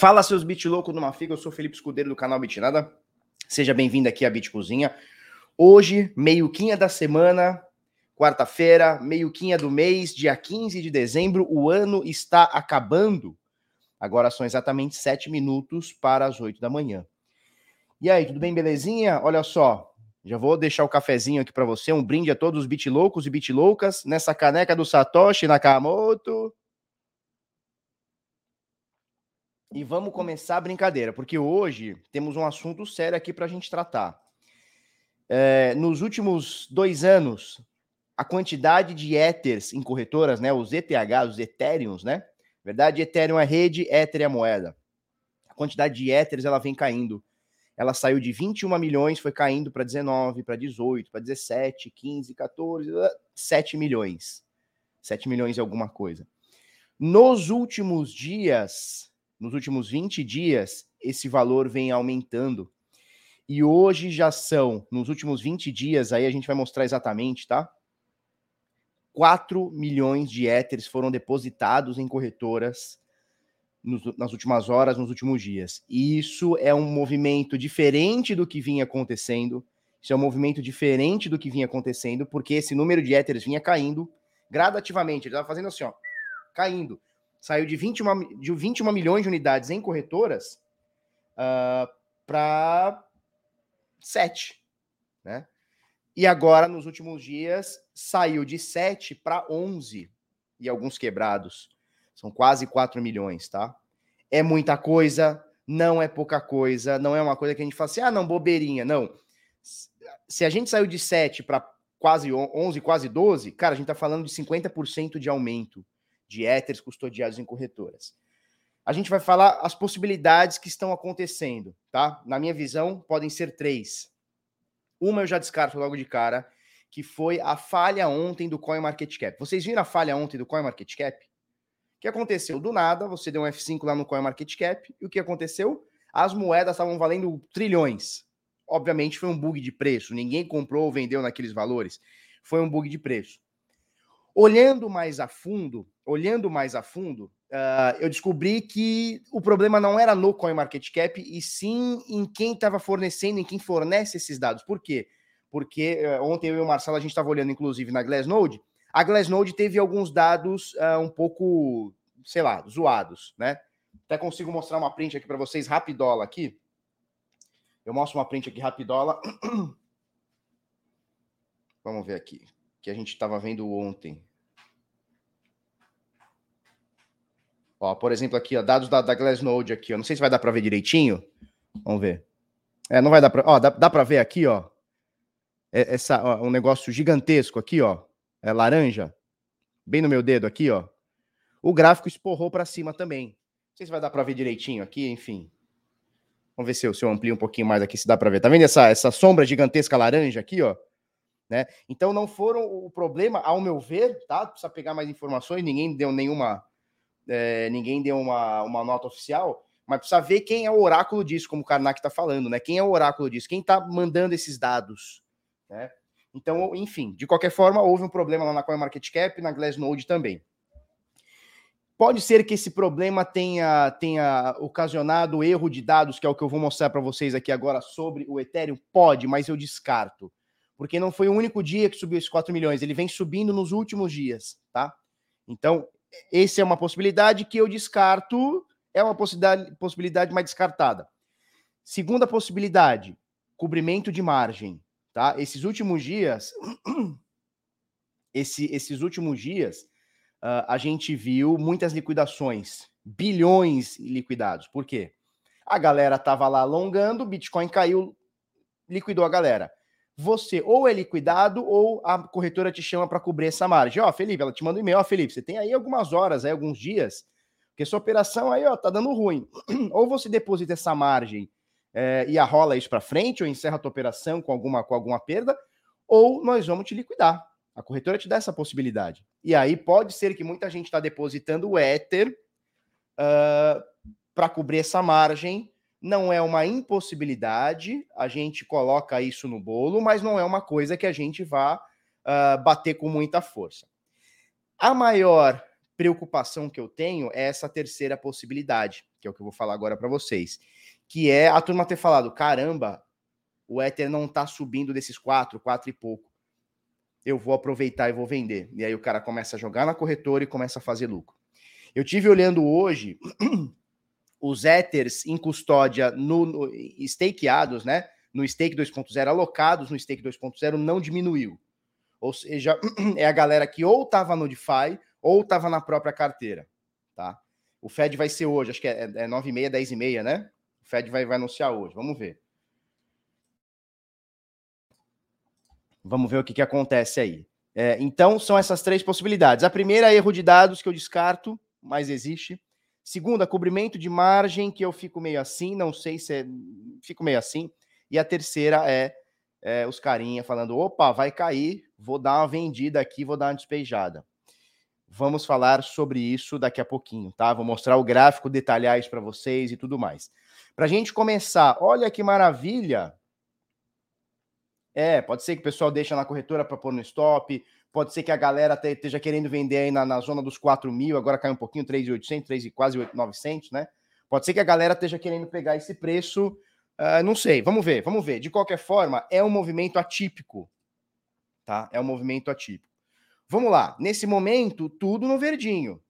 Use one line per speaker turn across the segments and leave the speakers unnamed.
Fala seus bit loucos do Mafiga, eu sou Felipe Escudeiro do canal Bitnada. Seja bem-vindo aqui à Bit Cozinha. Hoje, meio-quinha da semana, quarta-feira, meio-quinha do mês, dia 15 de dezembro, o ano está acabando. Agora são exatamente sete minutos para as oito da manhã. E aí, tudo bem, belezinha? Olha só, já vou deixar o cafezinho aqui para você, um brinde a todos os bit loucos e bit loucas nessa caneca do Satoshi Nakamoto. E vamos começar a brincadeira, porque hoje temos um assunto sério aqui para a gente tratar. É, nos últimos dois anos, a quantidade de Ethers em corretoras, né, os ETH, os Ethereums, né? verdade, Ethereum é rede, Ether é moeda. A quantidade de Ethers ela vem caindo. Ela saiu de 21 milhões, foi caindo para 19, para 18, para 17, 15, 14, 7 milhões. 7 milhões e alguma coisa. Nos últimos dias, nos últimos 20 dias, esse valor vem aumentando. E hoje já são, nos últimos 20 dias, aí a gente vai mostrar exatamente, tá? 4 milhões de éteres foram depositados em corretoras nos, nas últimas horas, nos últimos dias. E isso é um movimento diferente do que vinha acontecendo. Isso é um movimento diferente do que vinha acontecendo, porque esse número de éteres vinha caindo gradativamente. Ele estava fazendo assim, ó, caindo saiu de 21, de 21 milhões de unidades em corretoras uh, ah, para 7, né? E agora, nos últimos dias, saiu de 7 para 11 e alguns quebrados. São quase 4 milhões, tá? É muita coisa, não é pouca coisa, não é uma coisa que a gente fala assim, ah, não, bobeirinha. Não. Se a gente saiu de 7 para quase 11, quase 12, cara, a gente tá falando de 50% de aumento de éteres custodiados em corretoras. A gente vai falar as possibilidades que estão acontecendo, tá? Na minha visão, podem ser três. Uma eu já descarto logo de cara, que foi a falha ontem do CoinMarketCap. Vocês viram a falha ontem do CoinMarketCap? O que aconteceu? Do nada, você deu um F5 lá no CoinMarketCap, e o que aconteceu? As moedas estavam valendo trilhões. Obviamente foi um bug de preço, ninguém comprou ou vendeu naqueles valores. Foi um bug de preço. Olhando mais a fundo, olhando mais a fundo, uh, eu descobri que o problema não era no CoinMarketCap, e sim em quem estava fornecendo, em quem fornece esses dados. Por quê? Porque uh, ontem eu e o Marcelo, a gente estava olhando, inclusive, na Glassnode, a Glassnode teve alguns dados uh, um pouco, sei lá, zoados, né? Até consigo mostrar uma print aqui para vocês, rapidola aqui. Eu mostro uma print aqui, rapidola. Vamos ver aqui, que a gente estava vendo ontem. Ó, por exemplo, aqui, ó, dados da, da Glassnode aqui, ó. Não sei se vai dar para ver direitinho. Vamos ver. É, não vai dar para. Ó, dá, dá para ver aqui, ó. É, essa, ó, um negócio gigantesco aqui, ó. É laranja. Bem no meu dedo aqui, ó. O gráfico esporrou para cima também. Não sei se vai dar para ver direitinho aqui, enfim. Vamos ver se eu, se eu amplio um pouquinho mais aqui, se dá para ver. Tá vendo essa, essa sombra gigantesca laranja aqui, ó? Né? Então não foram o problema, ao meu ver, tá? Precisa pegar mais informações, ninguém deu nenhuma é, ninguém deu uma, uma nota oficial, mas precisa ver quem é o oráculo disso, como o Karnak está falando, né? Quem é o oráculo disso? Quem está mandando esses dados, né? Então, enfim, de qualquer forma, houve um problema lá na CoinMarketCap na Glassnode também. Pode ser que esse problema tenha, tenha ocasionado erro de dados, que é o que eu vou mostrar para vocês aqui agora sobre o Ethereum? Pode, mas eu descarto. Porque não foi o único dia que subiu esses 4 milhões, ele vem subindo nos últimos dias, tá? Então, essa é uma possibilidade que eu descarto, é uma possibilidade, possibilidade mais descartada. Segunda possibilidade, cobrimento de margem, tá? Esses últimos dias, esse, esses últimos dias, uh, a gente viu muitas liquidações, bilhões liquidados. Por quê? A galera tava lá alongando, o Bitcoin caiu, liquidou a galera você ou é liquidado ou a corretora te chama para cobrir essa margem. Ó, Felipe, ela te manda um e-mail, ó, Felipe, você tem aí algumas horas, aí alguns dias, porque sua operação aí, ó, tá dando ruim. ou você deposita essa margem é, e arrola isso para frente, ou encerra a tua operação com alguma, com alguma perda, ou nós vamos te liquidar. A corretora te dá essa possibilidade. E aí pode ser que muita gente está depositando o Ether uh, para cobrir essa margem não é uma impossibilidade, a gente coloca isso no bolo, mas não é uma coisa que a gente vá uh, bater com muita força. A maior preocupação que eu tenho é essa terceira possibilidade, que é o que eu vou falar agora para vocês, que é a turma ter falado: caramba, o Ether não está subindo desses quatro, quatro e pouco. Eu vou aproveitar e vou vender. E aí o cara começa a jogar na corretora e começa a fazer lucro. Eu tive olhando hoje os Ethers em custódia no, no stakeados, né? No stake 2.0, alocados no stake 2.0, não diminuiu. Ou seja, é a galera que ou estava no DeFi ou estava na própria carteira, tá? O Fed vai ser hoje, acho que é, é 9h30, 10h30, né? O Fed vai, vai anunciar hoje, vamos ver. Vamos ver o que, que acontece aí. É, então, são essas três possibilidades. A primeira é erro de dados, que eu descarto, mas existe. Segunda, cobrimento de margem, que eu fico meio assim, não sei se é. Fico meio assim. E a terceira é, é os carinha falando: opa, vai cair, vou dar uma vendida aqui, vou dar uma despejada. Vamos falar sobre isso daqui a pouquinho, tá? Vou mostrar o gráfico, detalhar isso para vocês e tudo mais. Para a gente começar, olha que maravilha! É, pode ser que o pessoal deixa na corretora para pôr no stop, pode ser que a galera esteja querendo vender aí na, na zona dos 4 mil, agora cai um pouquinho, 3,800, 3 e quase 8,900, né? Pode ser que a galera esteja querendo pegar esse preço, uh, não sei, vamos ver, vamos ver. De qualquer forma, é um movimento atípico, tá? É um movimento atípico. Vamos lá, nesse momento, tudo no verdinho.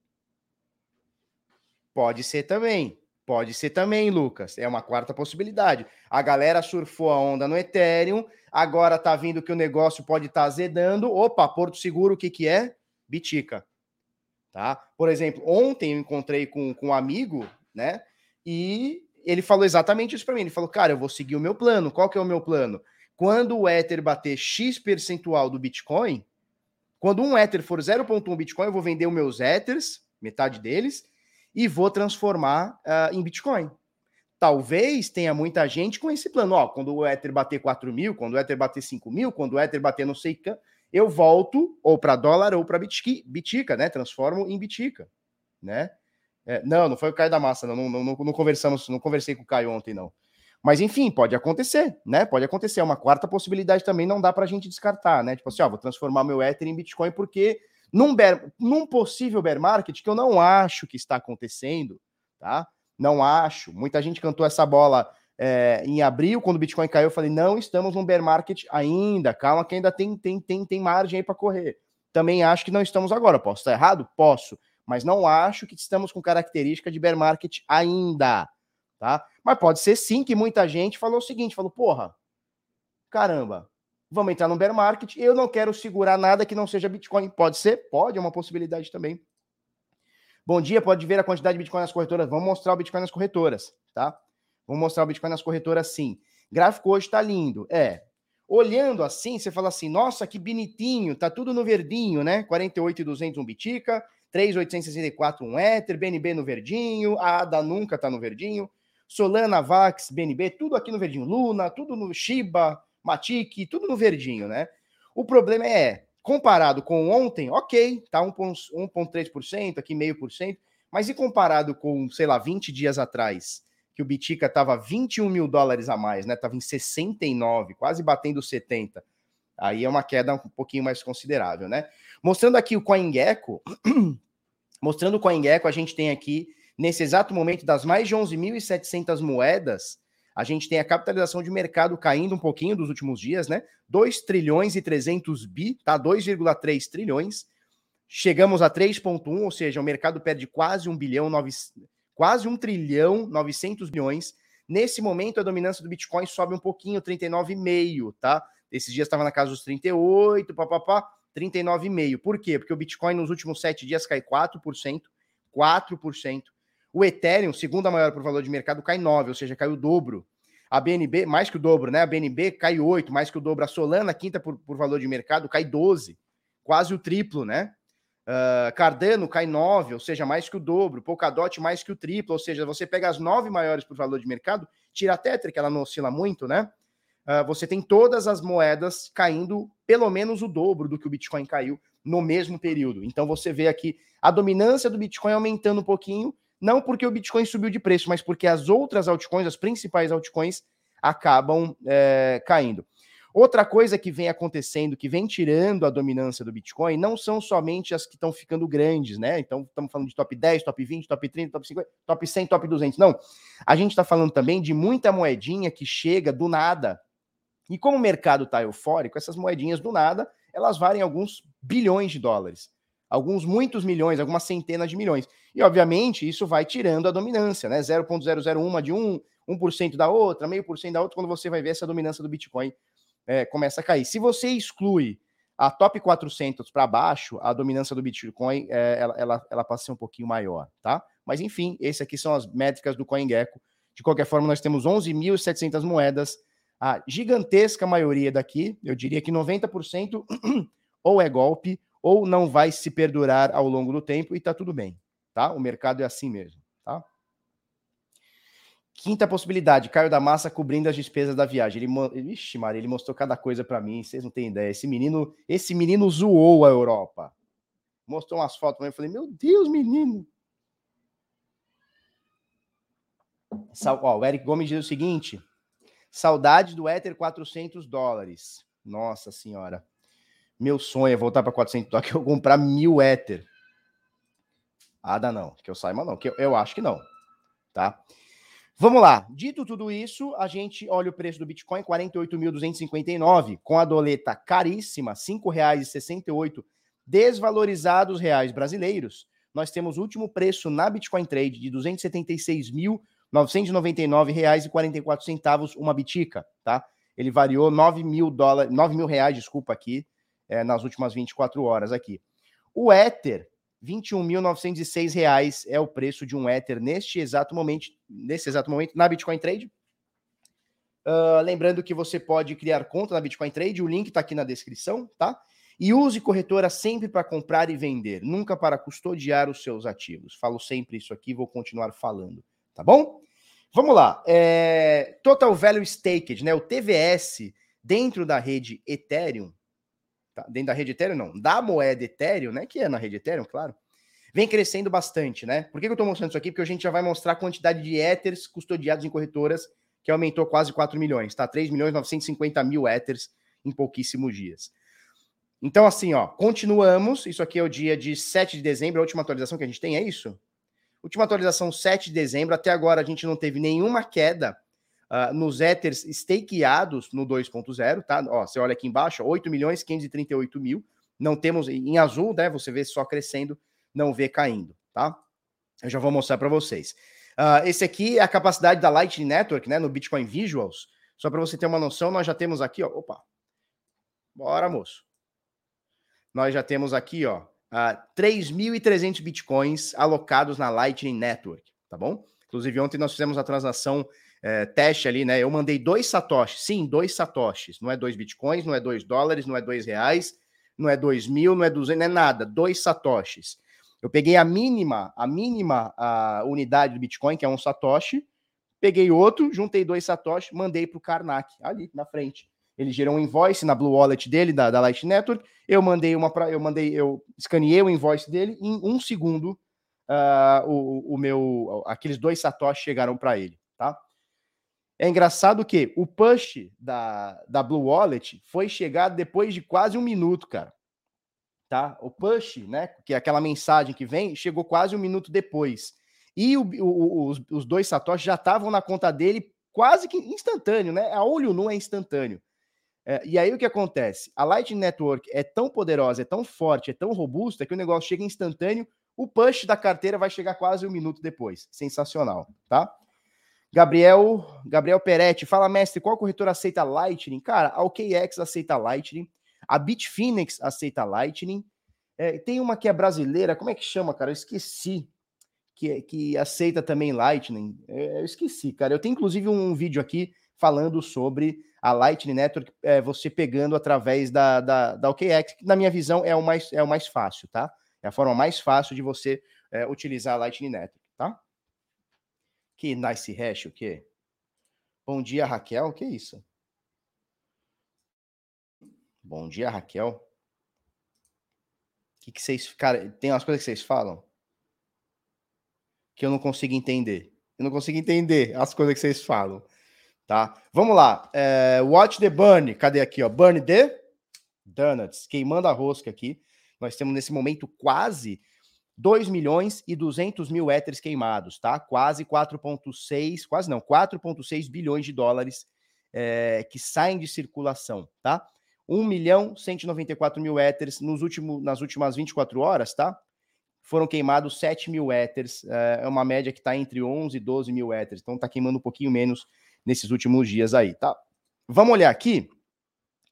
Pode ser também. Pode ser também, Lucas. É uma quarta possibilidade. A galera surfou a onda no Ethereum, agora tá vindo que o negócio pode estar tá azedando. Opa, Porto Seguro, o que que é? Bitica. Tá? Por exemplo, ontem eu encontrei com, com um amigo, né? E ele falou exatamente isso para mim. Ele falou, cara, eu vou seguir o meu plano. Qual que é o meu plano? Quando o Ether bater X percentual do Bitcoin, quando um Ether for 0,1 Bitcoin, eu vou vender os meus Ethers, metade deles, e vou transformar uh, em Bitcoin. Talvez tenha muita gente com esse plano. Ó, quando o Ether bater 4 mil, quando o Ether bater 5 mil, quando o Ether bater não sei quanto, eu volto ou para dólar ou para Bitica, né? Transformo em Bitica, né? É, não, não foi o Caio da Massa, não, não, não, não, conversamos, não conversei com o Caio ontem, não. Mas enfim, pode acontecer, né? Pode acontecer. É uma quarta possibilidade também, não dá para a gente descartar, né? Tipo assim, ó, vou transformar meu Ether em Bitcoin porque num, bear, num possível bear market, que eu não acho que está acontecendo, tá? Não acho. Muita gente cantou essa bola é, em abril, quando o Bitcoin caiu, eu falei, não estamos num bear market ainda, calma que ainda tem, tem, tem, tem margem aí para correr. Também acho que não estamos agora. Posso estar errado? Posso. Mas não acho que estamos com característica de bear market ainda tá? Mas pode ser sim que muita gente falou o seguinte, falou, porra, caramba, vamos entrar no bear market, eu não quero segurar nada que não seja Bitcoin. Pode ser? Pode, é uma possibilidade também. Bom dia, pode ver a quantidade de Bitcoin nas corretoras. Vamos mostrar o Bitcoin nas corretoras, tá? Vamos mostrar o Bitcoin nas corretoras sim. Gráfico hoje tá lindo. É. Olhando assim, você fala assim, nossa, que bonitinho, tá tudo no verdinho, né? 48,200 um Bitica, 3,864 um Ether, BNB no verdinho, a ADA nunca tá no verdinho, Solana, Vax, BNB, tudo aqui no verdinho. Luna, tudo no Shiba, Matic, tudo no verdinho, né? O problema é, comparado com ontem, ok, tá 1,3%, aqui meio por cento, mas e comparado com, sei lá, 20 dias atrás, que o Bitica estava 21 mil dólares a mais, né? Tava em 69, quase batendo 70. Aí é uma queda um pouquinho mais considerável, né? Mostrando aqui o CoinGecko, mostrando o CoinGecko, a gente tem aqui nesse exato momento, das mais de 11.700 moedas, a gente tem a capitalização de mercado caindo um pouquinho dos últimos dias, né? 2 trilhões e 300 bi, tá? 2,3 trilhões. Chegamos a 3,1, ou seja, o mercado perde quase um bilhão, nove, quase um trilhão, 900 bilhões. Nesse momento, a dominância do Bitcoin sobe um pouquinho, 39,5, tá? Esses dias estava na casa dos 38, papapá, 39,5. Por quê? Porque o Bitcoin nos últimos sete dias cai 4%, 4%. O Ethereum, segunda maior por valor de mercado, cai 9, ou seja, cai o dobro. A BNB, mais que o dobro, né? A BNB cai 8, mais que o dobro. A Solana, quinta por, por valor de mercado, cai 12, quase o triplo, né? Uh, Cardano cai 9, ou seja, mais que o dobro. Polkadot mais que o triplo, ou seja, você pega as nove maiores por valor de mercado, tira a Tether, que ela não oscila muito, né? Uh, você tem todas as moedas caindo pelo menos o dobro do que o Bitcoin caiu no mesmo período. Então você vê aqui a dominância do Bitcoin aumentando um pouquinho não porque o Bitcoin subiu de preço, mas porque as outras altcoins, as principais altcoins, acabam é, caindo. Outra coisa que vem acontecendo, que vem tirando a dominância do Bitcoin, não são somente as que estão ficando grandes, né? Então, estamos falando de top 10, top 20, top 30, top 50, top 100, top 200. Não. A gente está falando também de muita moedinha que chega do nada. E como o mercado está eufórico, essas moedinhas do nada, elas valem alguns bilhões de dólares. Alguns muitos milhões, algumas centenas de milhões. E, obviamente, isso vai tirando a dominância, né? 0,001 de um, 1% da outra, meio por cento da outra, quando você vai ver essa dominância do Bitcoin é, começa a cair. Se você exclui a top 400 para baixo, a dominância do Bitcoin é, ela, ela, ela passa a ser um pouquinho maior, tá? Mas enfim, esse aqui são as métricas do CoinGecko. De qualquer forma, nós temos 11.700 moedas. A gigantesca maioria daqui, eu diria que 90% ou é golpe ou não vai se perdurar ao longo do tempo e tá tudo bem, tá? O mercado é assim mesmo, tá? Quinta possibilidade, Caio da Massa cobrindo as despesas da viagem. Ele, ixi, Maria, ele mostrou cada coisa para mim, vocês não têm ideia. Esse menino, esse menino zoou a Europa. Mostrou umas fotos eu falei, meu Deus, menino. Ó, o Eric Gomes diz o seguinte: saudade do Ether 400 dólares. Nossa senhora. Meu sonho é voltar para 400 dólares, que eu comprar mil Ether. Ah, dá não, que eu saiba não, que eu, eu acho que não, tá? Vamos lá. Dito tudo isso, a gente olha o preço do Bitcoin, 48.259, com a doleta caríssima, R$ 5,68, desvalorizados reais brasileiros. Nós temos o último preço na Bitcoin Trade de R$ 276.999,44 uma bitica, tá? Ele variou 9 mil dólares, 9 mil reais, desculpa, aqui, é, nas últimas 24 horas aqui. O Ether 21.906 reais é o preço de um Ether neste exato momento, nesse exato momento na Bitcoin Trade. Uh, lembrando que você pode criar conta na Bitcoin Trade, o link está aqui na descrição, tá? E use corretora sempre para comprar e vender, nunca para custodiar os seus ativos. Falo sempre isso aqui, vou continuar falando, tá bom? Vamos lá. É... Total Value Staked, né? O TVS dentro da rede Ethereum tá? dentro da rede Ethereum, não, da moeda Ethereum, né? Que é na rede Ethereum, claro, vem crescendo bastante, né? Por que eu estou mostrando isso aqui? Porque a gente já vai mostrar a quantidade de Ethers custodiados em corretoras, que aumentou quase 4 milhões, tá? 3 milhões 950 mil Ethers em pouquíssimos dias. Então, assim, ó, continuamos. Isso aqui é o dia de 7 de dezembro, a última atualização que a gente tem, é isso? Última atualização 7 de dezembro. Até agora a gente não teve nenhuma queda uh, nos Ethers stakeados no 2.0, tá? Ó, você olha aqui embaixo, 8 milhões 538 mil. Não temos em azul, né? Você vê só crescendo, não vê caindo, tá? Eu já vou mostrar para vocês. Uh, esse aqui é a capacidade da Lightning Network, né? No Bitcoin Visuals. Só para você ter uma noção, nós já temos aqui, ó. Opa. Bora, moço. Nós já temos aqui, ó, uh, ah, 3.300 bitcoins alocados na Lightning Network, tá bom? Inclusive, ontem nós fizemos a transação é, teste ali, né? Eu mandei dois satoshis, sim, dois satoshis. Não é dois bitcoins, não é dois dólares, não é dois reais, não é dois mil, não é duzentos, não é nada. Dois satoshis. Eu peguei a mínima, a mínima a unidade do Bitcoin, que é um satoshi, peguei outro, juntei dois satoshis, mandei para o Karnak ali na frente. Ele gerou um invoice na Blue Wallet dele da, da Light Network. Eu mandei uma para, eu mandei, eu escaneei o invoice dele em um segundo. Uh, o, o meu, aqueles dois satoshis chegaram para ele? É engraçado que o push da, da Blue Wallet foi chegar depois de quase um minuto, cara. Tá? O push, né? Que é aquela mensagem que vem, chegou quase um minuto depois. E o, o, os, os, dois satoshis já estavam na conta dele quase que instantâneo, né? A olho nu é instantâneo. É, e aí o que acontece? A Lightning Network é tão poderosa, é tão forte, é tão robusta que o negócio chega instantâneo. O push da carteira vai chegar quase um minuto depois. Sensacional, tá? Gabriel, Gabriel Peretti, fala, mestre, qual corretora aceita Lightning? Cara, a OKX aceita Lightning, a Bitfinex aceita Lightning, é, tem uma que é brasileira, como é que chama, cara? Eu esqueci, que, que aceita também Lightning, é, eu esqueci, cara. Eu tenho inclusive um vídeo aqui falando sobre a Lightning Network, é, você pegando através da, da, da OKX, que na minha visão é o mais, é o mais fácil, tá? É a forma mais fácil de você é, utilizar a Lightning Network, tá? Que nice hash, o quê? Bom dia, Raquel. Que isso? Bom dia, Raquel. O que, que vocês. Cara, tem umas coisas que vocês falam que eu não consigo entender. Eu não consigo entender as coisas que vocês falam. Tá? Vamos lá. É, watch the burn. Cadê aqui, ó? Burn the donuts. Queimando a rosca aqui. Nós temos nesse momento quase 2 milhões e 200 mil éteres queimados, tá? Quase 4,6, quase não, 4,6 bilhões de dólares é, que saem de circulação, tá? 1 milhão 194 mil éteres nos últimos, nas últimas 24 horas, tá? Foram queimados 7 mil éteres, é uma média que está entre 11 e 12 mil éteres, então está queimando um pouquinho menos nesses últimos dias aí, tá? Vamos olhar aqui,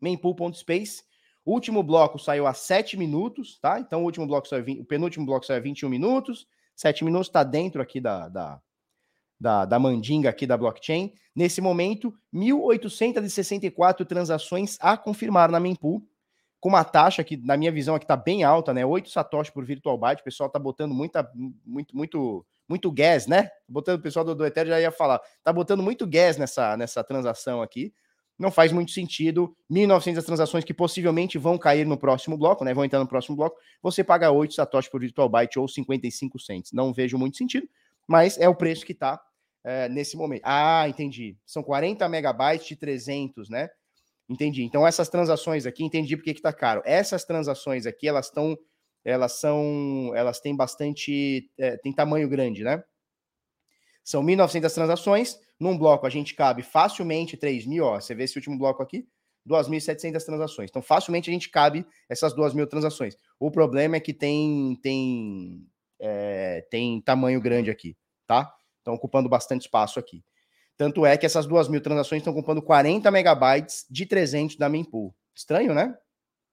mempool.space, o último bloco saiu a 7 minutos, tá? Então o último bloco saiu, o penúltimo bloco saiu a 21 minutos, 7 minutos está dentro aqui da, da, da, da mandinga aqui da blockchain. Nesse momento, 1.864 transações a confirmar na mempool, com uma taxa que, na minha visão, aqui está bem alta, né? 8 satoshi por virtual byte. O pessoal está botando muita, muito, muito muito gas, né? Botando o pessoal do, do Ethereum já ia falar, tá botando muito gas nessa, nessa transação aqui. Não faz muito sentido. 1.900 transações que possivelmente vão cair no próximo bloco, né? Vão entrar no próximo bloco. Você paga 8 satoshi por virtual byte ou 55 cents. Não vejo muito sentido, mas é o preço que tá é, nesse momento. Ah, entendi. São 40 megabytes de 300, né? Entendi. Então essas transações aqui, entendi porque que tá caro. Essas transações aqui, elas estão elas são, elas têm bastante, é, tem tamanho grande, né? São 1.900 transações, num bloco a gente cabe facilmente 3.000, ó, você vê esse último bloco aqui, 2.700 transações. Então, facilmente a gente cabe essas 2.000 transações. O problema é que tem, tem, é, tem tamanho grande aqui, tá? Estão ocupando bastante espaço aqui. Tanto é que essas 2.000 transações estão ocupando 40 megabytes de 300 da mempool. Estranho, né?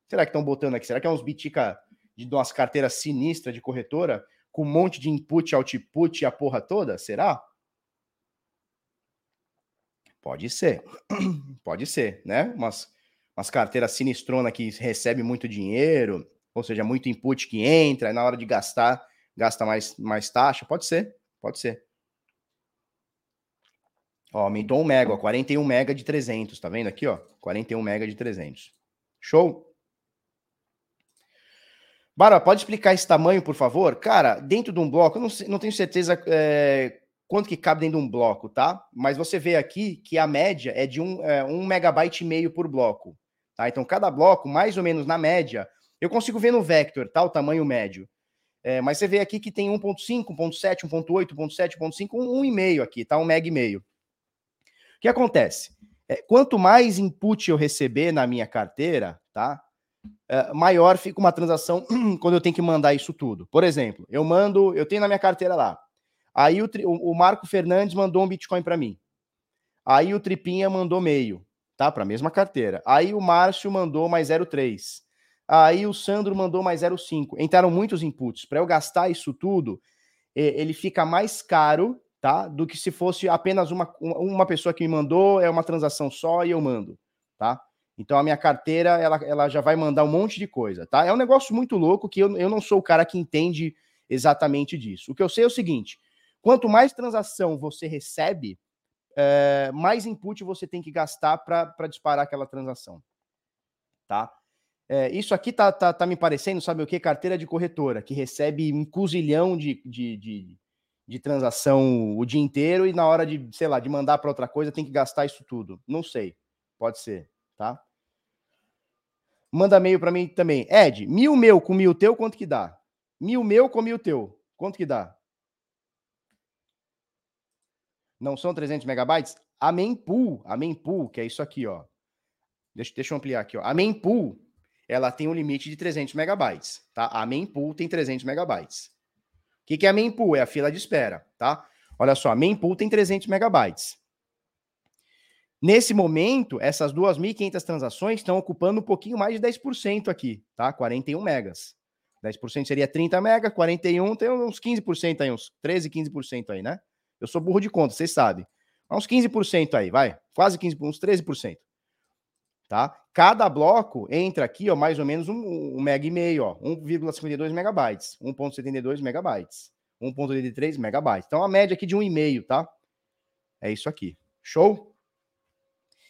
Será que estão botando aqui? Será que é uns bitica de umas carteiras sinistras de corretora, com um monte de input, output e a porra toda? Será? Pode ser. Pode ser, né? Umas, umas carteiras sinistrona que recebe muito dinheiro, ou seja, muito input que entra, e na hora de gastar, gasta mais, mais taxa. Pode ser, pode ser. Ó, aumentou um mega, ó, 41 mega de 300, tá vendo aqui, ó? 41 mega de 300. Show? Bara, pode explicar esse tamanho, por favor? Cara, dentro de um bloco, eu não, não tenho certeza é, quanto que cabe dentro de um bloco, tá? Mas você vê aqui que a média é de um, é, um megabyte e meio por bloco, tá? Então, cada bloco, mais ou menos na média, eu consigo ver no vector, tá? O tamanho médio. É, mas você vê aqui que tem 1.5, 1.7, 1.8, 1.7, 1.5, 1,5 aqui, tá? Um mega e meio. O que acontece? É, quanto mais input eu receber na minha carteira, tá? Uh, maior fica uma transação quando eu tenho que mandar isso tudo. Por exemplo, eu mando, eu tenho na minha carteira lá. Aí o, o Marco Fernandes mandou um Bitcoin para mim. Aí o Tripinha mandou meio, tá? Para a mesma carteira. Aí o Márcio mandou mais 0,3. Aí o Sandro mandou mais 0,5. Entraram muitos inputs. Para eu gastar isso tudo, ele fica mais caro, tá? Do que se fosse apenas uma, uma pessoa que me mandou, é uma transação só e eu mando, tá? Então a minha carteira ela, ela já vai mandar um monte de coisa, tá? É um negócio muito louco que eu, eu não sou o cara que entende exatamente disso. O que eu sei é o seguinte: quanto mais transação você recebe, é, mais input você tem que gastar para disparar aquela transação, tá? É, isso aqui tá, tá, tá, me parecendo, sabe o que? Carteira de corretora, que recebe um cozilhão de, de, de, de transação o dia inteiro e na hora de, sei lá, de mandar para outra coisa tem que gastar isso tudo. Não sei, pode ser, tá? Manda e-mail para mim também. Ed, mil meu com mil teu, quanto que dá? Mil meu com mil teu, quanto que dá? Não são 300 megabytes? A mempool, a mempool, que é isso aqui, ó. Deixa, deixa eu ampliar aqui, ó. A mempool, ela tem um limite de 300 megabytes, tá? A mempool tem 300 megabytes. O que, que é a mempool? É a fila de espera, tá? Olha só, a mempool tem 300 megabytes. Nesse momento, essas 2.500 transações estão ocupando um pouquinho mais de 10% aqui, tá? 41 megas. 10% seria 30 megas, 41 tem uns 15% aí, uns 13, 15% aí, né? Eu sou burro de conta, vocês sabem. Uns 15% aí, vai. Quase 15%, uns 13%. Tá? Cada bloco entra aqui, ó, mais ou menos um, um mega e meio, ó, 1,52 megabytes, 1.72 megabytes, 1.83 megabytes. Então a média aqui de 1,5, tá? É isso aqui. Show?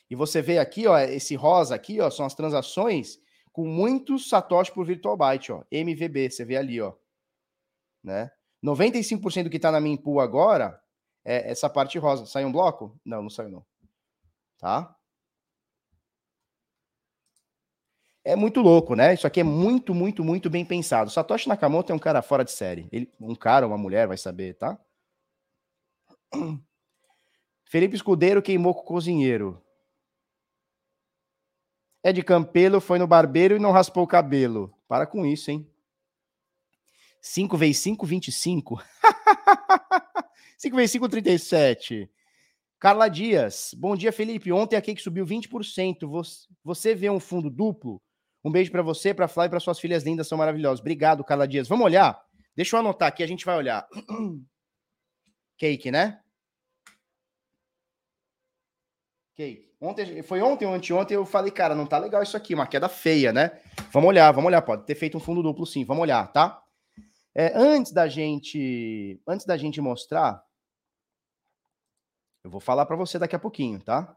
E você vê aqui, ó, esse rosa aqui, ó, são as transações com muitos satoshi por virtual byte, ó, MVB, você vê ali, ó, né? 95% do que está na minha pool agora é essa parte rosa. Saiu um bloco? Não, não saiu não. tá? É muito louco, né? Isso aqui é muito, muito, muito bem pensado. Satoshi Nakamoto é um cara fora de série. Ele, um cara uma mulher vai saber, tá? Felipe Escudeiro queimou com o cozinheiro. É de Campelo, foi no barbeiro e não raspou o cabelo. Para com isso, hein? 5 vezes 5, 25. 5 vezes 5, 37. Carla Dias. Bom dia, Felipe. Ontem a Cake subiu 20%. Você vê um fundo duplo? Um beijo para você, para Flávia e para suas filhas lindas, são maravilhosas. Obrigado, Carla Dias. Vamos olhar? Deixa eu anotar aqui, a gente vai olhar. Cake, né? Cake. Ontem, foi ontem ou anteontem eu falei, cara, não tá legal isso aqui, uma queda feia, né? Vamos olhar, vamos olhar. Pode ter feito um fundo duplo, sim. Vamos olhar, tá? É, antes da gente, antes da gente mostrar, eu vou falar para você daqui a pouquinho, tá?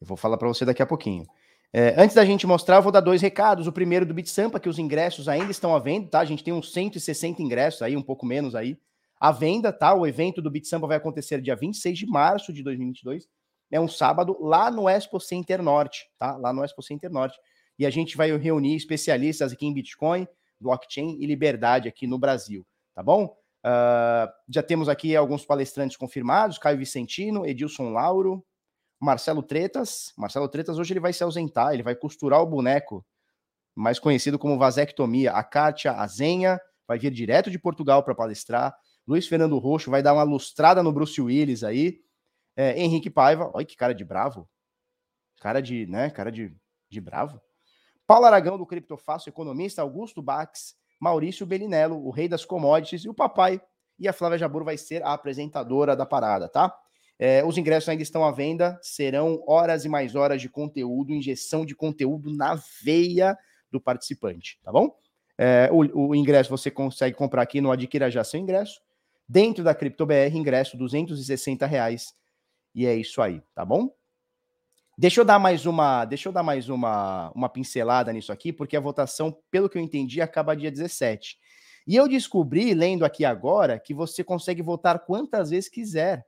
Eu vou falar para você daqui a pouquinho. É, antes da gente mostrar, eu vou dar dois recados. O primeiro do Bit Sampa, que os ingressos ainda estão à venda, tá? A gente tem uns 160 ingressos aí, um pouco menos aí, à venda, tá? O evento do Bit Sampa vai acontecer dia 26 de março de 2022. É um sábado lá no Expo Center Norte, tá? Lá no Expo Center Norte. E a gente vai reunir especialistas aqui em Bitcoin, blockchain e liberdade aqui no Brasil, tá bom? Uh, já temos aqui alguns palestrantes confirmados: Caio Vicentino, Edilson Lauro, Marcelo Tretas. Marcelo Tretas hoje ele vai se ausentar, ele vai costurar o boneco, mais conhecido como vasectomia. A Kátia Azenha vai vir direto de Portugal para palestrar. Luiz Fernando Roxo vai dar uma lustrada no Bruce Willis aí. É, Henrique Paiva, olha que cara de bravo. Cara de, né, cara de, de bravo. Paulo Aragão, do Criptofácil, economista, Augusto Bax, Maurício Belinello, o rei das commodities, e o papai. E a Flávia Jabur vai ser a apresentadora da parada, tá? É, os ingressos ainda estão à venda, serão horas e mais horas de conteúdo, injeção de conteúdo na veia do participante, tá bom? É, o, o, ingresso você consegue comprar aqui no Adquira Já Seu Ingresso. Dentro da CryptoBR, ingresso 260 reais. E é isso aí, tá bom? Deixa eu dar mais uma, deixa eu dar mais uma, uma pincelada nisso aqui, porque a votação, pelo que eu entendi, acaba dia 17. E eu descobri, lendo aqui agora, que você consegue votar quantas vezes quiser.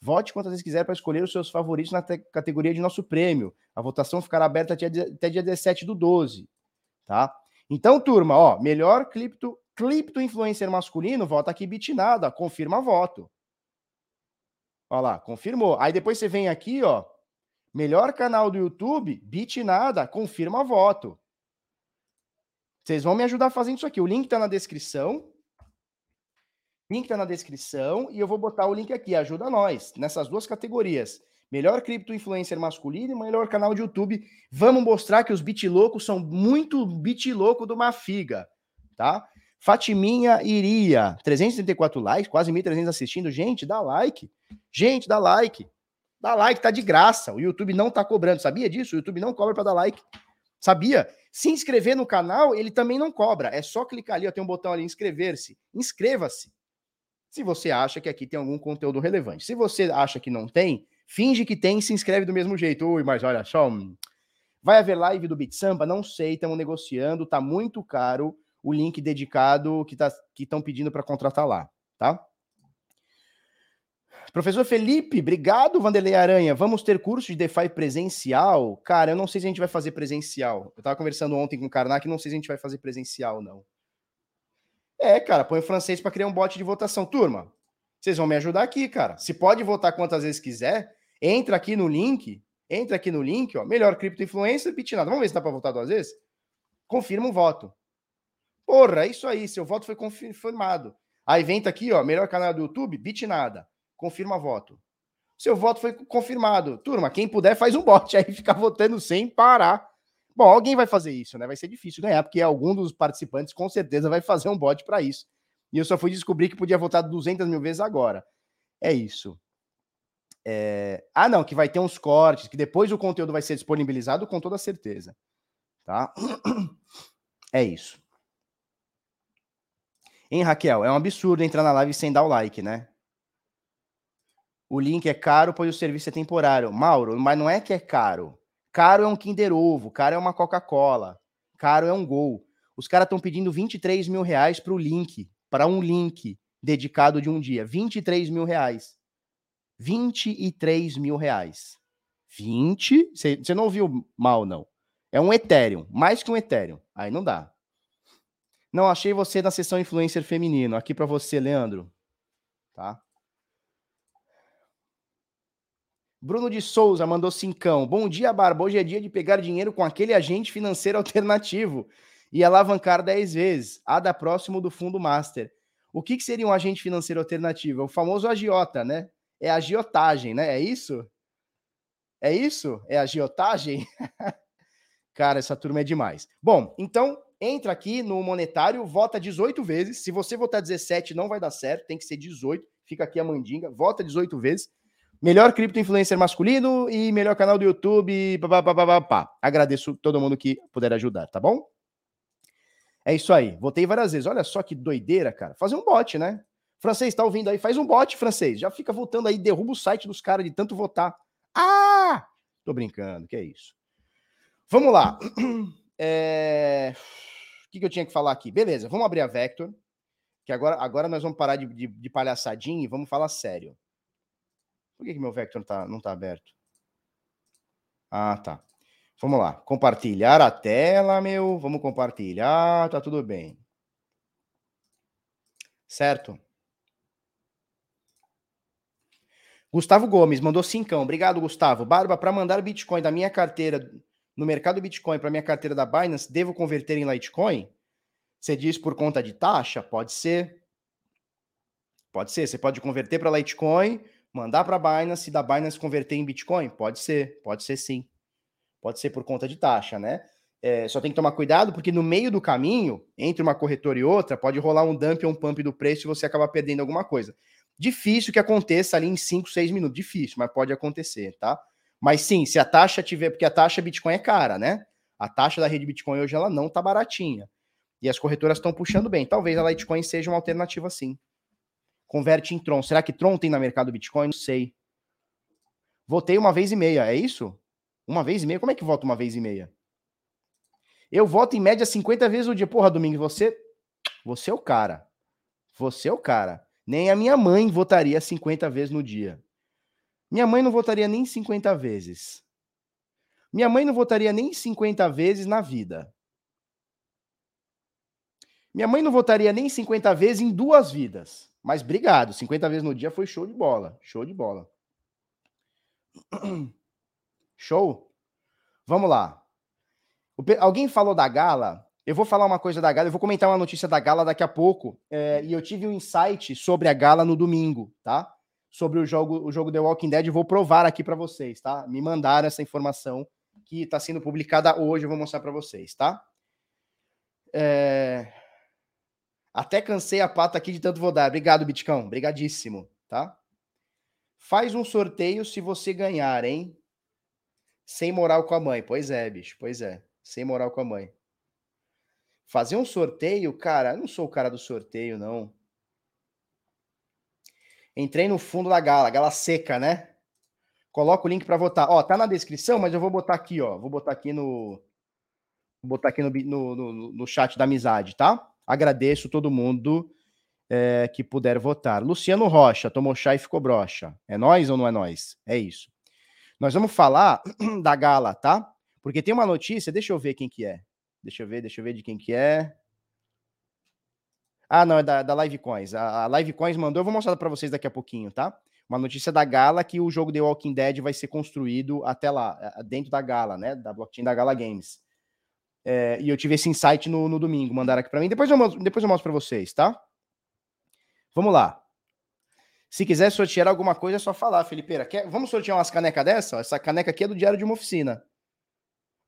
Vote quantas vezes quiser para escolher os seus favoritos na categoria de nosso prêmio. A votação ficará aberta até, até dia 17 do 12, tá? Então, turma, ó, melhor cripto, cripto influencer masculino, vota aqui bitnada, confirma voto. Olha lá, confirmou. Aí depois você vem aqui, ó, Melhor canal do YouTube, bit nada, confirma voto. Vocês vão me ajudar fazendo isso aqui. O link está na descrição. Link está na descrição e eu vou botar o link aqui. Ajuda nós nessas duas categorias. Melhor cripto influencer masculino e melhor canal de YouTube. Vamos mostrar que os bit loucos são muito bit louco do Mafiga, tá? Fatiminha Iria, 334 likes, quase 1.300 assistindo. Gente, dá like. Gente, dá like. Dá like, tá de graça. O YouTube não tá cobrando. Sabia disso? O YouTube não cobra para dar like. Sabia? Se inscrever no canal, ele também não cobra. É só clicar ali, ó, tem um botão ali, inscrever-se. Inscreva-se. Se você acha que aqui tem algum conteúdo relevante. Se você acha que não tem, finge que tem e se inscreve do mesmo jeito. Ui, mas olha só, hum, vai haver live do Bit Samba? Não sei, estamos negociando, tá muito caro o link dedicado que tá, estão pedindo para contratar lá, tá? Professor Felipe, obrigado, Vanderlei Aranha. Vamos ter curso de DeFi presencial? Cara, eu não sei se a gente vai fazer presencial. Eu tava conversando ontem com o Karnak, não sei se a gente vai fazer presencial, não. É, cara, põe o francês para criar um bot de votação. Turma, vocês vão me ajudar aqui, cara. Se pode votar quantas vezes quiser, entra aqui no link, entra aqui no link, ó, melhor cripto influencer, bitnada. Vamos ver se dá para votar duas vezes? Confirma o voto. Porra, é isso aí, seu voto foi confirmado. Aí vem aqui, ó, melhor canal do YouTube, bitnada confirma voto. Seu voto foi confirmado. Turma, quem puder faz um bot aí, ficar votando sem parar. Bom, alguém vai fazer isso, né? Vai ser difícil ganhar, porque algum dos participantes com certeza vai fazer um bot para isso. E eu só fui descobrir que podia votar 200 mil vezes agora. É isso. É... Ah, não, que vai ter uns cortes, que depois o conteúdo vai ser disponibilizado com toda certeza. Tá? É isso. Hein, Raquel? É um absurdo entrar na live sem dar o like, né? O link é caro, pois o serviço é temporário. Mauro, mas não é que é caro. Caro é um Kinder Ovo, caro é uma Coca-Cola, caro é um Gol. Os caras estão pedindo 23 mil reais para o link, para um link dedicado de um dia. 23 mil reais. 23 mil reais. 20. Você não ouviu mal, não. É um Ethereum, mais que um Ethereum. Aí não dá. Não achei você na sessão influencer feminino. Aqui para você, Leandro. Tá? Bruno de Souza mandou cincão. Bom dia, Barba. Hoje é dia de pegar dinheiro com aquele agente financeiro alternativo e alavancar 10 vezes. A da próximo do fundo master. O que, que seria um agente financeiro alternativo? É o famoso agiota, né? É agiotagem, né? É isso? É isso? É agiotagem? Cara, essa turma é demais. Bom, então entra aqui no monetário, vota 18 vezes. Se você votar 17, não vai dar certo, tem que ser 18. Fica aqui a mandinga, vota 18 vezes. Melhor cripto influencer masculino e melhor canal do YouTube. Pá, pá, pá, Agradeço todo mundo que puder ajudar, tá bom? É isso aí. Votei várias vezes. Olha só que doideira, cara. Fazer um bot, né? Francês, tá ouvindo aí? Faz um bot, francês. Já fica votando aí, derruba o site dos caras de tanto votar. Ah! Tô brincando, que é isso. Vamos lá. É... Que, que eu tinha que falar aqui? Beleza, vamos abrir a Vector, que agora, agora nós vamos parar de, de, de palhaçadinha e vamos falar sério. Por que, que meu Vector tá, não tá aberto? Ah, tá. Vamos lá. Compartilhar a tela, meu. Vamos compartilhar. Tá tudo bem. Certo? Gustavo Gomes mandou cincão. Obrigado, Gustavo. Barba, para mandar Bitcoin da minha carteira no mercado Bitcoin para minha carteira da Binance, devo converter em Litecoin? Você diz por conta de taxa? Pode ser. Pode ser. Você pode converter para Litecoin, mandar para Binance e da Binance converter em Bitcoin? Pode ser. Pode ser sim. Pode ser por conta de taxa, né? É, só tem que tomar cuidado, porque no meio do caminho, entre uma corretora e outra, pode rolar um dump ou um pump do preço e você acabar perdendo alguma coisa. Difícil que aconteça ali em 5, 6 minutos. Difícil, mas pode acontecer, tá? Mas sim, se a taxa tiver, porque a taxa Bitcoin é cara, né? A taxa da rede Bitcoin hoje ela não tá baratinha. E as corretoras estão puxando bem. Talvez a Litecoin seja uma alternativa sim. Converte em Tron. Será que Tron tem no mercado Bitcoin? Não sei. Votei uma vez e meia, é isso? Uma vez e meia? Como é que vota uma vez e meia? Eu voto em média 50 vezes no dia. Porra, Domingo, você. Você é o cara. Você é o cara. Nem a minha mãe votaria 50 vezes no dia. Minha mãe não votaria nem 50 vezes. Minha mãe não votaria nem 50 vezes na vida. Minha mãe não votaria nem 50 vezes em duas vidas. Mas obrigado, 50 vezes no dia foi show de bola. Show de bola. Show? Vamos lá. Alguém falou da gala? Eu vou falar uma coisa da gala, eu vou comentar uma notícia da gala daqui a pouco. É, e eu tive um insight sobre a gala no domingo, tá? Sobre o jogo, o jogo The Walking Dead, vou provar aqui para vocês, tá? Me mandaram essa informação que está sendo publicada hoje, eu vou mostrar para vocês, tá? É... Até cansei a pata aqui de tanto vou dar. Obrigado, Bitcão. Obrigadíssimo, tá? Faz um sorteio se você ganhar, hein? Sem moral com a mãe. Pois é, bicho. Pois é. Sem moral com a mãe. Fazer um sorteio, cara, eu não sou o cara do sorteio, não. Entrei no fundo da gala, gala seca, né? Coloca o link para votar. Ó, tá na descrição, mas eu vou botar aqui, ó. Vou botar aqui no. Vou botar aqui no, no, no, no chat da amizade, tá? Agradeço todo mundo é, que puder votar. Luciano Rocha, tomou chá e ficou broxa. É nós ou não é nós? É isso. Nós vamos falar da gala, tá? Porque tem uma notícia, deixa eu ver quem que é. Deixa eu ver, deixa eu ver de quem que é. Ah, não, é da, da Livecoins. A, a Livecoins mandou, eu vou mostrar para vocês daqui a pouquinho, tá? Uma notícia da Gala que o jogo The Walking Dead vai ser construído até lá, dentro da Gala, né? Da blockchain da Gala Games. É, e eu tive esse insight no, no domingo, mandaram aqui para mim. Depois eu, depois eu mostro para vocês, tá? Vamos lá. Se quiser sortear alguma coisa, é só falar, Felipeira. Quer, vamos sortear umas canecas dessa? Essa caneca aqui é do Diário de uma Oficina.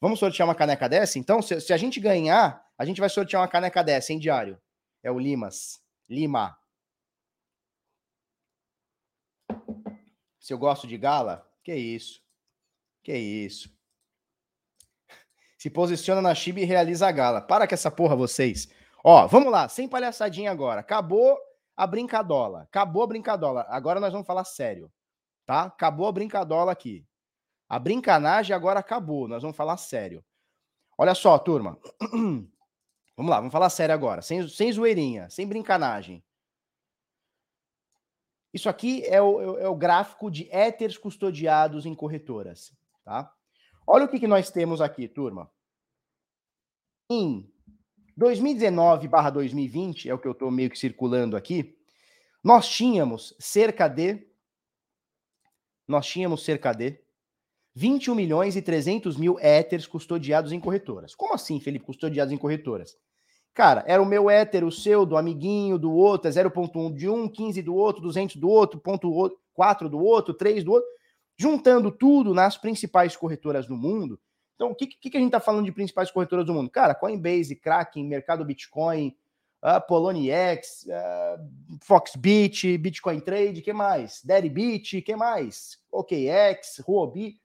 Vamos sortear uma caneca dessa? Então, se, se, a gente ganhar, a gente vai sortear uma caneca dessa, em diário. É o Limas. Lima. Se eu gosto de gala? Que isso. Que isso. Se posiciona na Chiba e realiza a gala. Para com essa porra, vocês. Ó, vamos lá. Sem palhaçadinha agora. Acabou a brincadola. Acabou a brincadola. Agora nós vamos falar sério. Tá? Acabou a brincadola aqui. A brincanagem agora acabou, nós vamos falar sério. Olha só, turma. vamos lá, vamos falar sério agora, sem, sem zoeirinha, sem brincanagem. Isso aqui é o, é o gráfico de éteres custodiados em corretoras. tá? Olha o que, que nós temos aqui, turma. Em 2019 barra 2020, é o que eu estou meio que circulando aqui, nós tínhamos cerca de. Nós tínhamos cerca de 21 milhões e 300 mil éteres custodiados em corretoras. Como assim, Felipe, custodiados em corretoras? Cara, era o meu éter, o seu, do amiguinho, do outro, é 0.1 de um, 15 do outro, 200 do outro, ponto 4 do outro, 3 do outro. Juntando tudo nas principais corretoras do mundo. Então, o que, que, a gente está falando de principais corretoras do mundo? Cara, Coinbase, Kraken, Mercado Bitcoin, uh, Poloniex, uh, Foxbit, Bitcoin Trade, que mais? Deribit, que mais? OKX, Huobi.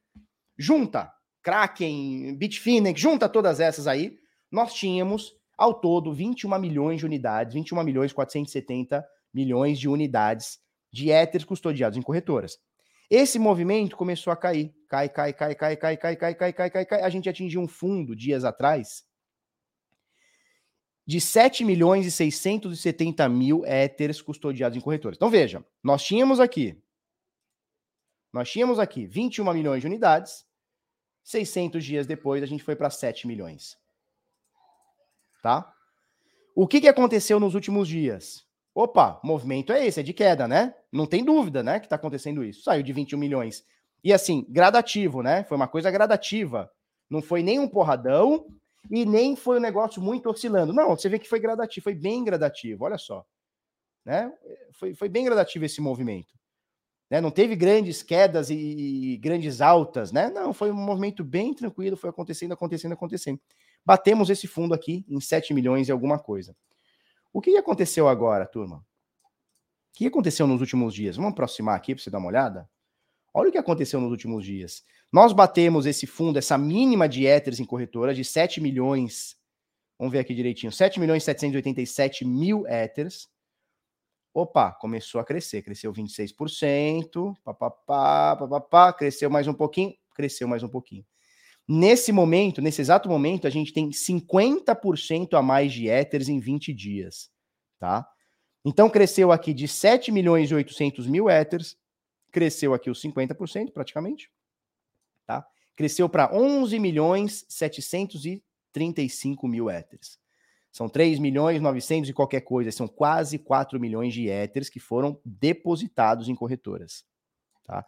Junta Kraken, Bitfinex, junta todas essas aí, nós tínhamos ao todo 21 milhões de unidades, 21 milhões 470 milhões de unidades de éteres custodiados em corretoras. Esse movimento começou a cair. Cai, cai, cai, cai, cai, cai, cai, cai, cai, cai, cai. A gente atingiu um fundo dias atrás de 7 milhões e 670 mil éteres custodiados em corretoras. Então veja, nós tínhamos aqui nós tínhamos aqui 21 milhões de unidades, 600 dias depois a gente foi para 7 milhões. Tá? O que, que aconteceu nos últimos dias? Opa, movimento é esse, é de queda, né? Não tem dúvida, né, que está acontecendo isso. Saiu de 21 milhões. E assim, gradativo, né? Foi uma coisa gradativa. Não foi nem um porradão e nem foi um negócio muito oscilando. Não, você vê que foi gradativo, foi bem gradativo, olha só. Né? Foi, foi bem gradativo esse movimento. Né? Não teve grandes quedas e, grandes altas, né? Não, foi um movimento bem tranquilo, foi acontecendo, acontecendo, acontecendo. Batemos esse fundo aqui em 7 milhões e alguma coisa. O que aconteceu agora, turma? O que aconteceu nos últimos dias? Vamos aproximar aqui para você dar uma olhada? Olha o que aconteceu nos últimos dias. Nós batemos esse fundo, essa mínima de éteres em corretora de 7 milhões. Vamos ver aqui direitinho. 7 milhões e 787 mil éteres. Opa, começou a crescer. Cresceu 26%. Papapá, papapá. Cresceu mais um pouquinho. Cresceu mais um pouquinho. Nesse momento, nesse exato momento, a gente tem 50% a mais de éteres em 20 dias, tá? Então cresceu aqui de 7 milhões e 800 mil éteres, cresceu aqui os 50% praticamente, tá? Cresceu para 11 milhões 735 mil éteres. São 3 milhões 900 e qualquer coisa, são quase 4 milhões de éteres que foram depositados em corretoras, tá?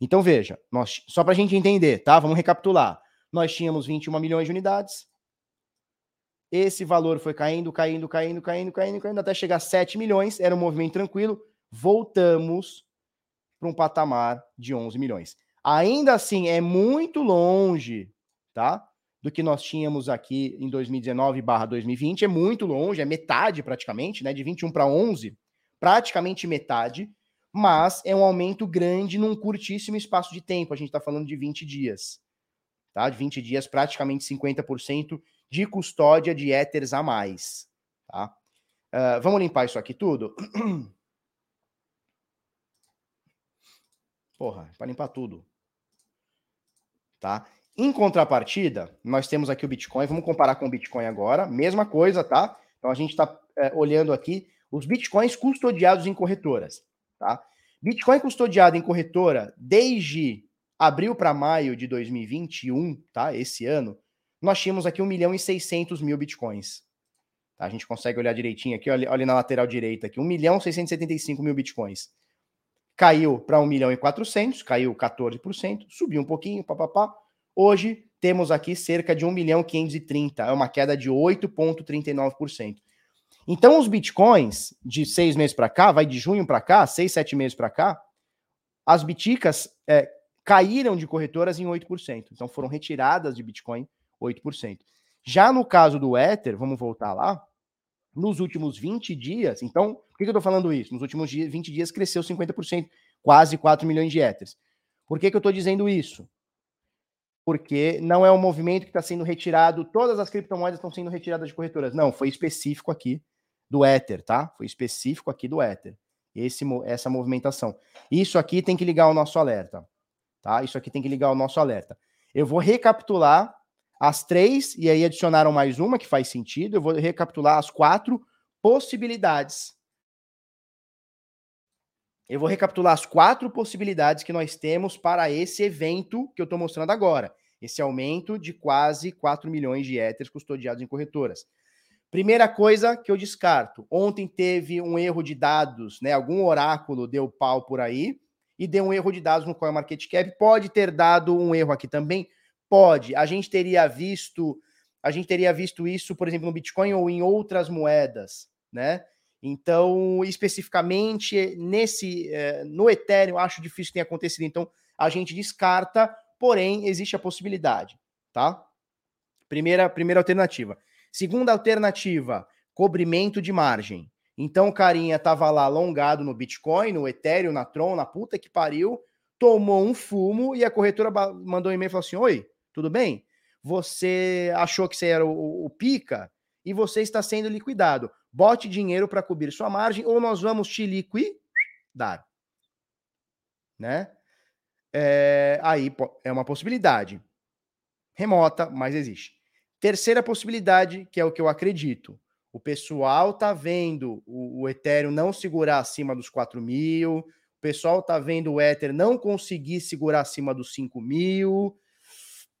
Então veja, nós, só para a gente entender, tá? Vamos recapitular nós tínhamos 21 milhões de unidades. Esse valor foi caindo, caindo, caindo, caindo, caindo, caindo, até chegar a 7 milhões. Era um movimento tranquilo. Voltamos para um patamar de 11 milhões. Ainda assim, é muito longe, tá? Do que nós tínhamos aqui em 2019 barra 2020. É muito longe, é metade praticamente, né? De 21 para 11, praticamente metade. Mas é um aumento grande num curtíssimo espaço de tempo. A gente está falando de 20 dias tá? De 20 dias, praticamente 50% de custódia de éteres a mais, tá? Uh, vamos limpar isso aqui tudo? Porra, para limpar tudo. Tá? Em contrapartida, nós temos aqui o Bitcoin. Vamos comparar com o Bitcoin agora. Mesma coisa, tá? Então a gente está é, olhando aqui os Bitcoins custodiados em corretoras, tá? Bitcoin custodiado em corretora desde abril para maio de 2021, tá? Esse ano, nós tínhamos aqui 1 milhão e 600 mil bitcoins. Tá? A gente consegue olhar direitinho aqui, olha, olha na lateral direita aqui, 1 milhão e 675 mil bitcoins. Caiu para 1 milhão e 400, caiu 14%, subiu um pouquinho, papapá. Hoje temos aqui cerca de 1 milhão e 530, é uma queda de 8,39%. Então, os bitcoins de seis meses para cá, vai de junho para cá, seis, sete meses para cá, as biticas é, caíram de corretoras em 8%. Então foram retiradas de Bitcoin 8%. Já no caso do Ether, vamos voltar lá, nos últimos 20 dias, então, por que, eu estou falando isso? Nos últimos 20 dias cresceu 50%, quase 4 milhões de Ethers. Por que, que eu estou dizendo isso? Porque não é um movimento que está sendo retirado, todas as criptomoedas estão sendo retiradas de corretoras. Não, foi específico aqui do Ether, tá? Foi específico aqui do Ether. Esse, essa movimentação. Isso aqui tem que ligar o nosso alerta tá? Isso aqui tem que ligar o nosso alerta. Eu vou recapitular as três, e aí adicionaram mais uma que faz sentido. Eu vou recapitular as quatro possibilidades. Eu vou recapitular as quatro possibilidades que nós temos para esse evento que eu estou mostrando agora. Esse aumento de quase 4 milhões de éteres custodiados em corretoras. Primeira coisa que eu descarto. Ontem teve um erro de dados, né? Algum oráculo deu pau por aí e deu um erro de dados no CoinMarketCap. Pode ter dado um erro aqui também? Pode. A gente teria visto, a gente teria visto isso, por exemplo, no Bitcoin ou em outras moedas, né? Então, especificamente nesse eh, no Ethereum, acho difícil que tenha acontecido. Então, a gente descarta, porém existe a possibilidade, tá? Primeira primeira alternativa. Segunda alternativa, cobrimento de margem. Então o carinha tava lá alongado no Bitcoin, no Ethereum, na Tron, na puta que pariu, tomou um fumo e a corretora mandou um e-mail e falou assim: Oi, tudo bem? Você achou que você era o, o pica e você está sendo liquidado bote dinheiro para cobrir sua margem ou nós vamos te liquidar. Né? É, aí é uma possibilidade. Remota, mas existe. Terceira possibilidade, que é o que eu acredito. O pessoal tá vendo o, o Ethereum não segurar acima dos 4 mil, o pessoal tá vendo o Ether não conseguir segurar acima dos 5 mil,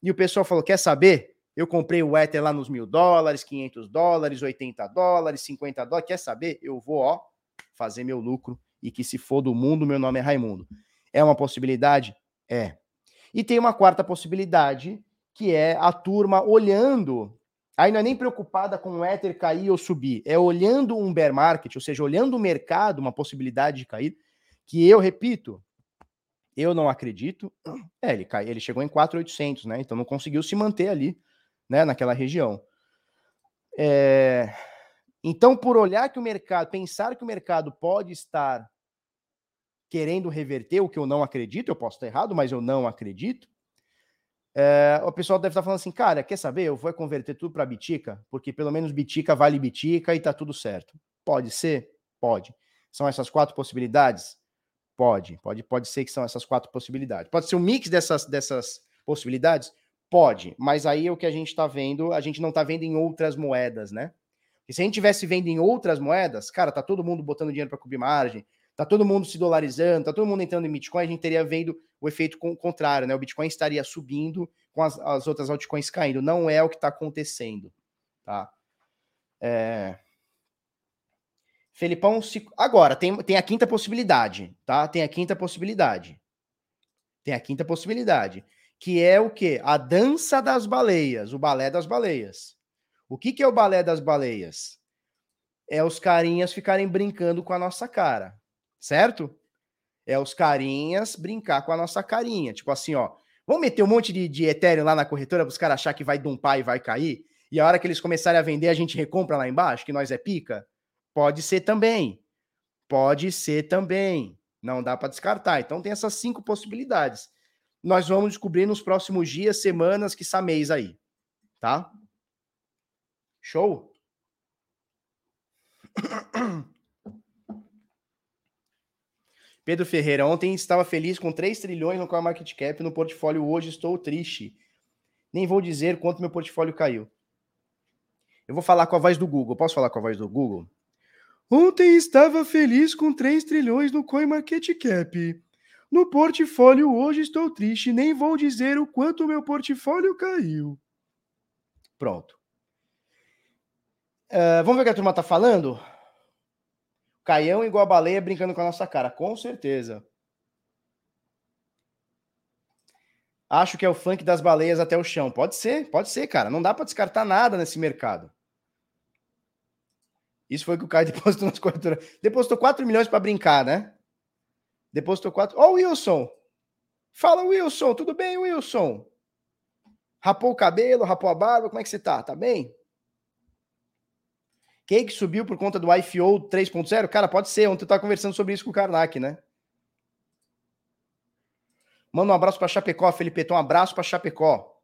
e o pessoal falou: quer saber? Eu comprei o Ether lá nos mil dólares, 500 dólares, 80 dólares, 50 dólares. Quer saber? Eu vou, ó, fazer meu lucro e que se for do mundo, meu nome é Raimundo. É uma possibilidade? É. E tem uma quarta possibilidade, que é a turma olhando, aí não é nem preocupada com o Ether cair ou subir, é olhando um bear market, ou seja, olhando o mercado, uma possibilidade de cair, que eu repito, eu não acredito. É, ele, cai, ele chegou em 4,800, né? Então não conseguiu se manter ali né, naquela região. É... Então, por olhar que o mercado, pensar que o mercado pode estar querendo reverter, o que eu não acredito, eu posso estar errado, mas eu não acredito. É, o pessoal deve estar falando assim, cara, quer saber? Eu vou converter tudo para Bitica, porque pelo menos Bitica vale Bitica e tá tudo certo. Pode ser? Pode. São essas quatro possibilidades? Pode. Pode, pode ser que são essas quatro possibilidades. Pode ser um mix dessas, dessas possibilidades? Pode, mas aí o que a gente está vendo, a gente não está vendo em outras moedas, né? E se a gente tivesse vendo em outras moedas, cara, tá todo mundo botando dinheiro para cobrir margem, tá todo mundo se dolarizando, tá todo mundo entrando em Bitcoin, a gente teria vendo o efeito contrário, né? O Bitcoin estaria subindo com as, as outras altcoins caindo. Não é o que está acontecendo, tá? É... Felipão, se... agora tem, tem a quinta possibilidade, tá? Tem a quinta possibilidade. Tem a quinta possibilidade que é o quê? A dança das baleias, o balé das baleias. O que, que é o balé das baleias? É os carinhas ficarem brincando com a nossa cara, certo? É os carinhas brincar com a nossa carinha. Tipo assim, ó, vamos meter um monte de, de Ethereum lá na corretora para os caras achar que vai dumpar e vai cair? E a hora que eles começarem a vender, a gente recompra lá embaixo, que nós é pica? Pode ser também. Pode ser também. Não dá para descartar. Então tem essas cinco possibilidades nós vamos descobrir nos próximos dias, semanas, que mês aí. Tá? Show? Pedro Ferreira, ontem estava feliz com 3 trilhões no Coin Market Cap no portfólio, hoje estou triste. Nem vou dizer quanto meu portfólio caiu. Eu vou falar com a voz do Google. Posso falar com a voz do Google? Ontem estava feliz com 3 trilhões no Coin Market Cap. No portfólio hoje estou triste, nem vou dizer o quanto meu portfólio caiu. Pronto. Uh, vamos ver o que a turma tá falando? Caião igual a baleia brincando com a nossa cara. Com certeza. Acho que é o funk das baleias até o chão. Pode ser, pode ser, cara. Não dá para descartar nada nesse mercado. Isso foi o que o Caio depositou nas corretoras. Depositou 4 milhões para brincar, né? Depositou quatro. Ó, oh, Wilson. Fala, Wilson. Tudo bem, Wilson? Rapou o cabelo, rapou a barba. Como é que você tá? Tá bem? Quem que subiu por conta do IFO 3.0? Cara, pode ser. Ontem eu tava conversando sobre isso com o Karnak, né? Manda um abraço para Chapecó, Felipe. Um abraço para Chapecó.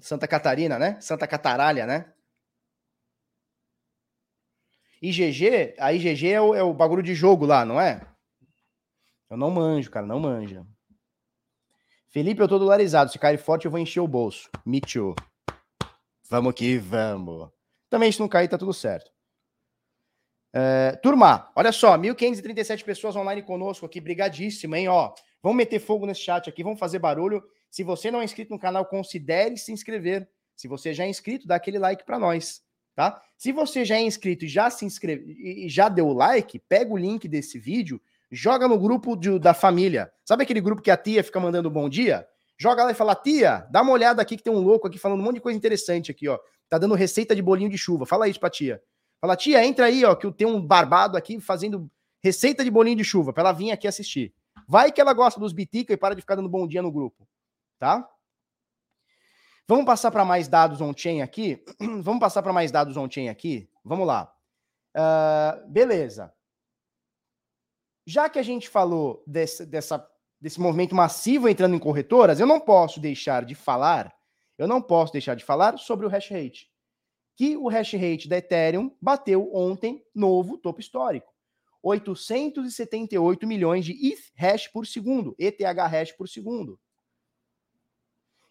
Santa Catarina, né? Santa Cataralha, né? IGG, a IGG é o, é o bagulho de jogo lá, não é? Eu não manjo, cara, não manja. Felipe, eu tô dolarizado. Se cair forte, eu vou encher o bolso. Me too. Vamos que vamos. Também, se não cair, tá tudo certo. É, turma, olha só, 1.537 pessoas online conosco aqui, brigadíssimo, hein? Ó, vamos meter fogo nesse chat aqui, vamos fazer barulho. Se você não é inscrito no canal, considere se inscrever. Se você já é inscrito, dá aquele like para nós, tá? Se você já é inscrito e já se inscreve e já deu o like, pega o link desse vídeo, joga no grupo de, da família. Sabe aquele grupo que a tia fica mandando bom dia? Joga lá e fala: "Tia, dá uma olhada aqui que tem um louco aqui falando um monte de coisa interessante aqui, ó. Tá dando receita de bolinho de chuva. Fala isso pra tia." Fala, tia, entra aí, ó, que eu tenho um barbado aqui fazendo receita de bolinho de chuva, pra ela vir aqui assistir. Vai que ela gosta dos bitica e para de ficar dando bom dia no grupo, tá? Vamos passar para mais dados on-chain aqui? Vamos passar para mais dados on-chain aqui? Vamos lá. Uh, beleza. Já que a gente falou desse, dessa, desse movimento massivo entrando em corretoras, eu não posso deixar de falar, eu não posso deixar de falar sobre o hash rate que o hash rate da Ethereum bateu ontem novo topo histórico. 878 milhões de ETH hash por segundo, ETH hash por segundo.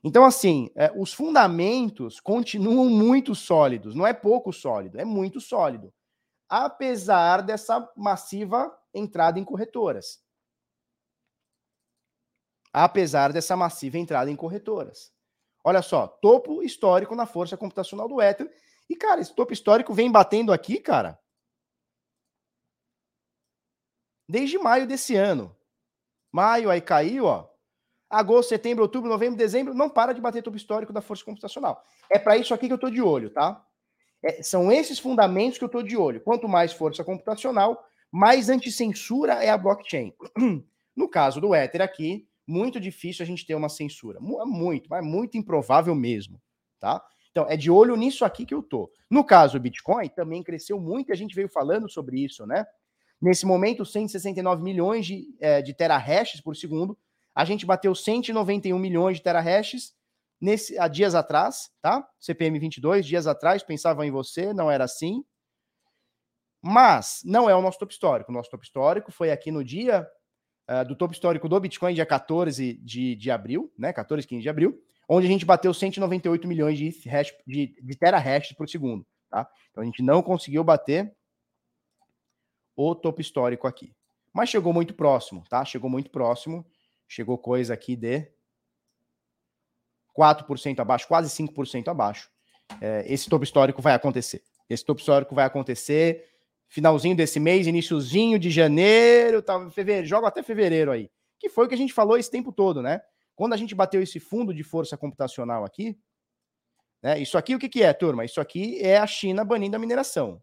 Então, assim, é, os fundamentos continuam muito sólidos. Não é pouco sólido, é muito sólido. Apesar dessa massiva entrada em corretoras. Apesar dessa massiva entrada em corretoras. Olha só, topo histórico na força computacional do Ether e, cara, esse topo histórico vem batendo aqui, cara, desde maio desse ano. Maio, aí caiu, ó. Agosto, setembro, outubro, novembro, dezembro, não para de bater topo histórico da força computacional. É para isso aqui que eu tô de olho, tá? É, são esses fundamentos que eu tô de olho. Quanto mais força computacional, mais anticensura é a blockchain. No caso do Ether aqui, muito difícil a gente ter uma censura. Muito, mas muito improvável mesmo, tá? Então, é de olho nisso aqui que eu tô. No caso, o Bitcoin também cresceu muito, e a gente veio falando sobre isso, né? Nesse momento, 169 milhões de, é, de terahashes por segundo. A gente bateu 191 milhões de terahashes nesse, há dias atrás, tá? CPM 22, dias atrás, pensavam em você, não era assim. Mas não é o nosso top histórico. O nosso top histórico foi aqui no dia uh, do top histórico do Bitcoin, dia 14 de, de abril, né? 14, 15 de abril onde a gente bateu 198 milhões de, hash, de, de terahashes por segundo. Tá? Então a gente não conseguiu bater o topo histórico aqui. Mas chegou muito próximo, tá? Chegou muito próximo. Chegou coisa aqui de 4% abaixo, quase 5% abaixo. É, esse topo histórico vai acontecer. Esse topo histórico vai acontecer finalzinho desse mês, iníciozinho de janeiro, tá, fevereiro, joga até fevereiro aí. Que foi o que a gente falou esse tempo todo, né? Quando a gente bateu esse fundo de força computacional aqui, né, isso aqui o que, que é, turma? Isso aqui é a China banindo a mineração.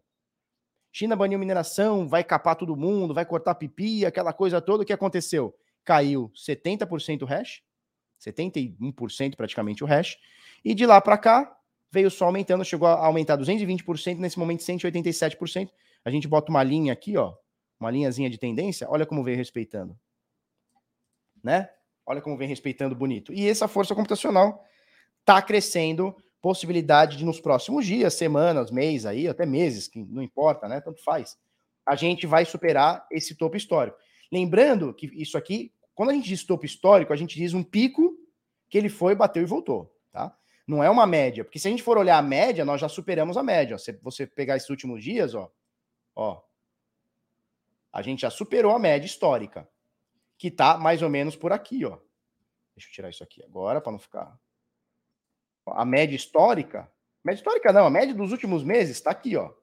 China baniu mineração, vai capar todo mundo, vai cortar pipi, aquela coisa toda. O que aconteceu? Caiu 70% o hash, 71% praticamente o hash, e de lá para cá veio só aumentando, chegou a aumentar 220%, nesse momento 187%. A gente bota uma linha aqui, ó, uma linhazinha de tendência, olha como veio respeitando. Né? Olha como vem respeitando bonito. E essa força computacional está crescendo, possibilidade de nos próximos dias, semanas, meses aí, até meses, que não importa, né? Tanto faz. A gente vai superar esse topo histórico. Lembrando que isso aqui, quando a gente diz topo histórico, a gente diz um pico que ele foi, bateu e voltou, tá? Não é uma média, porque se a gente for olhar a média, nós já superamos a média. Se você pegar esses últimos dias, ó, ó, a gente já superou a média histórica que tá mais ou menos por aqui, ó. Deixa eu tirar isso aqui agora para não ficar. A média histórica, média histórica não, a média dos últimos meses está aqui, ó.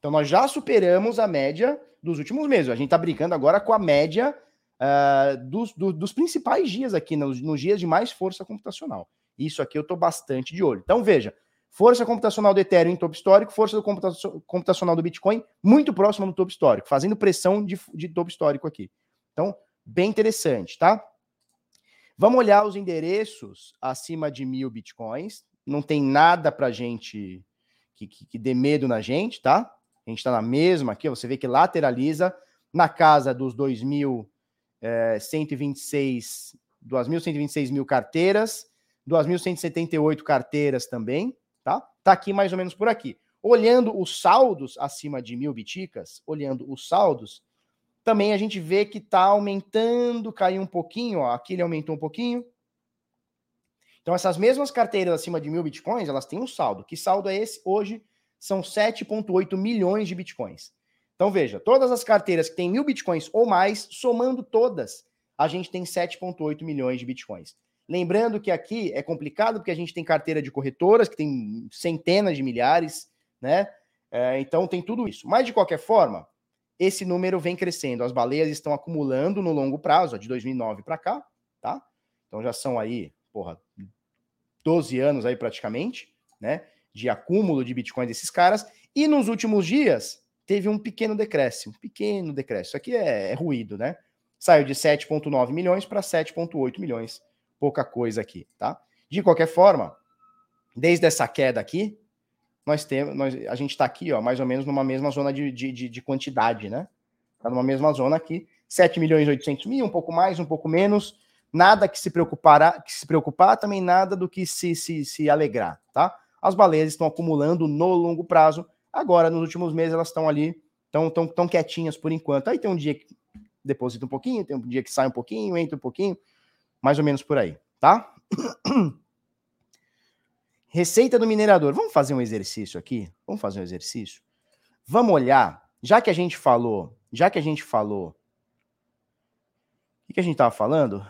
Então nós já superamos a média dos últimos meses. A gente está brincando agora com a média uh, dos, do, dos principais dias aqui, nos, nos dias de mais força computacional. Isso aqui eu estou bastante de olho. Então veja, força computacional do Ethereum em topo histórico, força do computacional do Bitcoin muito próxima do topo histórico, fazendo pressão de, de topo histórico aqui. Então, bem interessante, tá? Vamos olhar os endereços acima de mil bitcoins. Não tem nada para gente que, que, que dê medo na gente, tá? A gente está na mesma aqui, você vê que lateraliza na casa dos 2.126 2.126 mil carteiras, 2.178 carteiras também, tá? Tá aqui mais ou menos por aqui. Olhando os saldos acima de mil biticas, olhando os saldos, também a gente vê que está aumentando, caiu um pouquinho, ó, aqui ele aumentou um pouquinho. Então, essas mesmas carteiras acima de mil bitcoins, elas têm um saldo. Que saldo é esse? Hoje, são 7,8 milhões de bitcoins. Então veja, todas as carteiras que têm mil bitcoins ou mais, somando todas, a gente tem 7,8 milhões de bitcoins. Lembrando que aqui é complicado porque a gente tem carteira de corretoras que tem centenas de milhares, né? É, então tem tudo isso. Mas de qualquer forma, esse número vem crescendo. As baleias estão acumulando no longo prazo, ó, de 2009 para cá, tá? Então já são aí, porra, 12 anos aí praticamente, né? De acúmulo de bitcoins desses caras. E nos últimos dias teve um pequeno decréscimo, pequeno decréscimo. Isso aqui é, é ruído, né? Saiu de 7,9 milhões para 7,8 milhões pouca coisa aqui, tá? De qualquer forma, desde essa queda aqui, nós temos, nós, a gente está aqui, ó, mais ou menos numa mesma zona de, de, de, de quantidade, né? Está numa mesma zona aqui, 7 milhões e 800 mil, um pouco mais, um pouco menos, nada que se preocupar, que se preocupar, também nada do que se, se, se alegrar, tá? As baleias estão acumulando no longo prazo, agora, nos últimos meses, elas estão ali, estão tão, tão quietinhas por enquanto. Aí tem um dia que deposita um pouquinho, tem um dia que sai um pouquinho, entra um pouquinho, mais ou menos por aí, tá? Receita do minerador. Vamos fazer um exercício aqui? Vamos fazer um exercício? Vamos olhar, já que a gente falou, já que a gente falou. O que a gente estava falando?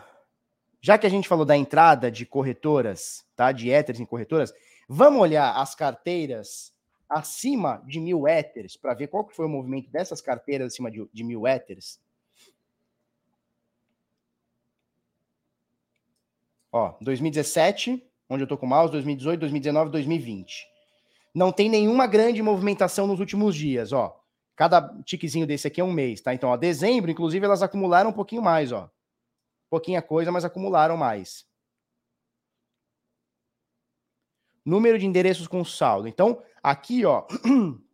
Já que a gente falou da entrada de corretoras, tá? De éteres em corretoras, vamos olhar as carteiras acima de mil éteres para ver qual que foi o movimento dessas carteiras acima de, de mil éteres. Ó, 2017, onde eu estou com o mouse, 2018, 2019, 2020. Não tem nenhuma grande movimentação nos últimos dias, ó. Cada tiquezinho desse aqui é um mês, tá? Então, ó, dezembro, inclusive, elas acumularam um pouquinho mais, ó. Pouquinha coisa, mas acumularam mais. Número de endereços com saldo. Então, aqui, ó.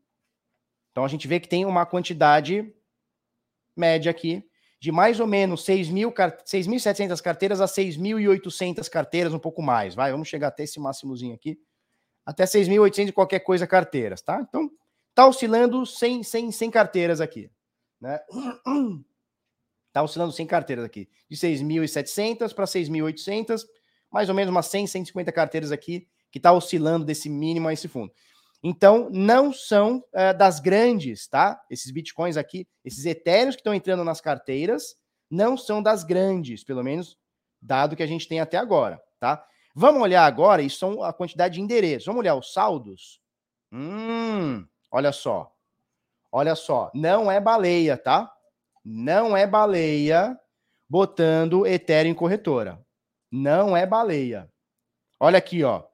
Então, a gente vê que tem uma quantidade média aqui de mais ou menos 6.700 carteiras a 6.800 carteiras, um pouco mais. Vai, vamos chegar até esse máximozinho aqui. Até 6.800 de qualquer coisa carteiras, tá? Então, tá oscilando sem, sem, sem carteiras aqui, né? Tá oscilando sem carteiras aqui. De 6.700 para 6.800, mais ou menos umas 100, 150 carteiras aqui, que tá oscilando desse mínimo a esse fundo. Então, não são uh, das grandes, tá? Esses bitcoins aqui, esses etéreos que estão entrando nas carteiras, não são das grandes, pelo menos dado que a gente tem até agora, tá? Vamos olhar agora, isso são a quantidade de endereços. Vamos olhar os saldos? Hum, olha só. Olha só, não é baleia, tá? Não é baleia botando Ethereum em corretora. Não é baleia. Olha aqui, ó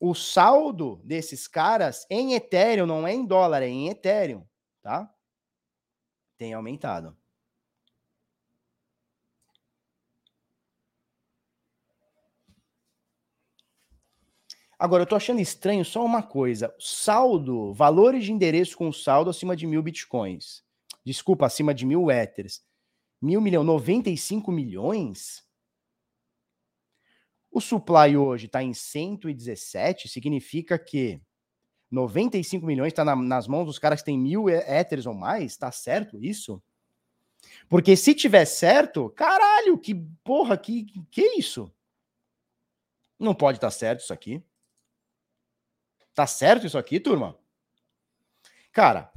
o saldo desses caras em Ethereum, não é em dólar, é em Ethereum, tá? Tem aumentado. Agora, eu tô achando estranho só uma coisa. Saldo, valores de endereço com saldo acima de mil bitcoins. Desculpa, acima de mil ethers. Mil milhão, 95 milhões? O supply hoje está em 117, significa que 95 milhões está na, nas mãos dos caras que têm mil éteres ou mais, tá certo isso? Porque se tiver certo, caralho, que porra, que que é isso? Não pode estar tá certo isso aqui. Tá certo isso aqui, turma? Cara,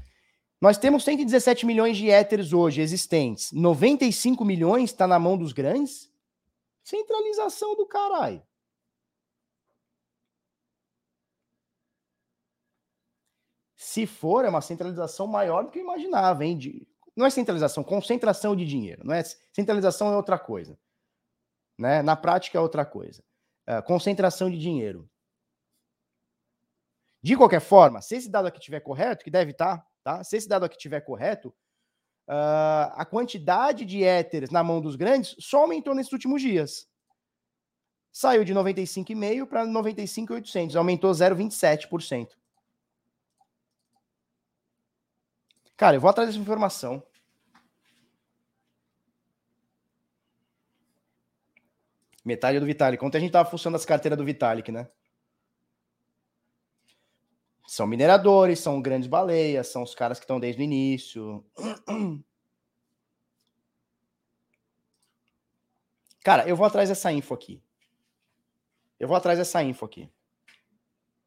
nós temos 117 milhões de éteres hoje existentes. 95 milhões está na mão dos grandes? Centralização do caralho. Se for, é uma centralização maior do que eu imaginava, hein? De... Não é centralização, concentração de dinheiro. Não é centralização é outra coisa, né? Na prática é outra coisa. É, concentração de dinheiro. De qualquer forma, se esse dado aqui estiver correto, que deve estar, tá, tá? Se esse dado aqui estiver correto, uh, a quantidade de éteres na mão dos grandes só aumentou nesses últimos dias. Saiu de 95,5 para 95,800, aumentou 0,27%. Cara, eu vou atrás dessa informação. Metade é do Vitalik. Ontem a gente tava funcionando as carteiras do Vitalik, né? São mineradores, são grandes baleias, são os caras que estão desde o início. Cara, eu vou atrás dessa info aqui. Eu vou atrás dessa info aqui.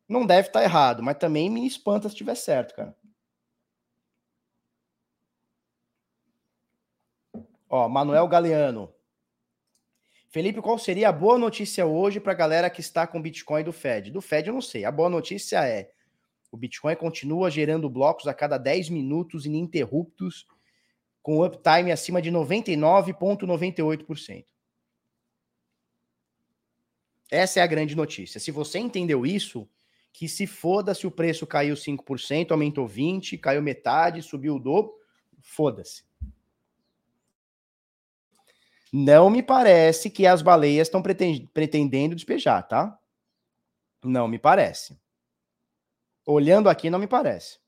Não deve estar tá errado, mas também me espanta se estiver certo, cara. Ó, Manuel Galeano. Felipe, qual seria a boa notícia hoje para a galera que está com Bitcoin do Fed? Do Fed eu não sei. A boa notícia é o Bitcoin continua gerando blocos a cada 10 minutos ininterruptos, com uptime acima de 99,98%. Essa é a grande notícia. Se você entendeu isso, que se foda se o preço caiu 5%, aumentou 20%, caiu metade, subiu o dobro, foda-se. Não me parece que as baleias estão pretendendo despejar, tá? Não me parece. Olhando aqui, não me parece.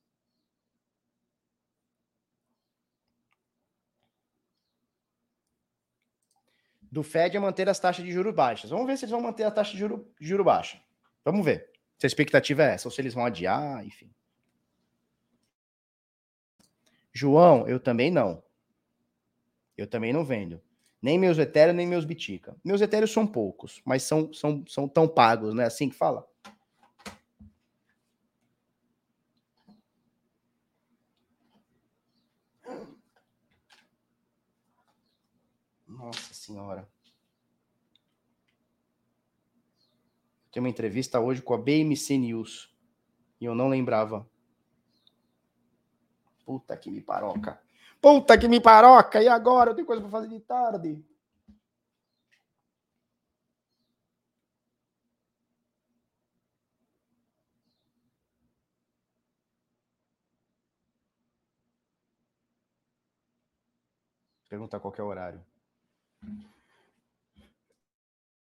Do Fed é manter as taxas de juros baixas. Vamos ver se eles vão manter a taxa de juro, juro baixa. Vamos ver. Se a expectativa é essa, ou se eles vão adiar, enfim. João, eu também não. Eu também não vendo. Nem meus Ethereum, nem meus Bitica. Meus Ethereum são poucos, mas são, são, são tão pagos, né? Assim que fala. Nossa senhora. Tem uma entrevista hoje com a BMC News. E eu não lembrava. Puta que me paroca. Puta que me paroca! E agora? Eu tenho coisa para fazer de tarde. Perguntar qual é o horário.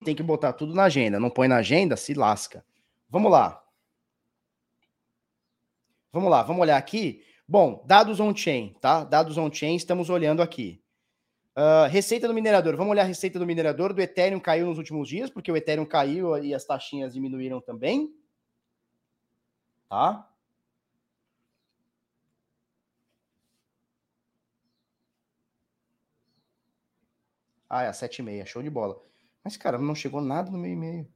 Tem que botar tudo na agenda. Não põe na agenda, se lasca. Vamos lá. Vamos lá, vamos olhar aqui. Bom, dados on-chain, tá? Dados on-chain, estamos olhando aqui. Uh, receita do minerador. Vamos olhar a receita do minerador. Do Ethereum caiu nos últimos dias, porque o Ethereum caiu e as taxinhas diminuíram também. Tá? Ah, é a 7,5. Show de bola. Mas, cara, não chegou nada no meu e-mail.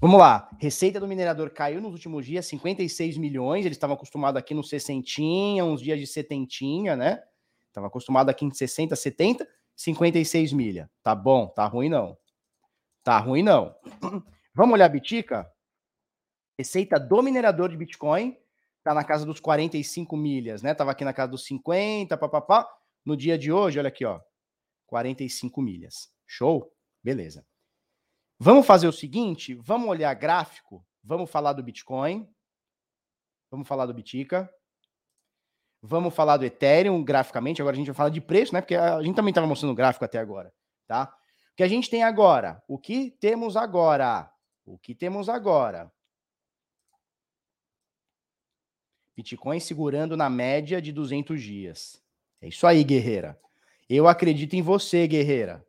Vamos lá. Receita do minerador caiu nos últimos dias, 56 milhões. Eles estavam acostumados aqui no 60, uns dias de setentinha, né? Estava acostumado aqui em 60, 70, 56 milha. Tá bom, tá ruim não. Tá ruim não. Vamos olhar a Bitica? Receita do minerador de Bitcoin tá na casa dos 45 milhas, né? Tava aqui na casa dos 50, papapá. No dia de hoje, olha aqui, ó. 45 milhas. Show? Beleza. Vamos fazer o seguinte, vamos olhar gráfico, vamos falar do Bitcoin, vamos falar do Bitica, vamos falar do Ethereum graficamente, agora a gente vai falar de preço, né? Porque a gente também estava mostrando gráfico até agora, tá? O que a gente tem agora? O que temos agora? O que temos agora? Bitcoin segurando na média de 200 dias. É isso aí, guerreira. Eu acredito em você, guerreira.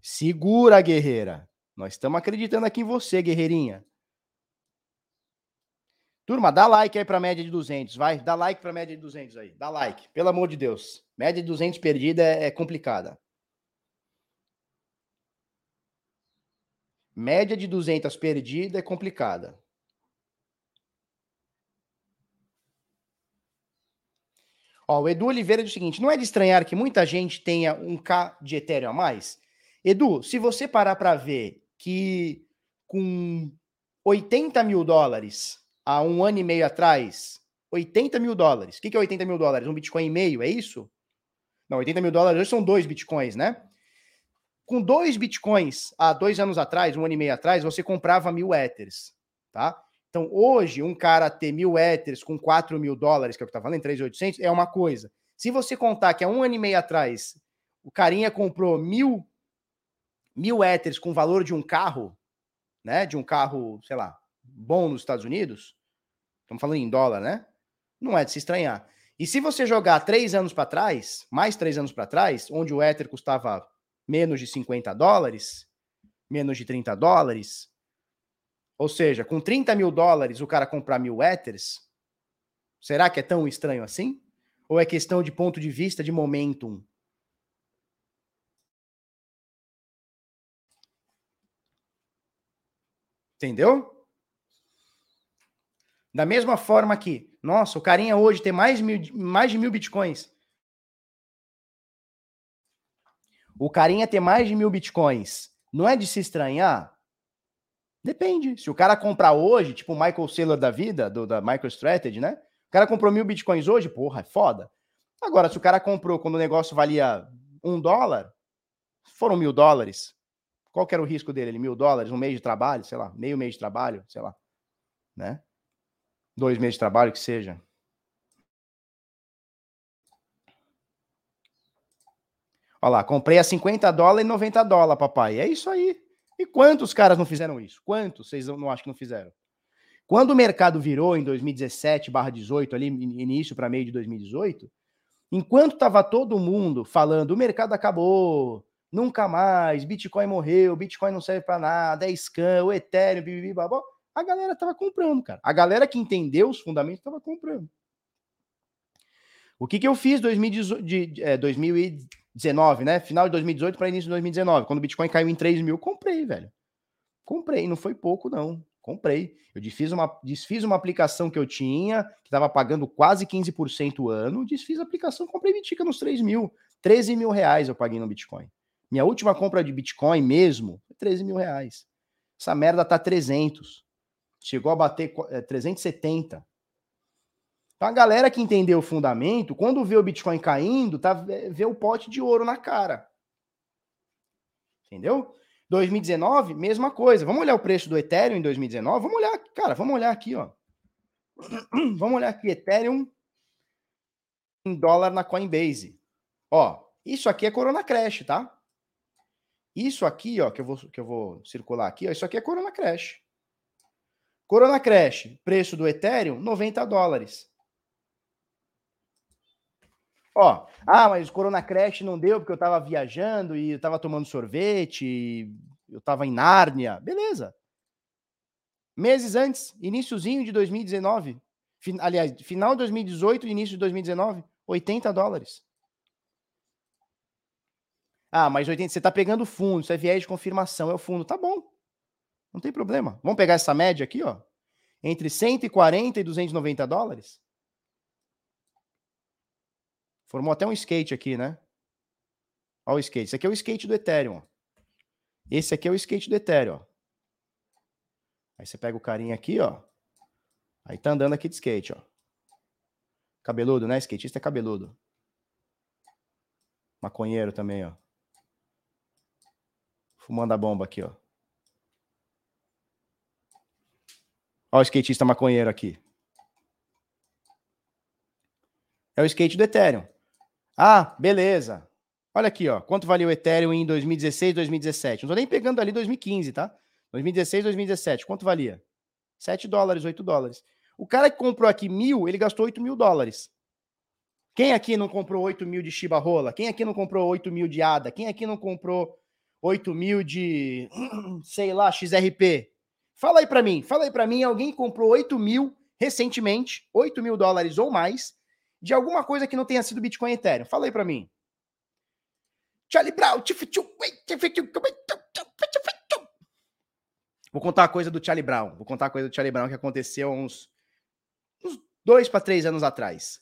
Segura, guerreira. Nós estamos acreditando aqui em você, guerreirinha. Turma, dá like aí para média de 200, vai. Dá like para média de 200 aí. Dá like, pelo amor de Deus. Média de 200 perdida é, é complicada. Média de 200 perdida é complicada. Ó, o Edu Oliveira diz o seguinte: não é de estranhar que muita gente tenha um K de Ethereum a mais? Edu, se você parar para ver que com 80 mil dólares há um ano e meio atrás, 80 mil dólares. O que é 80 mil dólares? Um Bitcoin e meio, é isso? Não, 80 mil dólares hoje são dois Bitcoins, né? Com dois Bitcoins há dois anos atrás, um ano e meio atrás, você comprava mil Ethers, tá? Então, hoje, um cara ter mil Ethers com 4 mil dólares, que é o que tá falando, em 3.800, é uma coisa. Se você contar que há um ano e meio atrás, o carinha comprou mil mil éteres com o valor de um carro, né? De um carro, sei lá, bom nos Estados Unidos, estamos falando em dólar, né? Não é de se estranhar. E se você jogar três anos para trás, mais três anos para trás, onde o Ether custava menos de 50 dólares, menos de 30 dólares, ou seja, com 30 mil dólares o cara comprar mil Ethers, será que é tão estranho assim? Ou é questão de ponto de vista de momentum? Entendeu? Da mesma forma que, nossa, o carinha hoje tem mais, mil, mais de mil bitcoins. O carinha ter mais de mil bitcoins não é de se estranhar? Depende. Se o cara comprar hoje, tipo o Michael Saylor da vida, do, da MicroStrategy, né? O cara comprou mil bitcoins hoje, porra, é foda. Agora, se o cara comprou quando o negócio valia um dólar, foram mil dólares. Qual que era o risco dele? Ele, mil dólares, um mês de trabalho, sei lá, meio mês de trabalho, sei lá, né? Dois meses de trabalho, que seja. Olha lá, comprei a 50 dólares e 90 dólares, papai. É isso aí. E quantos caras não fizeram isso? Quantos vocês não acham que não fizeram? Quando o mercado virou em 2017 barra 18, ali, início para meio de 2018, enquanto estava todo mundo falando o mercado acabou, nunca mais, Bitcoin morreu, Bitcoin não serve para nada, é scam, o Ethereum, bibibi, babó, a galera tava comprando, cara. A galera que entendeu os fundamentos tava comprando. O que que eu fiz 2018, de, é, 2019, né? Final de 2018 para início de 2019, quando o Bitcoin caiu em 3 mil, comprei, velho. Comprei, não foi pouco, não. Comprei. Eu desfiz uma, desfiz uma aplicação que eu tinha, que estava pagando quase 15% ano, desfiz a aplicação, comprei Bitica nos 3 mil. 13 mil reais eu paguei no Bitcoin. Minha última compra de Bitcoin mesmo foi 13 mil reais. Essa merda tá 300. Chegou a bater 370. Então a galera que entendeu o fundamento, quando vê o Bitcoin caindo, tá vê o pote de ouro na cara. Entendeu? 2019, mesma coisa. Vamos olhar o preço do Ethereum em 2019? Vamos olhar, cara, vamos olhar aqui, ó. Vamos olhar aqui Ethereum em dólar na Coinbase. Ó, isso aqui é Corona Crash, tá? Isso aqui, ó, que eu vou, que eu vou circular aqui, ó, isso aqui é Corona Crash. Corona Crash, preço do Ethereum, 90 dólares. Ó, ah, mas Corona Crash não deu porque eu tava viajando e eu tava tomando sorvete, eu tava em Nárnia. Beleza. Meses antes, iníciozinho de 2019, aliás, final de 2018 início de 2019, 80 dólares. Ah, mas 80, você está pegando fundo, isso é viés de confirmação, é o fundo. Tá bom. Não tem problema. Vamos pegar essa média aqui, ó. Entre 140 e 290 dólares. Formou até um skate aqui, né? Olha o skate. Esse aqui é o skate do Ethereum. Esse aqui é o skate do Ethereum. Ó. Aí você pega o carinha aqui, ó. Aí tá andando aqui de skate, ó. Cabeludo, né? Skatista é cabeludo. Maconheiro também, ó. Fumando a bomba aqui, ó. Olha o skatista maconheiro aqui. É o skate do Ethereum. Ah, beleza. Olha aqui, ó. Quanto valia o Ethereum em 2016, 2017? Não tô nem pegando ali 2015, tá? 2016, 2017. Quanto valia? 7 dólares, 8 dólares. O cara que comprou aqui mil, ele gastou 8 mil dólares. Quem aqui não comprou 8 mil de Shiba Rola? Quem aqui não comprou 8 mil de ADA? Quem aqui não comprou 8 mil de, sei lá, XRP. Fala aí para mim, fala aí para mim, alguém comprou 8 mil recentemente, 8 mil dólares ou mais, de alguma coisa que não tenha sido Bitcoin Ethereum. Fala aí para mim. Charlie Brown. Vou contar a coisa do Charlie Brown. Vou contar a coisa do Charlie Brown que aconteceu uns, uns dois para três anos atrás.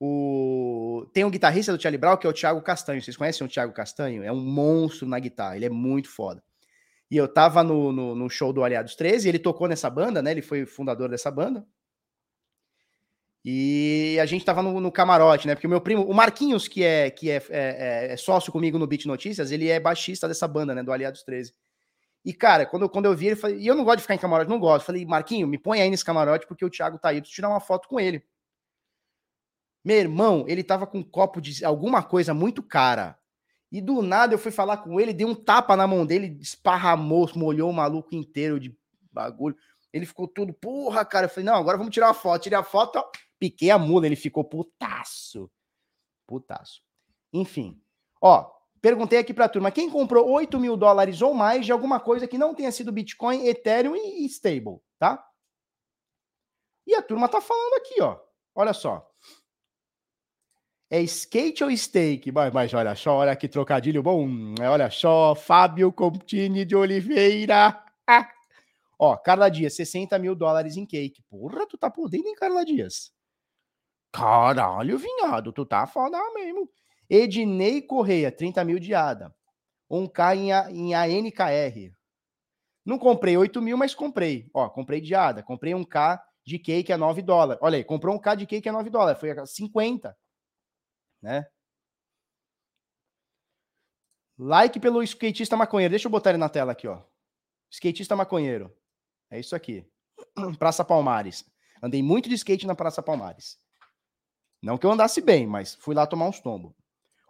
O... Tem um guitarrista do Charlie Brown que é o Thiago Castanho. Vocês conhecem o Thiago Castanho? É um monstro na guitarra, ele é muito foda. E eu tava no, no, no show do Aliados 13, ele tocou nessa banda, né? Ele foi fundador dessa banda. E a gente tava no, no, camarote, né? Porque o meu primo, o Marquinhos, que é que é, é, é, sócio comigo no Beat Notícias, ele é baixista dessa banda, né? Do Aliados 13. E, cara, quando, quando eu vi ele, falei, e eu não gosto de ficar em camarote, não gosto. Falei, Marquinho, me põe aí nesse camarote, porque o Thiago tá aí, preciso tirar uma foto com ele. Meu irmão, ele tava com um copo de alguma coisa muito cara. E do nada eu fui falar com ele, dei um tapa na mão dele, esparramou, molhou o maluco inteiro de bagulho. Ele ficou todo, porra, cara. Eu falei, não, agora vamos tirar uma foto. Tirei a foto, ó, Piquei a mula, ele ficou putaço. Putaço. Enfim. Ó, perguntei aqui pra turma, quem comprou 8 mil dólares ou mais de alguma coisa que não tenha sido Bitcoin, Ethereum e Stable, tá? E a turma tá falando aqui, ó. Olha só. É skate ou steak? Mas, mas olha só, olha que trocadilho bom. Olha só, Fábio Contini de Oliveira. Ó, Carla Dias, 60 mil dólares em cake. Porra, tu tá podendo, hein, Carla Dias? Caralho, vinhado, tu tá foda mesmo. Ednei Correia, 30 mil de ADA. 1K em, a, em ANKR. Não comprei 8 mil, mas comprei. Ó, comprei de ADA. Comprei 1K de cake a 9 dólares. Olha aí, comprou um K de cake a 9 dólares. Foi a 50. Né? Like pelo skatista maconheiro. Deixa eu botar ele na tela aqui, ó. Skatista maconheiro. É isso aqui. Praça Palmares. Andei muito de skate na Praça Palmares. Não que eu andasse bem, mas fui lá tomar uns tombos.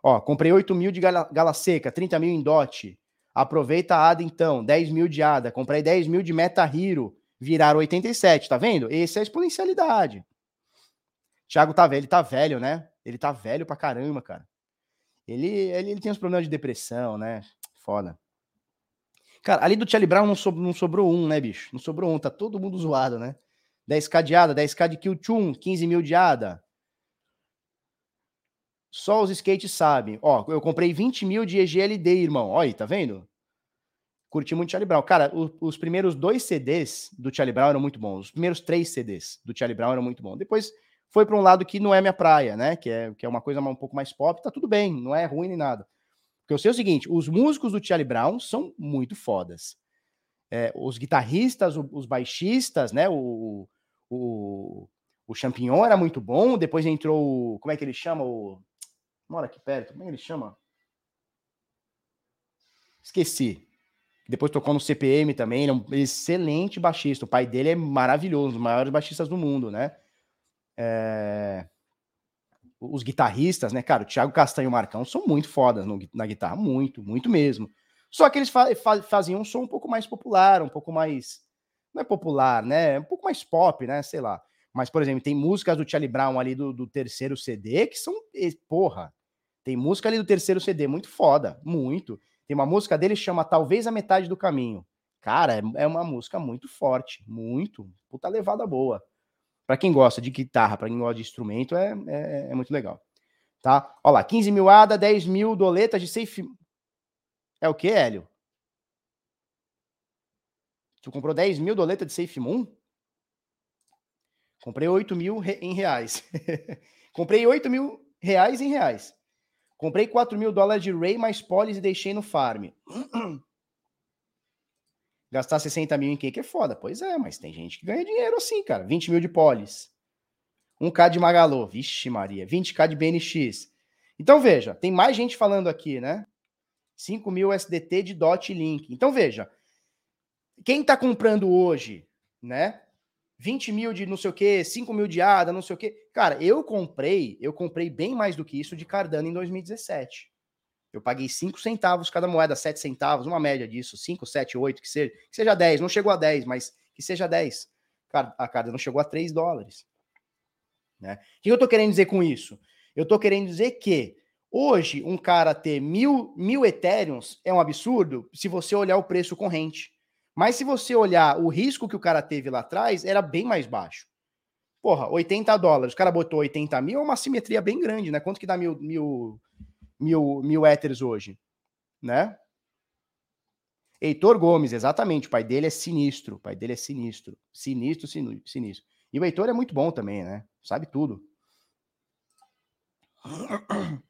Ó, comprei 8 mil de gala, gala seca, 30 mil em DOT. Aproveita a ADA então, 10 mil de ADA. Comprei 10 mil de Meta Hero, viraram 87, tá vendo? Essa é a exponencialidade. Thiago tá velho, ele tá velho, né? Ele tá velho pra caramba, cara. Ele, ele, ele tem uns problemas de depressão, né? Foda. Cara, ali do Charlie Brown não, so, não sobrou um, né, bicho? Não sobrou um, tá todo mundo zoado, né? 10k de ADA, 10k de Kill Chun, 15 mil de ADA. Só os skates sabem. Ó, eu comprei 20 mil de EGLD, irmão. Olha aí, tá vendo? Curti muito Charlie Brown. Cara, o, os primeiros dois CDs do Charlie Brown eram muito bons. Os primeiros três CDs do Charlie Brown eram muito bons. Depois foi para um lado que não é minha praia, né? Que é, que é uma coisa um pouco mais pop. Tá tudo bem, não é ruim nem nada. Porque eu sei o seguinte: os músicos do Charlie Brown são muito fodas. É, os guitarristas, os baixistas, né? O, o, o Champignon era muito bom. Depois entrou. Como é que ele chama? O. Mora aqui perto. Como é que ele chama? Esqueci. Depois tocou no CPM também. Ele é um excelente baixista. O pai dele é maravilhoso, um dos maiores baixistas do mundo, né? É os guitarristas, né, cara, o Thiago Castanho e o Marcão são muito fodas no, na guitarra, muito, muito mesmo. Só que eles fa fa faziam um som um pouco mais popular, um pouco mais. Não é popular, né? Um pouco mais pop, né? Sei lá. Mas, por exemplo, tem músicas do Charlie Brown ali do, do terceiro CD que são. Porra! Tem música ali do terceiro CD muito foda, muito. Tem uma música dele que chama Talvez a Metade do Caminho. Cara, é, é uma música muito forte, muito. Puta levada boa para quem gosta de guitarra, para quem gosta de instrumento, é, é, é, muito legal. Tá? Olha lá, 15 mil ADA, 10 mil doletas de safe. É o que, Hélio? Tu comprou 10 mil doletas de Safe Moon? Comprei 8 mil em reais. Comprei 8 mil reais em reais. Comprei 4 mil dólares de Ray mais polis e deixei no farm. Gastar 60 mil em cake é foda. Pois é, mas tem gente que ganha dinheiro assim, cara. 20 mil de polis. 1K de Magalô. Vixe, Maria. 20K de BNX. Então, veja, tem mais gente falando aqui, né? 5 mil SDT de DOT Link. Então, veja. Quem tá comprando hoje, né? 20 mil de não sei o que, 5 mil de ADA, não sei o que. Cara, eu comprei, eu comprei bem mais do que isso de Cardano em 2017. Eu paguei 5 centavos cada moeda, 7 centavos, uma média disso, 5, 7, 8, que seja, que seja 10, não chegou a 10, mas que seja 10. A cada não chegou a 3 dólares. Né? O que eu tô querendo dizer com isso? Eu tô querendo dizer que hoje um cara ter mil, mil Ethereums é um absurdo se você olhar o preço corrente. Mas se você olhar o risco que o cara teve lá atrás, era bem mais baixo. Porra, 80 dólares. O cara botou 80 mil, é uma simetria bem grande, né? Quanto que dá mil, mil, mil, mil éteres hoje, né? Heitor Gomes, exatamente. O pai dele é sinistro. O pai dele é sinistro. Sinistro, sinistro. E o Heitor é muito bom também, né? Sabe tudo.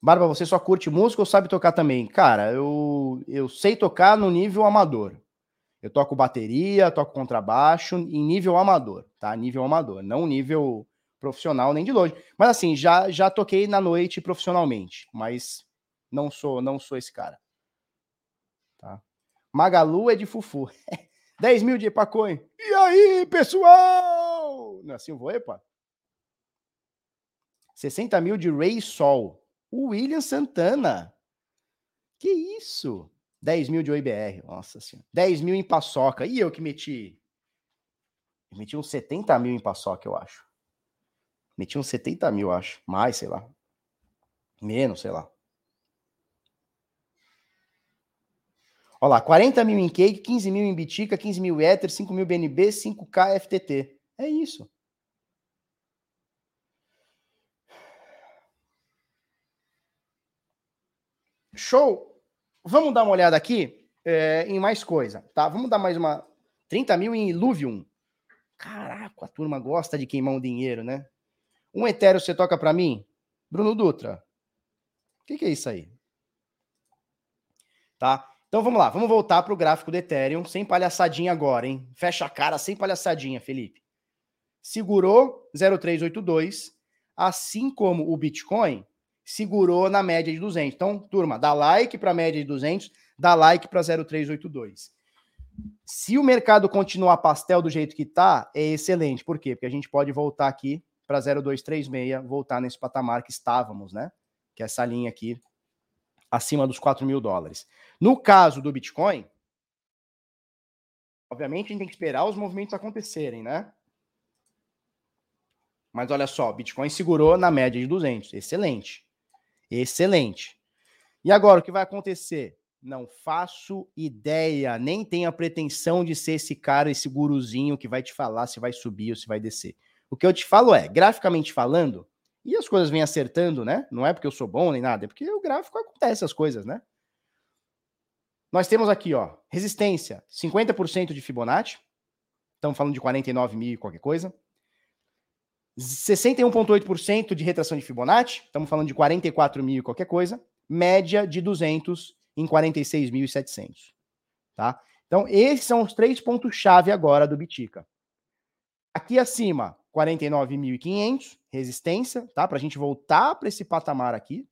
Barba, você só curte música ou sabe tocar também? Cara, eu, eu sei tocar no nível amador. Eu toco bateria, toco contrabaixo em nível amador, tá? Nível amador, não nível profissional nem de longe. Mas assim, já já toquei na noite profissionalmente, mas não sou não sou esse cara. Tá? Magalu é de Fufu. 10 mil de Epacoin. E aí, pessoal? Não é assim eu vou, Epa? 60 mil de Ray Sol. O William Santana. Que isso? 10 mil de OIBR. Nossa senhora. 10 mil em paçoca. E eu que meti Meti uns 70 mil em paçoca, eu acho. Meti uns 70 mil, acho. Mais, sei lá. Menos, sei lá. Olha lá, 40 mil em cake, 15 mil em Bitica, 15 mil Ether, 5 mil BNB, 5K FTT. É isso. Show! Vamos dar uma olhada aqui é, em mais coisa, tá? Vamos dar mais uma 30 mil em Illuvium. Caraca, a turma gosta de queimar um dinheiro, né? Um Ethereum você toca para mim? Bruno Dutra. O que, que é isso aí? Tá? Então vamos lá, vamos voltar para o gráfico do Ethereum, sem palhaçadinha agora, hein? Fecha a cara sem palhaçadinha, Felipe. Segurou 0,382, assim como o Bitcoin segurou na média de 200. Então, turma, dá like para a média de 200, dá like para 0,382. Se o mercado continuar pastel do jeito que está, é excelente. Por quê? Porque a gente pode voltar aqui para 0,236, voltar nesse patamar que estávamos, né? Que é essa linha aqui acima dos 4 mil dólares. No caso do Bitcoin, obviamente a gente tem que esperar os movimentos acontecerem, né? Mas olha só, Bitcoin segurou na média de 200. Excelente. Excelente. E agora, o que vai acontecer? Não faço ideia, nem tenho a pretensão de ser esse cara, esse guruzinho que vai te falar se vai subir ou se vai descer. O que eu te falo é, graficamente falando, e as coisas vêm acertando, né? Não é porque eu sou bom nem nada, é porque o gráfico acontece as coisas, né? Nós temos aqui, ó, resistência, 50% de Fibonacci. Estamos falando de 49 mil e qualquer coisa. 61,8% de retração de Fibonacci. Estamos falando de 44 mil e qualquer coisa. Média de 200 em 46.700. Tá? Então, esses são os três pontos-chave agora do Bitica. Aqui acima, 49.500, resistência, tá? Para a gente voltar para esse patamar aqui.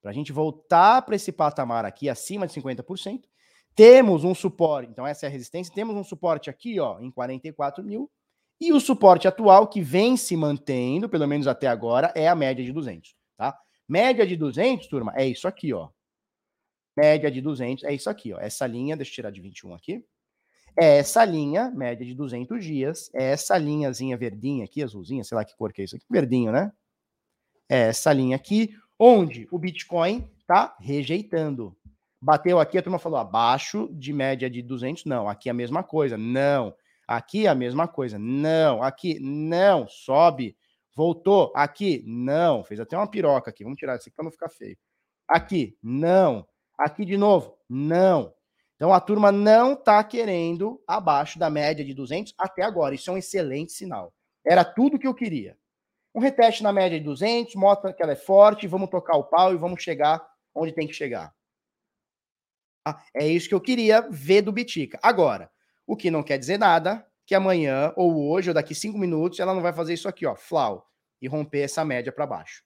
Para a gente voltar para esse patamar aqui, acima de 50%. Temos um suporte, então essa é a resistência. Temos um suporte aqui, ó, em 44 mil. E o suporte atual, que vem se mantendo, pelo menos até agora, é a média de 200, tá? Média de 200, turma, é isso aqui, ó. Média de 200 é isso aqui, ó. Essa linha, deixa eu tirar de 21 aqui é essa linha, média de 200 dias, é essa linhazinha verdinha aqui, azulzinha, sei lá que cor que é isso aqui, verdinho, né? É essa linha aqui, onde o Bitcoin tá rejeitando. Bateu aqui, a turma falou abaixo de média de 200, não, aqui é a mesma coisa, não. Aqui é a mesma coisa, não. Aqui, não, sobe. Voltou, aqui, não. Fez até uma piroca aqui, vamos tirar isso aqui para não ficar feio. Aqui, não. Aqui de novo, não. Então a turma não está querendo abaixo da média de 200 até agora. Isso é um excelente sinal. Era tudo que eu queria. Um reteste na média de 200, mostra que ela é forte, vamos tocar o pau e vamos chegar onde tem que chegar. Ah, é isso que eu queria ver do Bitica. Agora, o que não quer dizer nada que amanhã, ou hoje, ou daqui cinco minutos, ela não vai fazer isso aqui, ó, flau, e romper essa média para baixo.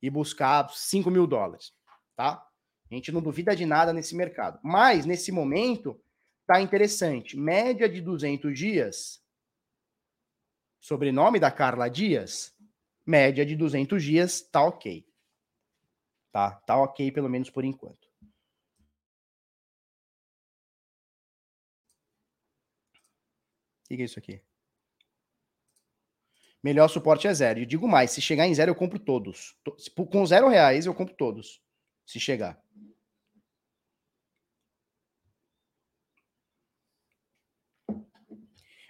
E buscar 5 mil dólares, tá? A gente não duvida de nada nesse mercado. Mas, nesse momento, tá interessante. Média de 200 dias. Sobrenome da Carla Dias. Média de 200 dias, tá ok. Tá, tá ok, pelo menos por enquanto. O que é isso aqui? Melhor suporte é zero. E digo mais, se chegar em zero, eu compro todos. Com zero reais, eu compro todos. Se chegar.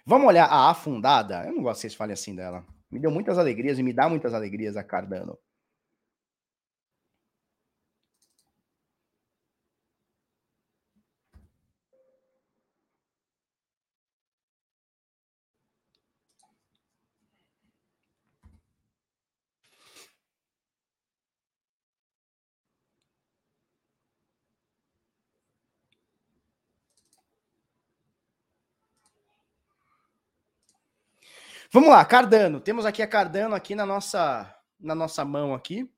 Vamos olhar a afundada? Eu não gosto que vocês falem assim dela. Me deu muitas alegrias e me dá muitas alegrias a Cardano. Vamos lá, Cardano. Temos aqui a Cardano aqui na nossa na nossa mão aqui.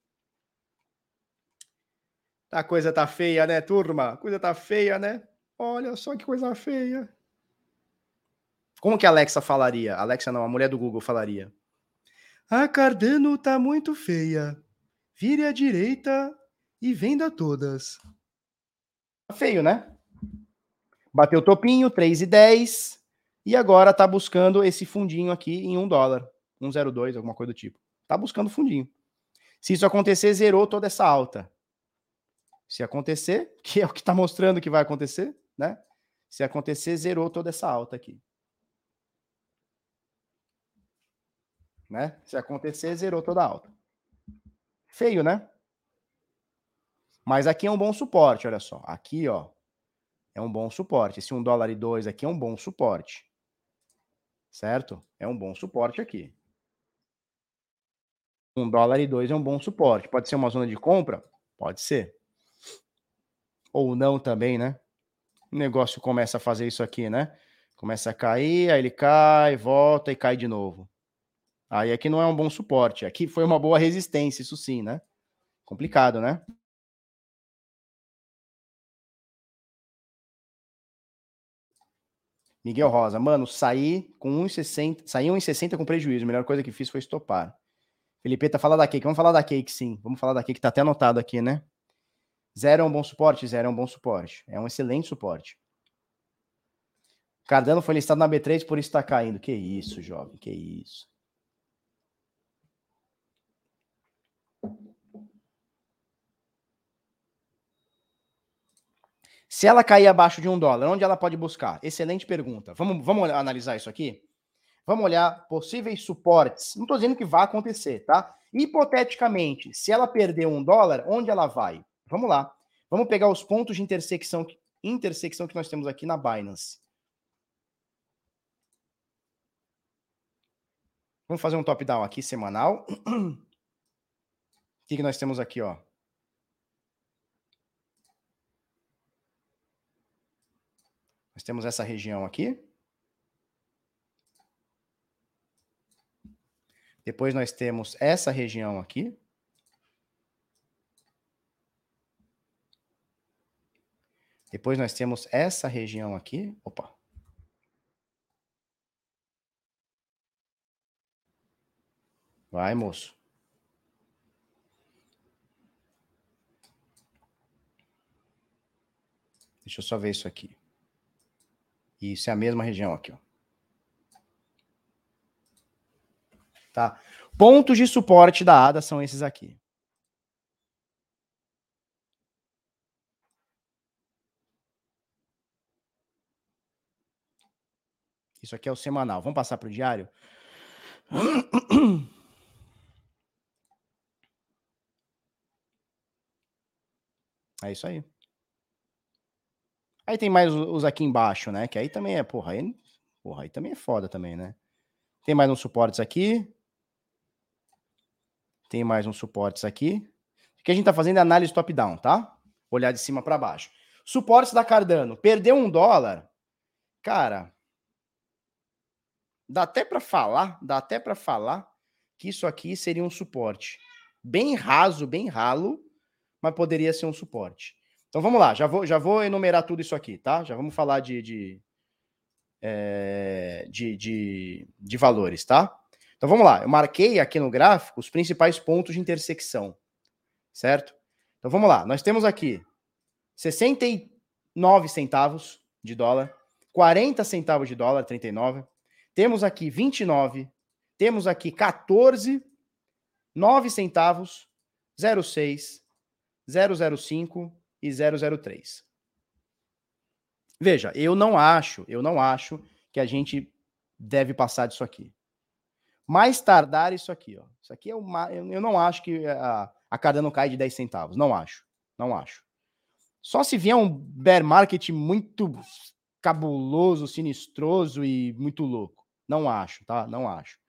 A coisa tá feia, né, turma? A coisa tá feia, né? Olha só que coisa feia. Como que a Alexa falaria? Alexa não, a mulher do Google falaria. A Cardano tá muito feia. Vire à direita e venda todas. Tá feio, né? Bateu o topinho, 3 e 10. E agora está buscando esse fundinho aqui em um dólar, 1,02, alguma coisa do tipo. Está buscando fundinho. Se isso acontecer, zerou toda essa alta. Se acontecer, que é o que está mostrando que vai acontecer, né? Se acontecer, zerou toda essa alta aqui. Né? Se acontecer, zerou toda a alta. Feio, né? Mas aqui é um bom suporte, olha só. Aqui, ó, é um bom suporte. Esse 1 dólar e 2 aqui é um bom suporte. Certo? É um bom suporte aqui. 1 dólar e 2 é um bom suporte. Pode ser uma zona de compra? Pode ser. Ou não também, né? O negócio começa a fazer isso aqui, né? Começa a cair, aí ele cai, volta e cai de novo. Aí aqui não é um bom suporte. Aqui foi uma boa resistência, isso sim, né? Complicado, né? Miguel Rosa, mano, saí com 1,60, saí 1,60 com prejuízo. A melhor coisa que fiz foi estopar. Felipe tá falando da Cake. Vamos falar da Cake, sim. Vamos falar da Cake, tá até anotado aqui, né? Zero é um bom suporte? Zero é um bom suporte. É um excelente suporte. Cardano foi listado na B3, por isso tá caindo. Que isso, jovem, que isso. Se ela cair abaixo de um dólar, onde ela pode buscar? Excelente pergunta. Vamos, vamos analisar isso aqui? Vamos olhar possíveis suportes. Não estou dizendo que vai acontecer, tá? Hipoteticamente, se ela perder um dólar, onde ela vai? Vamos lá. Vamos pegar os pontos de intersecção, intersecção que nós temos aqui na Binance. Vamos fazer um top-down aqui semanal. O que, que nós temos aqui, ó? Nós temos essa região aqui. Depois nós temos essa região aqui. Depois nós temos essa região aqui. Opa. Vai, moço. Deixa eu só ver isso aqui. Isso é a mesma região aqui, ó. Tá? Pontos de suporte da ADA são esses aqui. Isso aqui é o semanal. Vamos passar para o diário? É isso aí. Aí tem mais os aqui embaixo, né? Que aí também é, porra, aí, porra, aí também é foda também, né? Tem mais uns suportes aqui. Tem mais uns suportes aqui. O que a gente tá fazendo é análise top-down, tá? Olhar de cima para baixo. Suportes da Cardano. Perdeu um dólar. Cara, dá até para falar, dá até para falar que isso aqui seria um suporte. Bem raso, bem ralo, mas poderia ser um suporte. Então vamos lá, já vou, já vou enumerar tudo isso aqui, tá? Já vamos falar de, de, é, de, de, de valores, tá? Então vamos lá, eu marquei aqui no gráfico os principais pontos de intersecção, certo? Então vamos lá, nós temos aqui 69 centavos de dólar, 40 centavos de dólar, 39, temos aqui 29, temos aqui 14, 9 centavos, 06, 005 e 003. Veja, eu não acho, eu não acho que a gente deve passar disso aqui. Mais tardar isso aqui, ó. Isso aqui é uma, eu não acho que a, a Cardano cai de 10 centavos, não acho. Não acho. Só se vier um bear market muito cabuloso, sinistroso e muito louco. Não acho, tá? Não acho.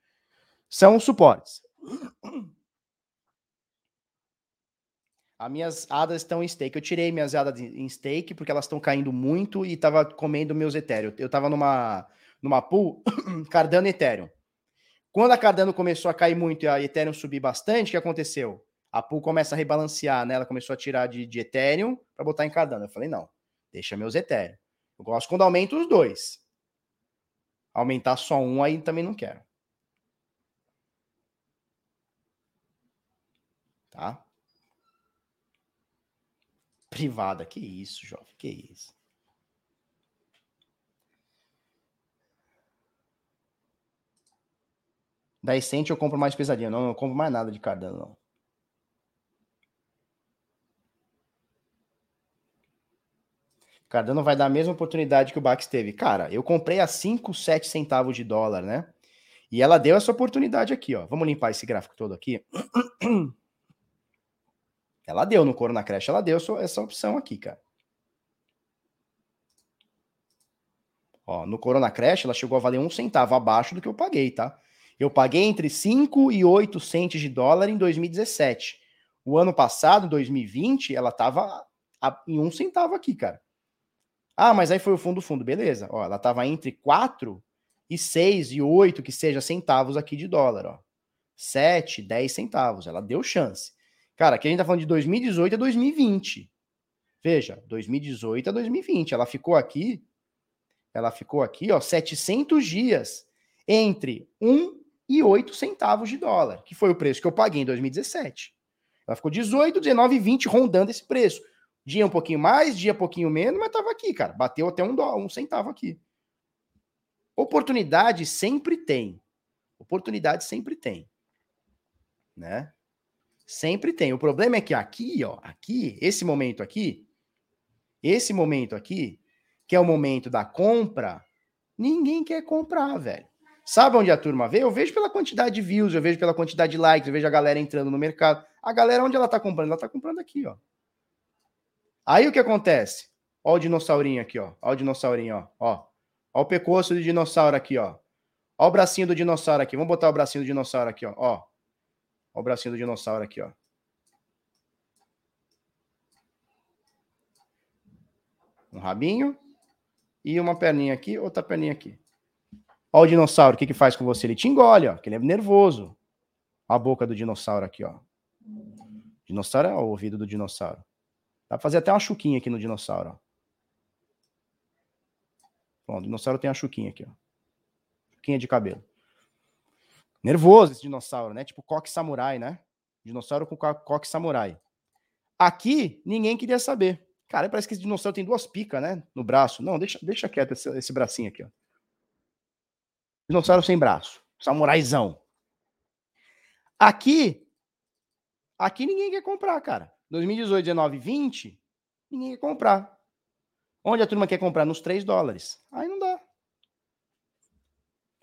São suportes. As minhas hadas estão em stake. Eu tirei minhas hadas em stake porque elas estão caindo muito e estava comendo meus Ethereum. Eu estava numa, numa pool Cardano Ethereum. Quando a Cardano começou a cair muito e a Ethereum subir bastante, o que aconteceu? A pool começa a rebalancear, né? Ela começou a tirar de, de Ethereum para botar em Cardano. Eu falei, não, deixa meus Ethereum. Eu gosto quando aumenta os dois. Aumentar só um aí também não quero. Tá? privada. Que isso, jovem, que isso. Da Essente eu compro mais pesadinha, Não, não compro mais nada de Cardano, não. Cardano vai dar a mesma oportunidade que o Bax teve. Cara, eu comprei a 5, 7 centavos de dólar, né? E ela deu essa oportunidade aqui, ó. Vamos limpar esse gráfico todo aqui. Ela deu no Corona Crash, ela deu essa opção aqui, cara. Ó, no Corona Crash, ela chegou a valer um centavo abaixo do que eu paguei, tá? Eu paguei entre 5 e 8 centes de dólar em 2017. O ano passado, 2020, ela tava em um centavo aqui, cara. Ah, mas aí foi o fundo fundo, beleza. Ó, ela tava entre 4 e 6 e 8, que seja centavos aqui de dólar, ó. 7, 10 centavos. Ela deu chance. Cara, aqui a gente tá falando de 2018 a 2020. Veja, 2018 a 2020. Ela ficou aqui, ela ficou aqui, ó, 700 dias entre 1 e 8 centavos de dólar, que foi o preço que eu paguei em 2017. Ela ficou 18, 19 20 rondando esse preço. Dia um pouquinho mais, dia um pouquinho menos, mas tava aqui, cara. Bateu até um, dólar, um centavo aqui. Oportunidade sempre tem. Oportunidade sempre tem. Né? Sempre tem. O problema é que aqui, ó, aqui, esse momento aqui, esse momento aqui, que é o momento da compra, ninguém quer comprar, velho. Sabe onde a turma vê? Eu vejo pela quantidade de views, eu vejo pela quantidade de likes, eu vejo a galera entrando no mercado. A galera, onde ela tá comprando? Ela tá comprando aqui, ó. Aí o que acontece? Ó o dinossaurinho aqui, ó. Ó o dinossaurinho, ó. Ó, o pescoço do dinossauro aqui, ó. Ó o bracinho do dinossauro aqui. Vamos botar o bracinho do dinossauro aqui, ó. Ó, ó o bracinho do dinossauro aqui, ó. Um rabinho e uma perninha aqui, outra perninha aqui. Ó o dinossauro, o que que faz com você? Ele te engole, ó, porque ele é nervoso. Ó a boca do dinossauro aqui, ó. Dinossauro é o ouvido do dinossauro. Dá pra fazer até uma chuquinha aqui no dinossauro, ó. Pronto, o dinossauro tem uma chuquinha aqui, ó. Chuquinha de cabelo. Nervoso esse dinossauro, né? Tipo coque samurai, né? Dinossauro com coque samurai. Aqui, ninguém queria saber. Cara, parece que esse dinossauro tem duas picas, né? No braço. Não, deixa, deixa quieto esse, esse bracinho aqui, ó. Dinossauro sem braço. Samuraizão. Aqui, aqui ninguém quer comprar, cara. 2018, 19, 20, ninguém quer comprar. Onde a turma quer comprar? Nos 3 dólares. Aí não dá.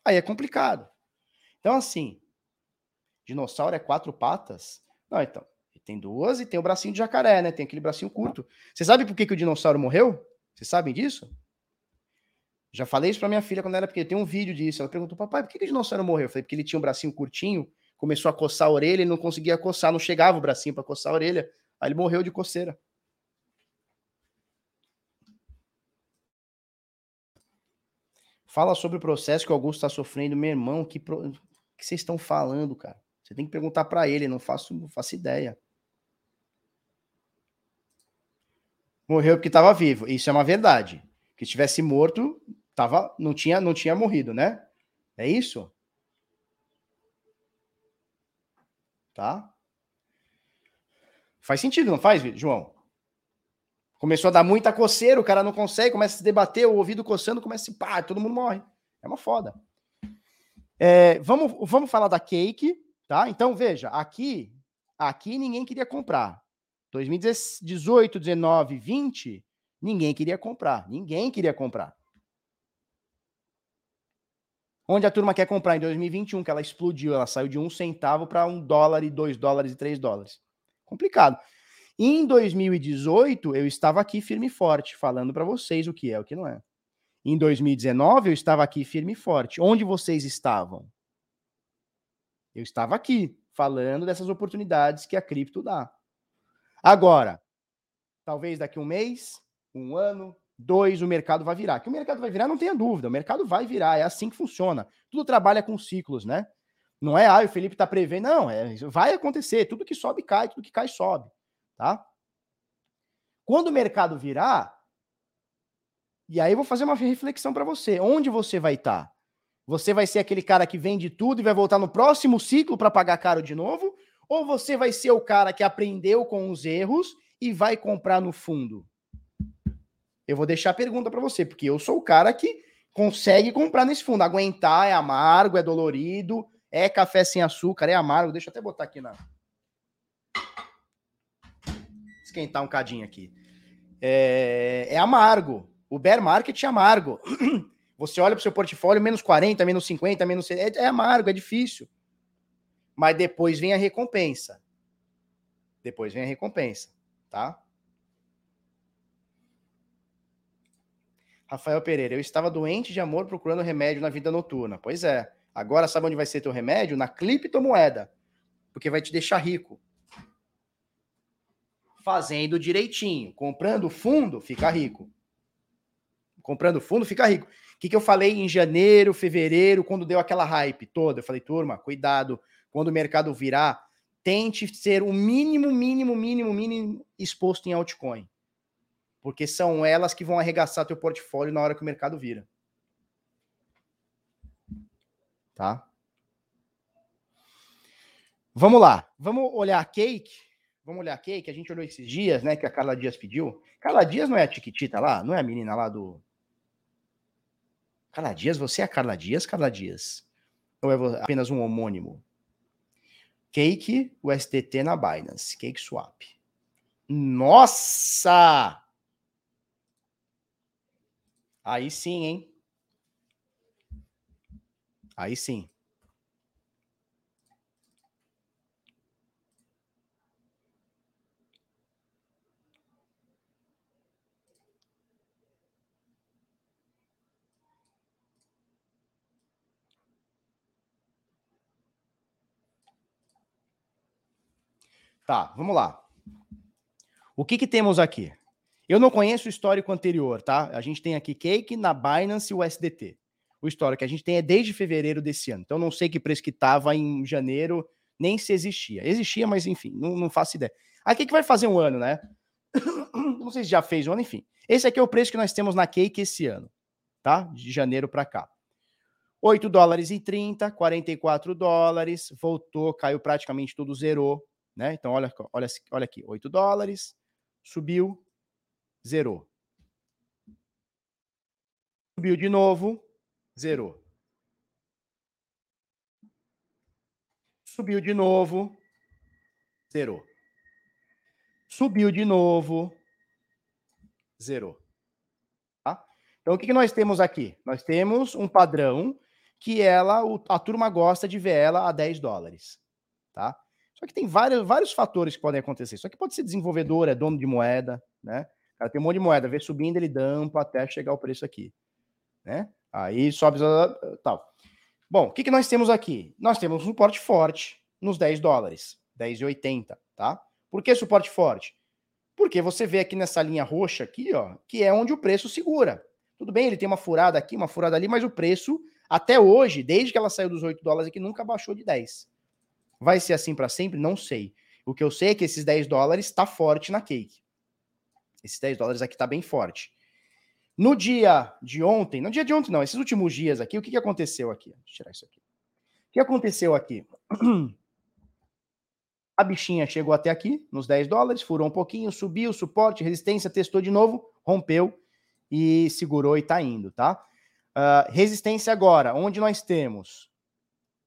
Aí é complicado. Então, assim, dinossauro é quatro patas? Não, então. Tem duas e tem o bracinho de jacaré, né? Tem aquele bracinho curto. Você sabe por que, que o dinossauro morreu? Vocês sabem disso? Já falei isso pra minha filha quando ela era pequena. Tem um vídeo disso. Ela perguntou, papai, por que, que o dinossauro morreu? Eu falei, porque ele tinha um bracinho curtinho, começou a coçar a orelha e não conseguia coçar, não chegava o bracinho para coçar a orelha. Aí ele morreu de coceira. Fala sobre o processo que o Augusto está sofrendo. Meu irmão, que, pro... que vocês estão falando, cara? Você tem que perguntar para ele, não faço, não faço ideia. Morreu porque estava vivo. Isso é uma verdade que estivesse morto, tava, não tinha, não tinha morrido, né? É isso? Tá? Faz sentido, não faz, João? Começou a dar muita coceira, o cara não consegue, começa a se debater, o ouvido coçando, começa a se pá, todo mundo morre. É uma foda. É, vamos, vamos falar da cake, tá? Então, veja, aqui, aqui ninguém queria comprar. 2018, 19, 20, Ninguém queria comprar. Ninguém queria comprar. Onde a turma quer comprar em 2021, que ela explodiu, ela saiu de um centavo para um dólar e dois dólares e três dólares. Complicado. Em 2018, eu estava aqui firme e forte, falando para vocês o que é, o que não é. Em 2019, eu estava aqui firme e forte. Onde vocês estavam? Eu estava aqui, falando dessas oportunidades que a cripto dá. Agora, talvez daqui um mês, um ano, dois, o mercado vai virar. Que o mercado vai virar, não tenha dúvida, o mercado vai virar, é assim que funciona. Tudo trabalha com ciclos, né? Não é, ah, o Felipe tá prevendo, não, é, vai acontecer, tudo que sobe cai, tudo que cai sobe, tá? Quando o mercado virar, e aí eu vou fazer uma reflexão para você, onde você vai estar? Tá? Você vai ser aquele cara que vende tudo e vai voltar no próximo ciclo para pagar caro de novo? Ou você vai ser o cara que aprendeu com os erros e vai comprar no fundo? Eu vou deixar a pergunta para você, porque eu sou o cara que consegue comprar nesse fundo. Aguentar é amargo, é dolorido, É café sem açúcar, é amargo. Deixa eu até botar aqui na. Esquentar um cadinho aqui. É, é amargo. O bear market é amargo. Você olha para o seu portfólio, menos 40, menos 50, menos. É, é amargo, é difícil. Mas depois vem a recompensa. Depois vem a recompensa, tá? Rafael Pereira, eu estava doente de amor procurando remédio na vida noturna. Pois é. Agora sabe onde vai ser teu remédio? Na criptomoeda. Porque vai te deixar rico. Fazendo direitinho. Comprando fundo, fica rico. Comprando fundo, fica rico. O que, que eu falei em janeiro, fevereiro, quando deu aquela hype toda? Eu falei, turma, cuidado. Quando o mercado virar, tente ser o mínimo, mínimo, mínimo, mínimo exposto em altcoin porque são elas que vão arregaçar teu portfólio na hora que o mercado vira. Tá? Vamos lá. Vamos olhar a cake. Vamos olhar a cake. A gente olhou esses dias, né? Que a Carla Dias pediu. Carla Dias não é a Tiquitita lá? Não é a menina lá do. Carla Dias? Você é a Carla Dias, Carla Dias? Ou é apenas um homônimo? Cake, o STT na Binance. Cake Swap. Nossa! Aí sim, hein? Aí sim. Tá, vamos lá. O que, que temos aqui? Eu não conheço o histórico anterior, tá? A gente tem aqui Cake na Binance e o SDT. O histórico que a gente tem é desde fevereiro desse ano. Então não sei que preço que estava em janeiro, nem se existia. Existia, mas enfim, não, não faço ideia. Aqui que vai fazer um ano, né? Não sei se já fez um ano, enfim. Esse aqui é o preço que nós temos na Cake esse ano, tá? De janeiro para cá. 8 dólares e 30, 44 dólares, voltou, caiu praticamente tudo, zerou, né? Então olha, olha, olha aqui, 8 dólares, subiu, zerou. Subiu de novo, zerou. Subiu de novo, zerou. Subiu de novo, zerou. Tá? Então, o que, nós temos aqui? Nós temos um padrão que ela, a turma gosta de ver ela a 10 dólares. Tá? Só que tem vários, vários fatores que podem acontecer. Isso aqui pode ser desenvolvedor, é dono de moeda, né? cara tem um monte de moeda, vê subindo, ele dampa até chegar o preço aqui. Né? Aí sobe tal. Bom, o que, que nós temos aqui? Nós temos um suporte forte nos 10 dólares, 10,80, tá? Por que suporte forte? Porque você vê aqui nessa linha roxa aqui, ó, que é onde o preço segura. Tudo bem, ele tem uma furada aqui, uma furada ali, mas o preço, até hoje, desde que ela saiu dos 8 dólares aqui, nunca baixou de 10. Vai ser assim para sempre? Não sei. O que eu sei é que esses 10 dólares está forte na cake. Esses 10 dólares aqui está bem forte. No dia de ontem, no dia de ontem não, esses últimos dias aqui, o que, que aconteceu aqui? Deixa eu tirar isso aqui. O que aconteceu aqui? A bichinha chegou até aqui, nos 10 dólares, furou um pouquinho, subiu, suporte, resistência, testou de novo, rompeu e segurou e está indo, tá? Uh, resistência agora, onde nós temos?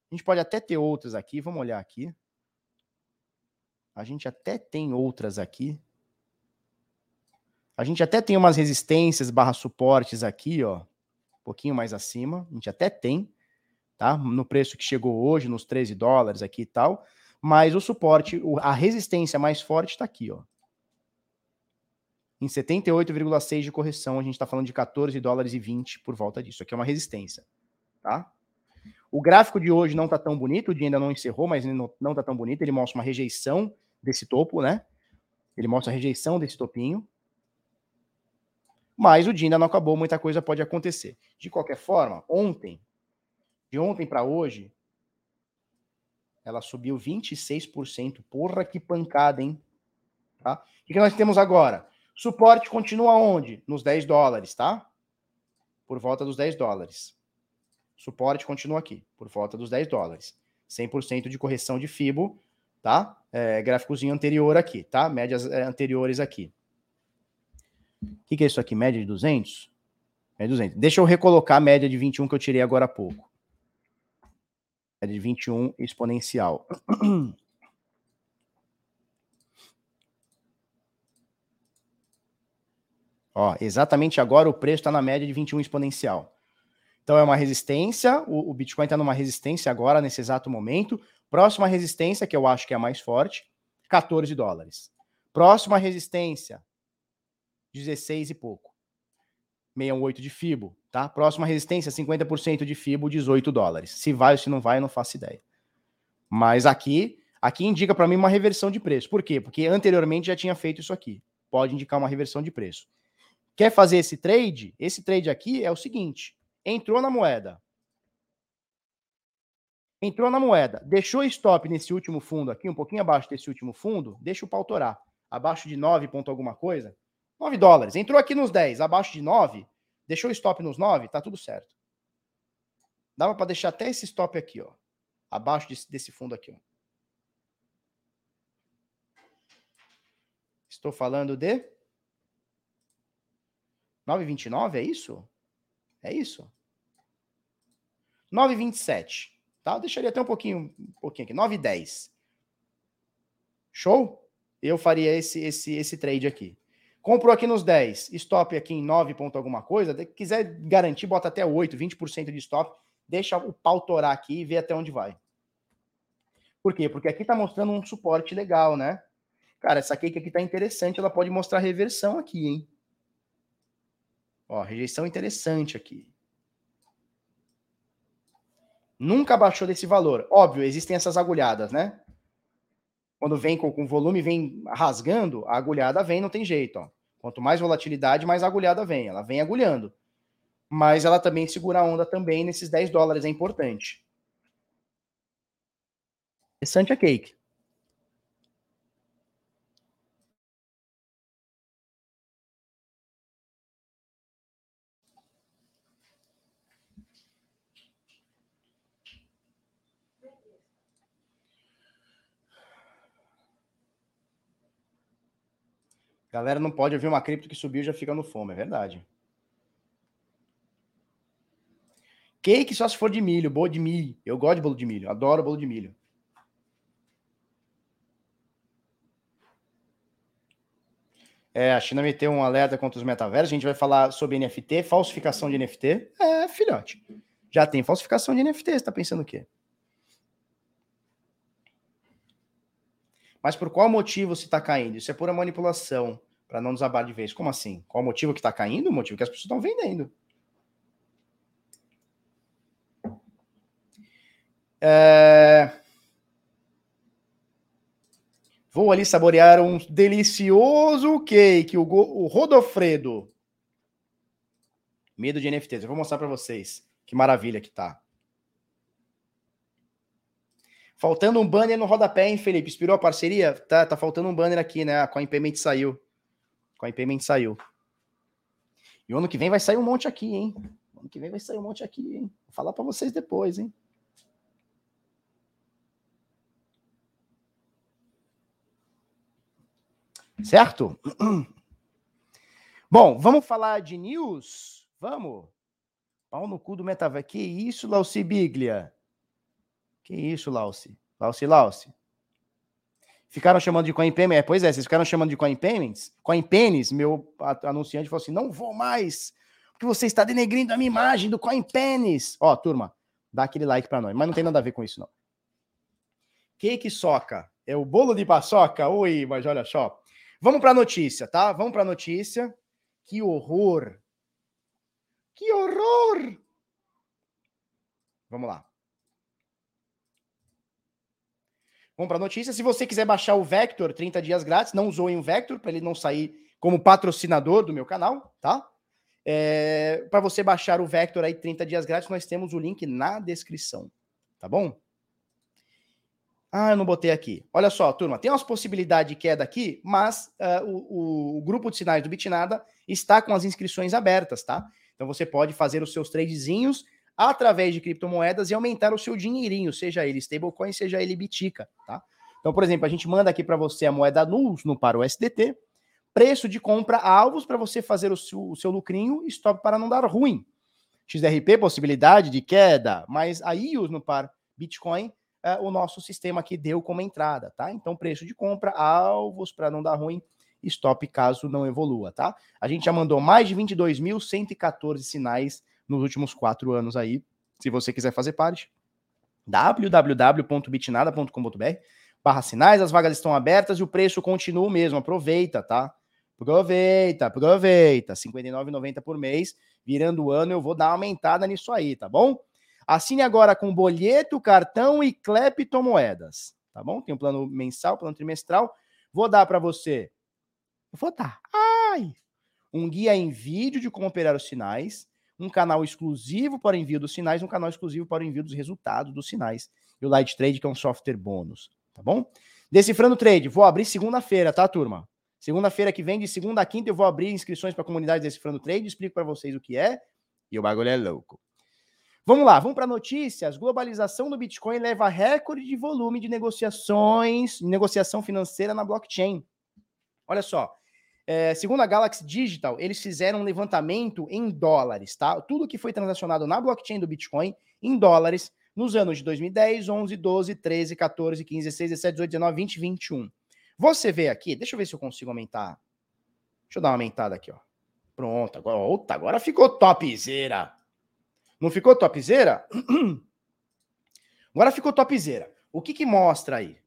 A gente pode até ter outras aqui, vamos olhar aqui. A gente até tem outras aqui. A gente até tem umas resistências barra suportes aqui, ó, um pouquinho mais acima, a gente até tem, tá? No preço que chegou hoje, nos 13 dólares aqui e tal, mas o suporte, a resistência mais forte está aqui, ó. Em 78,6 de correção, a gente está falando de 14 dólares e 20 por volta disso. Aqui é uma resistência, tá? O gráfico de hoje não está tão bonito, o dia ainda não encerrou, mas não, não tá tão bonito. Ele mostra uma rejeição desse topo, né? Ele mostra a rejeição desse topinho, mas o dia ainda não acabou, muita coisa pode acontecer. De qualquer forma, ontem, de ontem para hoje, ela subiu 26%. Porra, que pancada, hein? Tá? O que nós temos agora? Suporte continua onde? Nos 10 dólares, tá? Por volta dos 10 dólares. Suporte continua aqui, por volta dos 10 dólares. 100% de correção de FIBO, tá? É, gráficozinho anterior aqui, tá? Médias é, anteriores aqui. O que, que, é isso aqui? Média de 200? Média de 200. Deixa eu recolocar a média de 21 que eu tirei agora há pouco. É de 21 exponencial. Ó, exatamente agora o preço está na média de 21 exponencial. Então é uma resistência, o, o Bitcoin está numa resistência agora, nesse exato momento. Próxima resistência, que eu acho que é a mais forte, 14 dólares. Próxima resistência, 16 e pouco. 68 de FIBO, tá? Próxima resistência, 50% de FIBO, 18 dólares. Se vai ou se não vai, eu não faço ideia. Mas aqui, aqui indica para mim uma reversão de preço. Por quê? Porque anteriormente já tinha feito isso aqui. Pode indicar uma reversão de preço. Quer fazer esse trade? Esse trade aqui é o seguinte: entrou na moeda. Entrou na moeda, deixou stop nesse último fundo aqui, um pouquinho abaixo desse último fundo, deixa o pau torar. Abaixo de 9 ponto alguma coisa, 9 dólares. Entrou aqui nos 10, abaixo de 9, deixou stop nos 9, tá tudo certo. Dava para deixar até esse stop aqui, ó. Abaixo desse, desse fundo aqui, ó. Estou falando de 9,29 é isso? É isso? 9,27. Tá? Eu deixaria até um pouquinho, um pouquinho aqui. 9,10. Show? Eu faria esse, esse, esse trade aqui. Comprou aqui nos 10, stop aqui em 9 ponto alguma coisa. Se quiser garantir, bota até 8, 20% de stop. Deixa o pau torar aqui e vê até onde vai. Por quê? Porque aqui tá mostrando um suporte legal, né? Cara, essa cake aqui tá interessante, ela pode mostrar reversão aqui, hein? Ó, rejeição interessante aqui. Nunca baixou desse valor. Óbvio, existem essas agulhadas, né? Quando vem com, com volume, vem rasgando, a agulhada vem, não tem jeito. Ó. Quanto mais volatilidade, mais agulhada vem. Ela vem agulhando. Mas ela também segura a onda também nesses 10 dólares, é importante. Interessante a cake. Galera não pode ouvir uma cripto que subiu já fica no fome, é verdade. Cake só se for de milho, bolo de milho. Eu gosto de bolo de milho, adoro bolo de milho. É, a China meteu um alerta contra os metaversos. A gente vai falar sobre NFT, falsificação de NFT. É, filhote. Já tem falsificação de NFT, você tá pensando o quê? Mas por qual motivo se está caindo? Isso é pura manipulação para não desabar de vez. Como assim? Qual o motivo que está caindo? O motivo que as pessoas estão vendendo. É... Vou ali saborear um delicioso cake, o, o Rodofredo. Medo de NFTs. Eu vou mostrar para vocês que maravilha que tá. Faltando um banner no rodapé, hein, Felipe? Inspirou a parceria? Tá, tá faltando um banner aqui, né? A CoinPayment saiu. CoinPayment saiu. E o ano que vem vai sair um monte aqui, hein? O ano que vem vai sair um monte aqui, hein? Vou falar para vocês depois, hein? Certo? Bom, vamos falar de news? Vamos? Pau no cu do metaverso. Que isso, Lauci Biglia? Que isso, Lauci? Lauci, Lauci. Ficaram chamando de coin payment. É, pois é, vocês ficaram chamando de coin payments. Coin pennies, meu anunciante falou assim: não vou mais, porque você está denegrindo a minha imagem do coin pennies. Ó, turma, dá aquele like para nós. Mas não tem nada a ver com isso, não. Cake soca. É o bolo de paçoca? Ui, mas olha só. Vamos para a notícia, tá? Vamos para a notícia. Que horror! Que horror! Vamos lá. Vamos para a notícia. Se você quiser baixar o Vector 30 dias grátis, não zoem o Vector para ele não sair como patrocinador do meu canal, tá? É, para você baixar o Vector aí 30 dias grátis, nós temos o link na descrição, tá bom? Ah, eu não botei aqui. Olha só, turma, tem umas possibilidades de queda aqui, mas uh, o, o, grupo de sinais do Bitnada está com as inscrições abertas, tá? Então você pode fazer os seus tradezinhos através de criptomoedas e aumentar o seu dinheirinho, seja ele stablecoin, seja ele bitica, tá? Então, por exemplo, a gente manda aqui para você a moeda NUS no para o SDT, preço de compra alvos para você fazer o seu, o seu lucrinho stop para não dar ruim. XRP, possibilidade de queda, mas a IOS no par Bitcoin, é, o nosso sistema aqui deu como entrada, tá? Então, preço de compra, alvos para não dar ruim, stop caso não evolua, tá? A gente já mandou mais de 22.114 sinais nos últimos quatro anos aí. Se você quiser fazer parte, www.bitnada.com.br barra sinais, as vagas estão abertas e o preço continua o mesmo. Aproveita, tá? Aproveita, aproveita. R$ 59,90 por mês. Virando o ano, eu vou dar uma aumentada nisso aí, tá bom? Assine agora com boleto, cartão e cleptomoedas, tá bom? Tem um plano mensal, plano trimestral. Vou dar para você. vou dar. Ai! Um guia em vídeo de como operar os sinais, um canal exclusivo para o envio dos sinais, um canal exclusivo para o envio dos resultados dos sinais. E o Light Trade, que é um software bônus, tá bom? Decifrando Trade, vou abrir segunda-feira, tá, turma? Segunda-feira que vem, de segunda a quinta, eu vou abrir inscrições para a comunidade Decifrando Trade, explico para vocês o que é, e o bagulho é louco. Vamos lá, vamos para notícias. Globalização do Bitcoin leva recorde de volume de negociações, negociação financeira na blockchain. Olha só, é, segundo a Galaxy Digital, eles fizeram um levantamento em dólares, tá? Tudo que foi transacionado na blockchain do Bitcoin em dólares nos anos de 2010, 11, 12, 13, 14, 15, 16, 17, 18, 19, 20, 21. Você vê aqui, deixa eu ver se eu consigo aumentar. Deixa eu dar uma aumentada aqui, ó. Pronto, agora, outra, agora ficou topzera. Não ficou topzera? Agora ficou topzera. O que que mostra aí?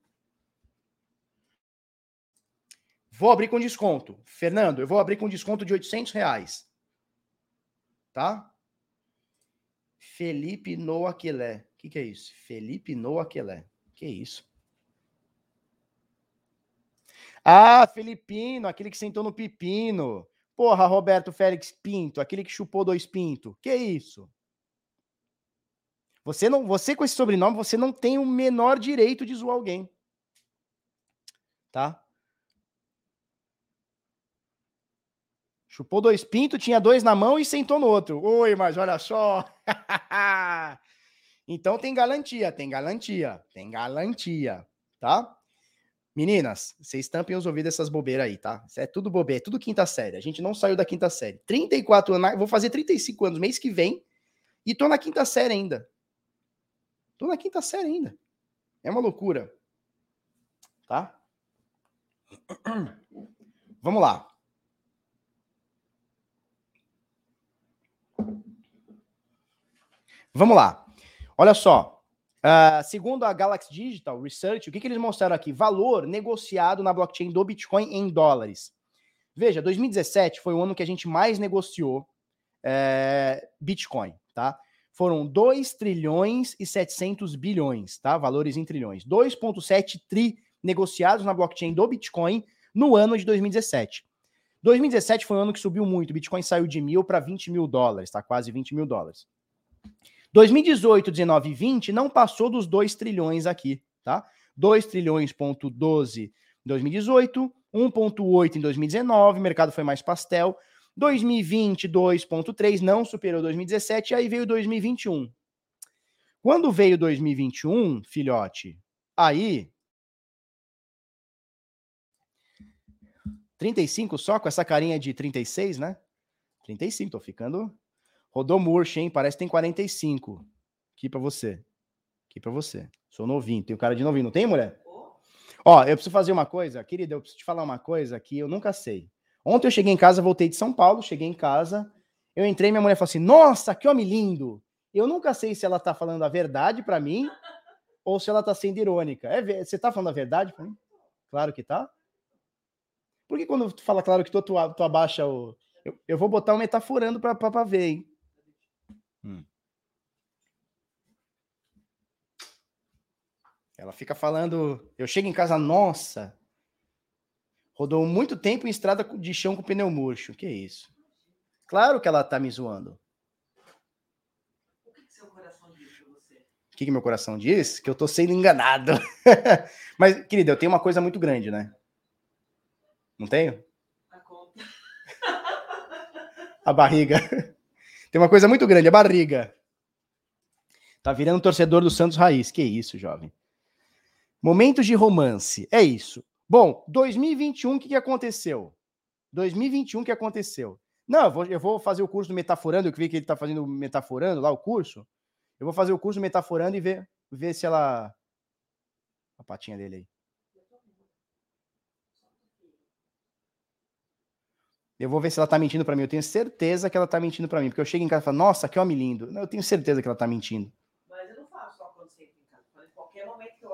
Vou abrir com desconto. Fernando, eu vou abrir com desconto de 800 reais. Tá? Felipe Noaquilé. O que, que é isso? Felipe Noaquilé. Que isso? Ah, Felipino, aquele que sentou no pepino. Porra, Roberto Félix Pinto, aquele que chupou dois pintos. Que isso? Você não, você com esse sobrenome, você não tem o menor direito de zoar alguém. Tá? Chupou dois pintos, tinha dois na mão e sentou no outro. Oi, mas olha só. então tem garantia, tem garantia, tem garantia, tá? Meninas, vocês tampem os ouvidos dessas bobeiras aí, tá? Isso é tudo bobeira, é tudo quinta série. A gente não saiu da quinta série. 34 anos, vou fazer 35 anos mês que vem e tô na quinta série ainda. Tô na quinta série ainda. É uma loucura. Tá? Vamos lá. Vamos lá. Olha só. Uh, segundo a Galaxy Digital Research, o que, que eles mostraram aqui? Valor negociado na blockchain do Bitcoin em dólares. Veja, 2017 foi o ano que a gente mais negociou é, Bitcoin, tá? foram 2 trilhões e 700 bilhões, tá? Valores em trilhões. 2,7 tri negociados na blockchain do Bitcoin no ano de 2017. 2017 foi um ano que subiu muito. O Bitcoin saiu de mil para 20 mil dólares, tá? Quase 20 mil dólares. 2018, 19 e 20 não passou dos 2 trilhões aqui, tá? 2 trilhões ponto 12 em 2018, 1.8 em 2019, o mercado foi mais pastel. 2020, 2,3, não superou 2017, aí veio 2021. Quando veio 2021, filhote, aí. 35 só, com essa carinha de 36, né? 35, tô ficando. Rodou murcho, hein? Parece que tem 45. Aqui para você. Aqui para você. Sou novinho, tenho cara de novinho, não tem, mulher? Ó, eu preciso fazer uma coisa, querida, eu preciso te falar uma coisa que eu nunca sei. Ontem eu cheguei em casa, voltei de São Paulo, cheguei em casa, eu entrei, minha mulher falou assim: Nossa, que homem lindo! Eu nunca sei se ela tá falando a verdade para mim ou se ela tá sendo irônica. É, você tá falando a verdade para mim? Claro que tá. Por que quando tu fala claro que tu, tu, tu abaixa o. Eu, eu, vou botar um metaforando pra, pra, pra ver, hein? Ela fica falando. Eu chego em casa, nossa, Rodou muito tempo em estrada de chão com pneu murcho. Que isso? Claro que ela tá me zoando. O que, que seu coração diz pra você? O que, que meu coração diz? Que eu tô sendo enganado. Mas, querida, eu tenho uma coisa muito grande, né? Não tenho? A conta. a barriga. Tem uma coisa muito grande, a barriga. Tá virando torcedor do Santos Raiz. Que isso, jovem. Momentos de romance. É isso. Bom, 2021, o que, que aconteceu? 2021, o que aconteceu? Não, eu vou, eu vou fazer o curso do Metaforando, eu vi que ele está fazendo Metaforando lá, o curso. Eu vou fazer o curso Metaforando e ver. ver se ela. A patinha dele aí. Eu vou ver se ela tá mentindo para mim. Eu tenho certeza que ela tá mentindo para mim. Porque eu chego em casa e falo, nossa, que homem lindo. Eu tenho certeza que ela tá mentindo.
Mas eu não faço só quando você em casa. Em qualquer momento que eu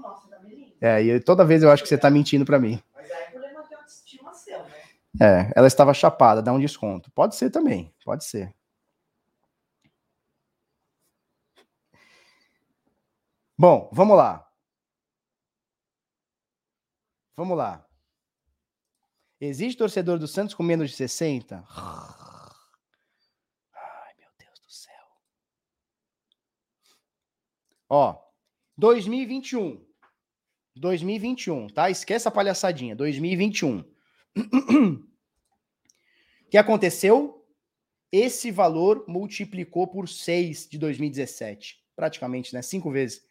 nossa, tá lindo.
É, e toda vez eu acho que você tá mentindo para mim.
Mas aí é problema autoestima seu, né?
É, ela estava chapada, dá um desconto. Pode ser também, pode ser. Bom, vamos lá. Vamos lá. Existe torcedor do Santos com menos de 60? Ai, meu Deus do céu. Ó, 2021. 2021, tá? Esquece a palhaçadinha. 2021. O que aconteceu? Esse valor multiplicou por 6 de 2017. Praticamente, né? Cinco vezes.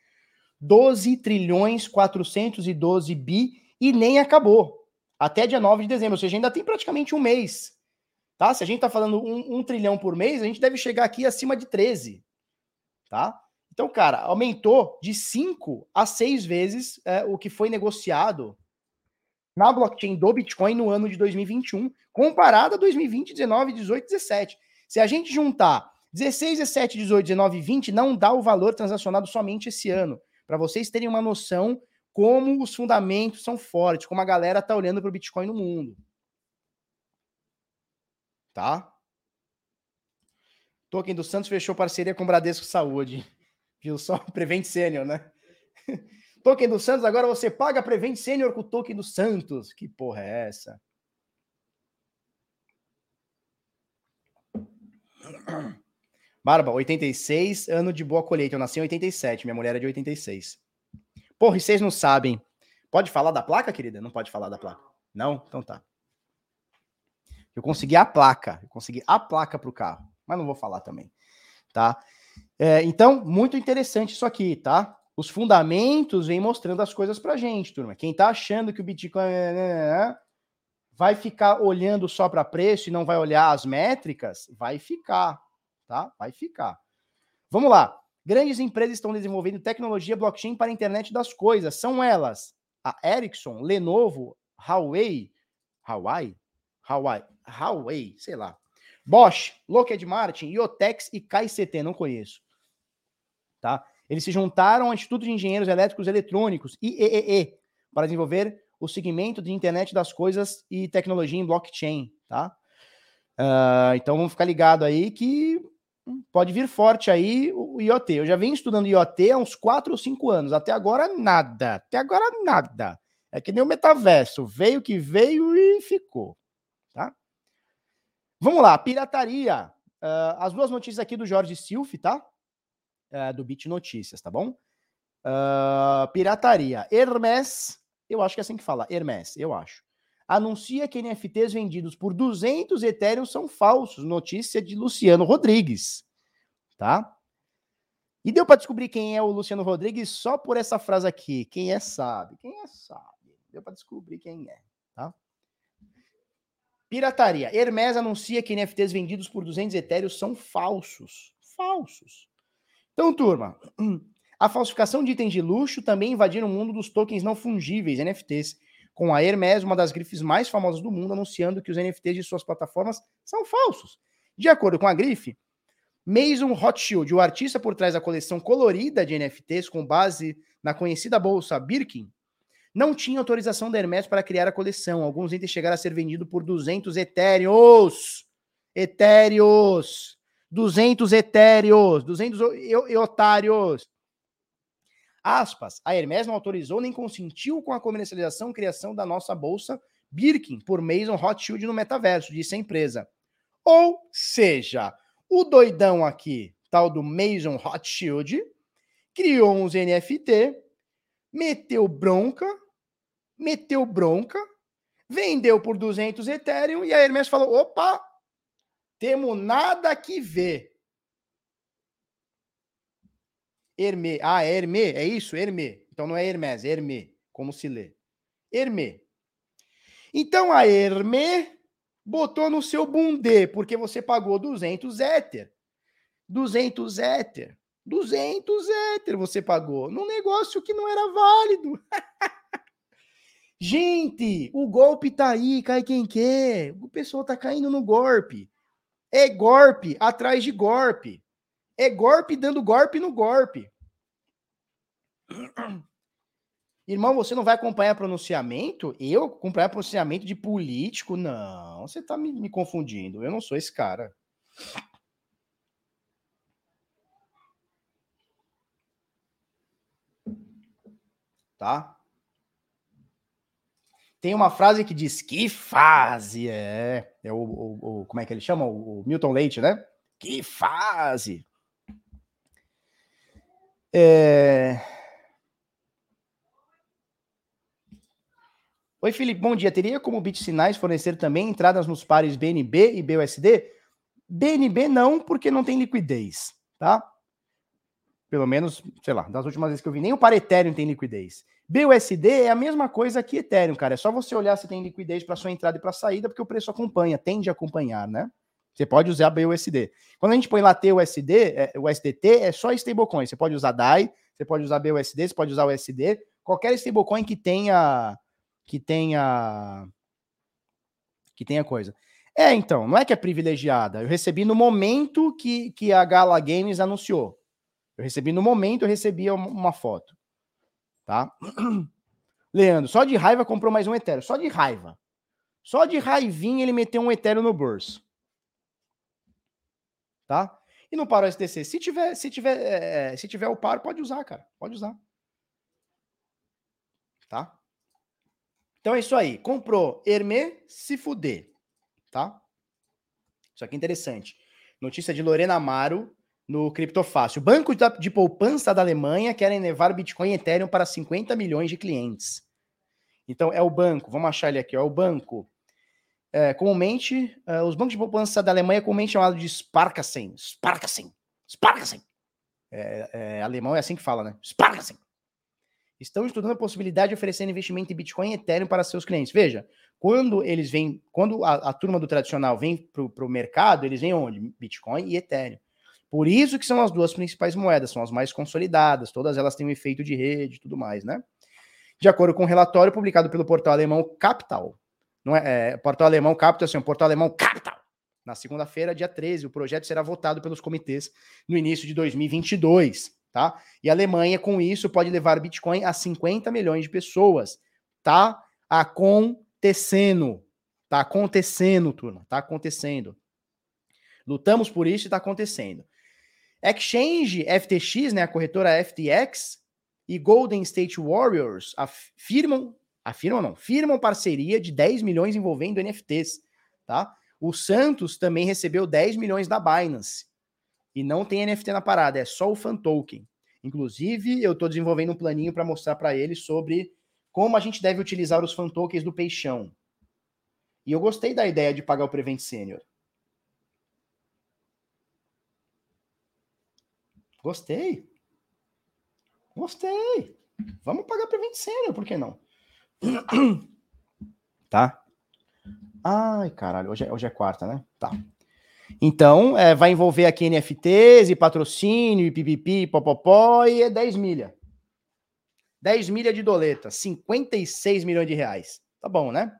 12 trilhões 412 bi e nem acabou até dia 9 de dezembro, ou seja, ainda tem praticamente um mês. Tá? Se a gente está falando um, um, trilhão por mês, a gente deve chegar aqui acima de 13. Tá? Então, cara, aumentou de 5 a 6 vezes é, o que foi negociado na blockchain do Bitcoin no ano de 2021, comparado a 2020, 19, 18, 17. Se a gente juntar 16, 17, 18, 19 e 20, não dá o valor transacionado somente esse ano. Para vocês terem uma noção como os fundamentos são fortes, como a galera tá olhando para o Bitcoin no mundo. Tá? Token do Santos fechou parceria com Bradesco Saúde. Só? Prevent Sênior, né? token do Santos, agora você paga Prevent Sênior com o token do Santos. Que porra é essa? Barba, 86, ano de boa colheita. Eu nasci em 87, minha mulher é de 86. Porra, e vocês não sabem. Pode falar da placa, querida? Não pode falar da placa. Não? Então tá. Eu consegui a placa. Eu consegui a placa para o carro. Mas não vou falar também. Tá? É, então, muito interessante isso aqui, tá? Os fundamentos vêm mostrando as coisas pra gente, turma. Quem tá achando que o Bitcoin é, é, é, vai ficar olhando só para preço e não vai olhar as métricas, vai ficar, tá? Vai ficar. Vamos lá. Grandes empresas estão desenvolvendo tecnologia blockchain para a internet das coisas. São elas a Ericsson, Lenovo, Huawei, Huawei, Huawei, Huawei, sei lá. Bosch, Lockheed Martin, Iotex e KCT, não conheço. Tá? Eles se juntaram ao Instituto de Engenheiros Elétricos e Eletrônicos, IEEE, para desenvolver o segmento de internet das coisas e tecnologia em blockchain, tá? Uh, então vamos ficar ligado aí que pode vir forte aí o IoT. Eu já venho estudando IoT há uns 4 ou 5 anos. Até agora, nada. Até agora, nada. É que nem o metaverso. Veio que veio e ficou. Tá? Vamos lá. Pirataria. Uh, as duas notícias aqui do Jorge Silf, tá? Uh, do Bit Notícias, tá bom? Uh, pirataria. Hermes. Eu acho que é assim que fala. Hermes, eu acho anuncia que NFTs vendidos por 200 Ethereum são falsos. Notícia de Luciano Rodrigues, tá? E deu para descobrir quem é o Luciano Rodrigues só por essa frase aqui. Quem é sabe, quem é sabe. Deu para descobrir quem é, tá? Pirataria. Hermes anuncia que NFTs vendidos por 200 Ethereum são falsos. Falsos. Então, turma, a falsificação de itens de luxo também invadiram o mundo dos tokens não fungíveis, NFTs com a Hermes, uma das grifes mais famosas do mundo, anunciando que os NFTs de suas plataformas são falsos. De acordo com a grife, Mason Rothschild, o artista por trás da coleção colorida de NFTs com base na conhecida bolsa Birkin, não tinha autorização da Hermes para criar a coleção. Alguns itens chegaram a ser vendidos por 200 etéreos. Etéreos. 200 etéreos. 200 otários. Aspas, a Hermes não autorizou nem consentiu com a comercialização e criação da nossa bolsa Birkin por Mason Rothschild no metaverso, disse a empresa. Ou seja, o doidão aqui, tal do Mason Rothschild, criou uns NFT, meteu bronca, meteu bronca, vendeu por 200 Ethereum e a Hermes falou: opa, temos nada que ver. Hermé. Ah, é Hermé, é isso? Hermé. Então não é Hermès, é Hermé, como se lê. Hermé. Então a Hermé botou no seu bundê, porque você pagou 200 Ether. 200 Ether. 200 Ether você pagou num negócio que não era válido. Gente, o golpe tá aí, cai quem quer. O pessoal tá caindo no golpe. É golpe atrás de golpe. É golpe dando golpe no golpe. Irmão, você não vai acompanhar pronunciamento? Eu acompanhar pronunciamento de político? Não, você tá me, me confundindo. Eu não sou esse cara. Tá? Tem uma frase que diz que fase é. É o, o, o como é que ele chama? O, o Milton Leite, né? Que fase. É... Oi, Felipe, bom dia. Teria como Bit Sinais fornecer também entradas nos pares BNB e BUSD? BNB não, porque não tem liquidez, tá? Pelo menos, sei lá, das últimas vezes que eu vi, nem o par Ethereum tem liquidez. BUSD é a mesma coisa que Ethereum, cara. É só você olhar se tem liquidez para sua entrada e para saída, porque o preço acompanha, tende a acompanhar, né? Você pode usar BUSD. Quando a gente põe lá TUSD, é, o SDT é só stablecoin. Você pode usar DAI, você pode usar BUSD, você pode usar USD. Qualquer stablecoin que tenha que tenha que tenha coisa. É, então, não é que é privilegiada. Eu recebi no momento que, que a Gala Games anunciou. Eu recebi no momento, eu recebi uma foto. Tá? Leandro, só de raiva comprou mais um Ethereum. Só de raiva. Só de raivinha ele meteu um Ethereum no bolso. Tá? E não para o STC. Se tiver, se tiver, é, se tiver o par, pode usar, cara. Pode usar. Tá? Então é isso aí. Comprou Hermê, se fuder. Tá? Isso aqui é interessante. Notícia de Lorena Amaro no Criptofácil. Banco de poupança da Alemanha querem levar Bitcoin e Ethereum para 50 milhões de clientes. Então é o banco, vamos achar ele aqui, é o banco. É, comumente, é, os bancos de poupança da Alemanha comumente chamados de Sparkassen. Sparkassen. Sparkassen. É, é, alemão é assim que fala, né? Sparkassen estão estudando a possibilidade de oferecer investimento em Bitcoin e Ethereum para seus clientes. Veja, quando eles vêm, quando a, a turma do tradicional vem para o mercado, eles vêm onde? Bitcoin e Ethereum. Por isso que são as duas principais moedas, são as mais consolidadas, todas elas têm um efeito de rede e tudo mais, né? De acordo com um relatório publicado pelo portal alemão Capital, não é, é portal alemão Capital, assim, portal alemão Capital, na segunda-feira, dia 13, o projeto será votado pelos comitês no início de 2022 tá? E a Alemanha, com isso, pode levar Bitcoin a 50 milhões de pessoas. Tá acontecendo. Tá acontecendo, turma. Tá acontecendo. Lutamos por isso e tá acontecendo. Exchange FTX, né, a corretora FTX e Golden State Warriors afirmam, afirmam não, firmam parceria de 10 milhões envolvendo NFTs, tá? O Santos também recebeu 10 milhões da Binance. E não tem NFT na parada, é só o fan token. Inclusive, eu estou desenvolvendo um planinho para mostrar para ele sobre como a gente deve utilizar os fan tokens do Peixão. E eu gostei da ideia de pagar o Prevent Senior. Gostei. Gostei. Vamos pagar Prevent Senior, por que não? Tá? Ai, caralho, hoje é, hoje é quarta, né? Tá. Então, é, vai envolver aqui NFTs e patrocínio e pipipi, popopó, e é 10 milha. 10 milha de doleta, 56 milhões de reais. Tá bom, né?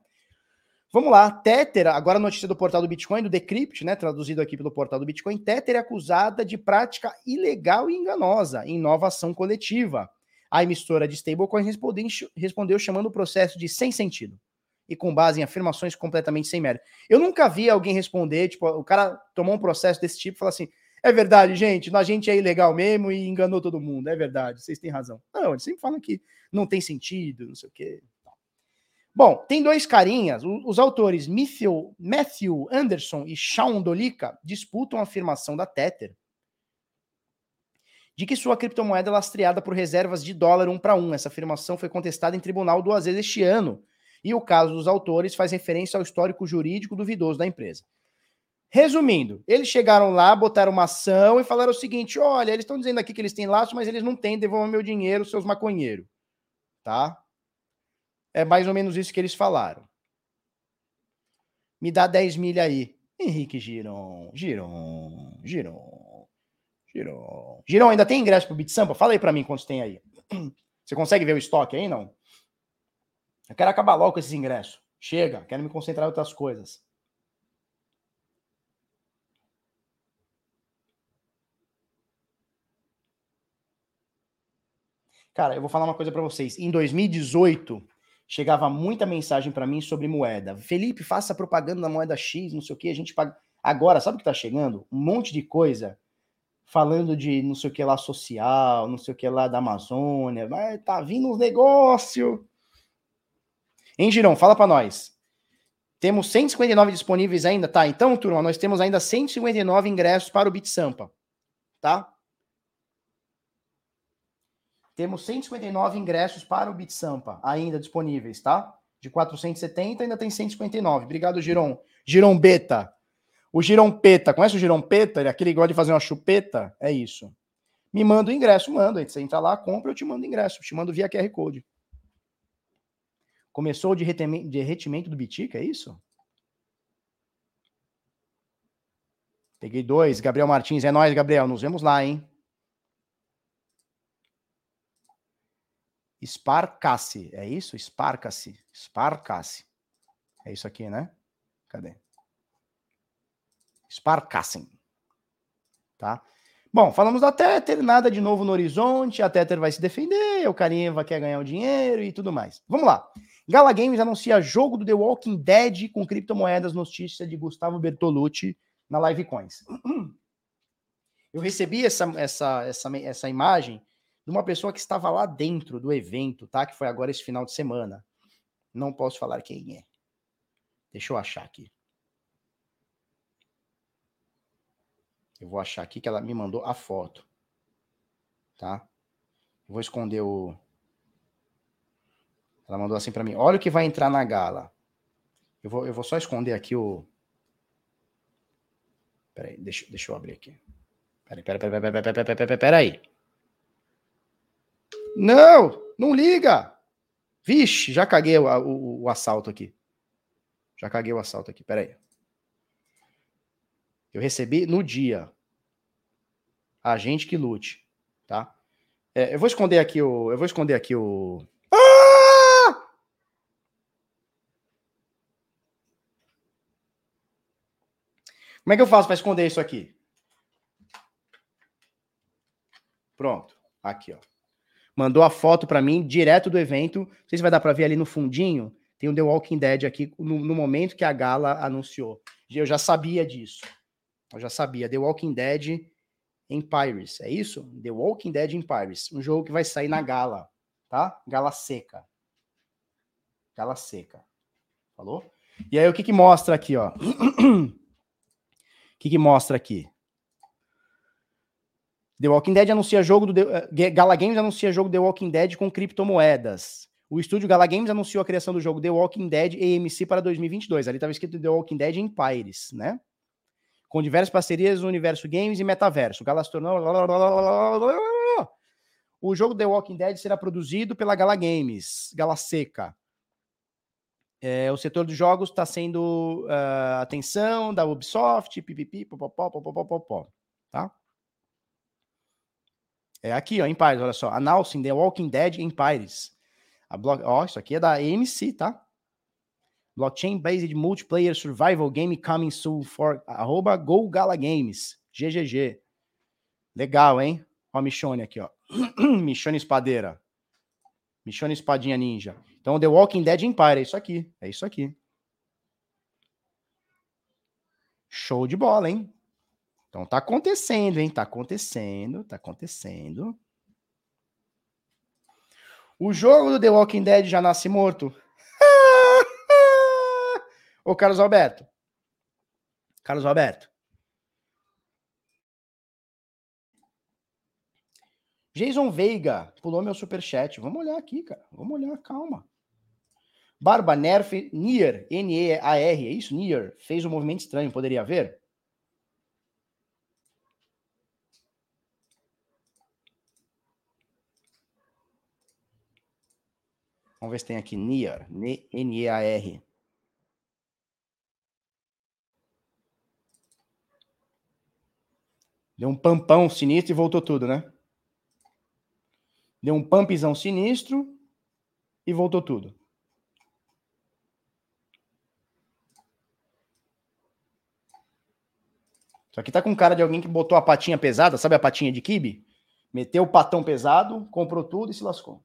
Vamos lá, Tether, agora a notícia do portal do Bitcoin, do Decrypt, né, traduzido aqui pelo portal do Bitcoin, Tether é acusada de prática ilegal e enganosa em nova ação coletiva. A emissora de stablecoins respondeu, respondeu chamando o processo de sem sentido e com base em afirmações completamente sem mérito. Eu nunca vi alguém responder, tipo, o cara tomou um processo desse tipo e falou assim: é verdade, gente, a gente é ilegal mesmo e enganou todo mundo, é verdade, vocês têm razão. Não, eles sempre falam que não tem sentido, não sei o quê. Bom, tem dois carinhas, os autores Matthew, Matthew Anderson e Sean Dolica disputam a afirmação da Tether de que sua criptomoeda é lastreada por reservas de dólar um para um. Essa afirmação foi contestada em tribunal duas vezes este ano, e o caso dos autores faz referência ao histórico jurídico duvidoso da empresa. Resumindo, eles chegaram lá, botaram uma ação e falaram o seguinte: olha, eles estão dizendo aqui que eles têm laço, mas eles não têm, devolvam meu dinheiro, seus maconheiros. Tá? É mais ou menos isso que eles falaram. Me dá 10 milha aí. Henrique Giron, Giron, Giron, Girão. Girão, ainda tem ingresso pro Beat Sampa? Fala aí pra mim quantos tem aí. Você consegue ver o estoque aí, não? Eu quero acabar logo com esses ingressos. Chega, quero me concentrar em outras coisas. Cara, eu vou falar uma coisa para vocês. Em 2018, chegava muita mensagem para mim sobre moeda. Felipe, faça propaganda da moeda X, não sei o que, a gente paga. Agora, sabe o que tá chegando? Um monte de coisa falando de não sei o que lá social, não sei o que lá da Amazônia, mas tá vindo uns negócios. Hein, Girão, fala para nós. Temos 159 disponíveis ainda, tá? Então, turma, nós temos ainda 159 ingressos para o Bit Sampa, tá? Temos 159 ingressos para o Bit Sampa ainda disponíveis, tá? De 470 ainda tem 159. Obrigado, Giron. Giron Beta. O Giron Peta, conhece o Giron Peta? Ele é aquele que gosta de fazer uma chupeta? É isso. Me manda o ingresso, manda. Você entra lá, compra, eu te mando o ingresso. te mando via QR Code. Começou o derretimento do Bitica, é isso? Peguei dois. Gabriel Martins, é nóis, Gabriel. Nos vemos lá, hein? Sparkasse, é isso? Sparkasse, Sparkasse. É isso aqui, né? Cadê? Sparkassen. Tá? Bom, falamos da Tether, nada de novo no horizonte, a Tether vai se defender, o carinha vai querer ganhar o dinheiro e tudo mais. Vamos lá. Gala Games anuncia jogo do The Walking Dead com criptomoedas, notícia de Gustavo Bertolucci na Live Coins. Eu recebi essa, essa, essa, essa imagem uma pessoa que estava lá dentro do evento, tá? Que foi agora esse final de semana. Não posso falar quem é. Deixa eu achar aqui. Eu vou achar aqui que ela me mandou a foto. Tá? Eu vou esconder o. Ela mandou assim para mim: olha o que vai entrar na gala. Eu vou, eu vou só esconder aqui o. Peraí, deixa, deixa eu abrir aqui. Peraí, peraí, peraí, peraí, peraí, peraí, peraí, peraí. Não, não liga. Vixe, já caguei o, o, o assalto aqui. Já caguei o assalto aqui, peraí. Eu recebi no dia. A gente que lute, tá? É, eu vou esconder aqui o. Eu vou esconder aqui o. Ah! Como é que eu faço para esconder isso aqui? Pronto. Aqui, ó mandou a foto para mim direto do evento. Não sei se vai dar para ver ali no fundinho. Tem o The Walking Dead aqui no, no, momento que a gala anunciou. Eu já sabia disso. Eu já sabia. The Walking Dead em Paris. É isso? The Walking Dead em Paris. Um jogo que vai sair na gala, tá? Gala seca. Gala seca. Falou? E aí o que que mostra aqui, ó? o que que mostra aqui? The Walking Dead anuncia jogo do The, uh, Gala Games anuncia jogo The Walking Dead com criptomoedas. O estúdio Gala Games anunciou a criação do jogo The Walking Dead AMC para 2022. Ali estava escrito The Walking Dead Empires, né? Com diversas parcerias no universo games e metaverso. Gala se tornou... O jogo The Walking Dead será produzido pela Gala Games, Gala Seca. É, o setor dos jogos está sendo uh, atenção da Ubisoft, pipipi, popopó, popopó, tá? É aqui, ó, Empires, olha só. Announcing The Walking Dead Empires. A block, ó, isso aqui é da AMC, tá? Blockchain-based multiplayer survival game coming soon for arroba Go Gala Games. GGG. Legal, hein? Ó a Michone aqui, ó. Michone Espadeira. Michone Espadinha Ninja. Então, The Walking Dead Empire, é isso aqui. É isso aqui. Show de bola, hein? Então tá acontecendo, hein? Tá acontecendo, tá acontecendo. O jogo do The Walking Dead já nasce morto. Ô, Carlos Alberto. Carlos Alberto. Jason Veiga pulou meu superchat. Vamos olhar aqui, cara. Vamos olhar, calma. Barba Nerf Nier, N-E-A-R, é isso? Nier, fez um movimento estranho, poderia ver? Vamos ver se tem aqui NEAR, N-E-A-R. Deu um pampão sinistro e voltou tudo, né? Deu um pumpzão sinistro e voltou tudo. Isso aqui tá com cara de alguém que botou a patinha pesada, sabe a patinha de kibe? Meteu o patão pesado, comprou tudo e se lascou.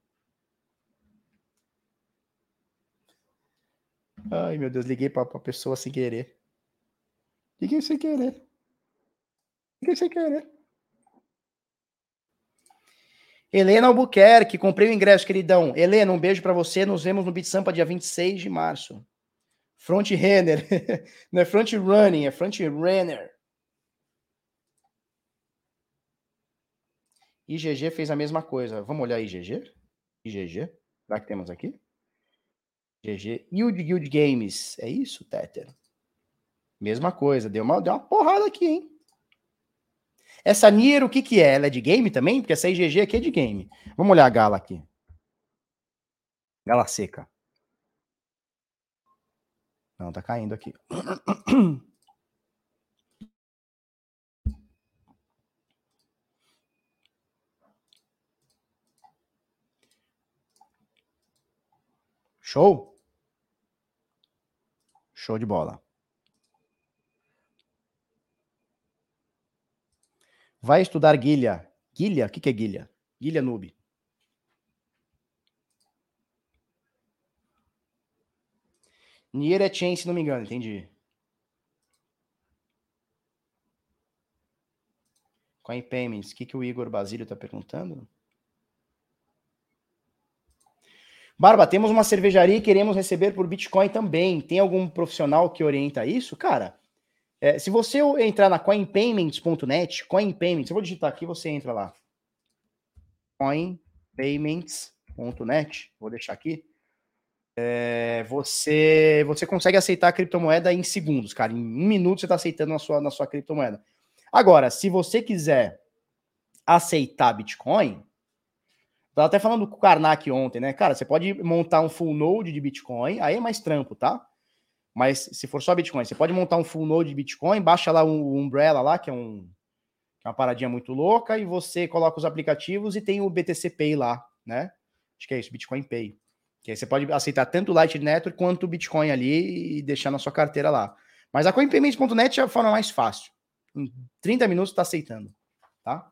Ai, meu Deus, liguei para a pessoa sem querer. Liguei sem querer. Liguei sem querer. Helena Albuquerque, comprei o ingresso, queridão. Helena, um beijo para você. Nos vemos no Beat Sampa dia 26 de março. Front runner. Não é front running, é front runner. IGG fez a mesma coisa. Vamos olhar IGG? IGG? Será que temos aqui? GG. Guild Games. É isso, Tether? Mesma coisa. Deu uma, deu uma porrada aqui, hein? Essa Nier, o que que é? Ela é de game também? Porque essa IGG aqui é de game. Vamos olhar a Gala aqui. Gala seca. Não, tá caindo aqui. Show? Show de bola. Vai estudar guilha. Guilha? O que, que é guilha? Guilha noob. Nier é chain, se não me engano, entendi. Coin Payments, o que, que o Igor Basílio está perguntando? Barba, temos uma cervejaria e queremos receber por Bitcoin também. Tem algum profissional que orienta isso? Cara, é, se você entrar na coinpayments.net, coinpayments, eu vou digitar aqui, você entra lá. coinpayments.net, vou deixar aqui. É, você você consegue aceitar a criptomoeda em segundos, cara. Em um minuto você está aceitando na sua, na sua criptomoeda. Agora, se você quiser aceitar Bitcoin, Tava até falando com o Karnak ontem, né? Cara, você pode montar um full node de Bitcoin, aí é mais trampo, tá? Mas se for só Bitcoin, você pode montar um full node de Bitcoin, baixa lá o Umbrella lá, que é, um, é uma paradinha muito louca, e você coloca os aplicativos e tem o BTC Pay lá, né? Acho que é isso, Bitcoin Pay. Que aí você pode aceitar tanto o Lightning Network quanto o Bitcoin ali e deixar na sua carteira lá. Mas a CoinPayments.net é a forma mais fácil. Em 30 minutos está aceitando, tá?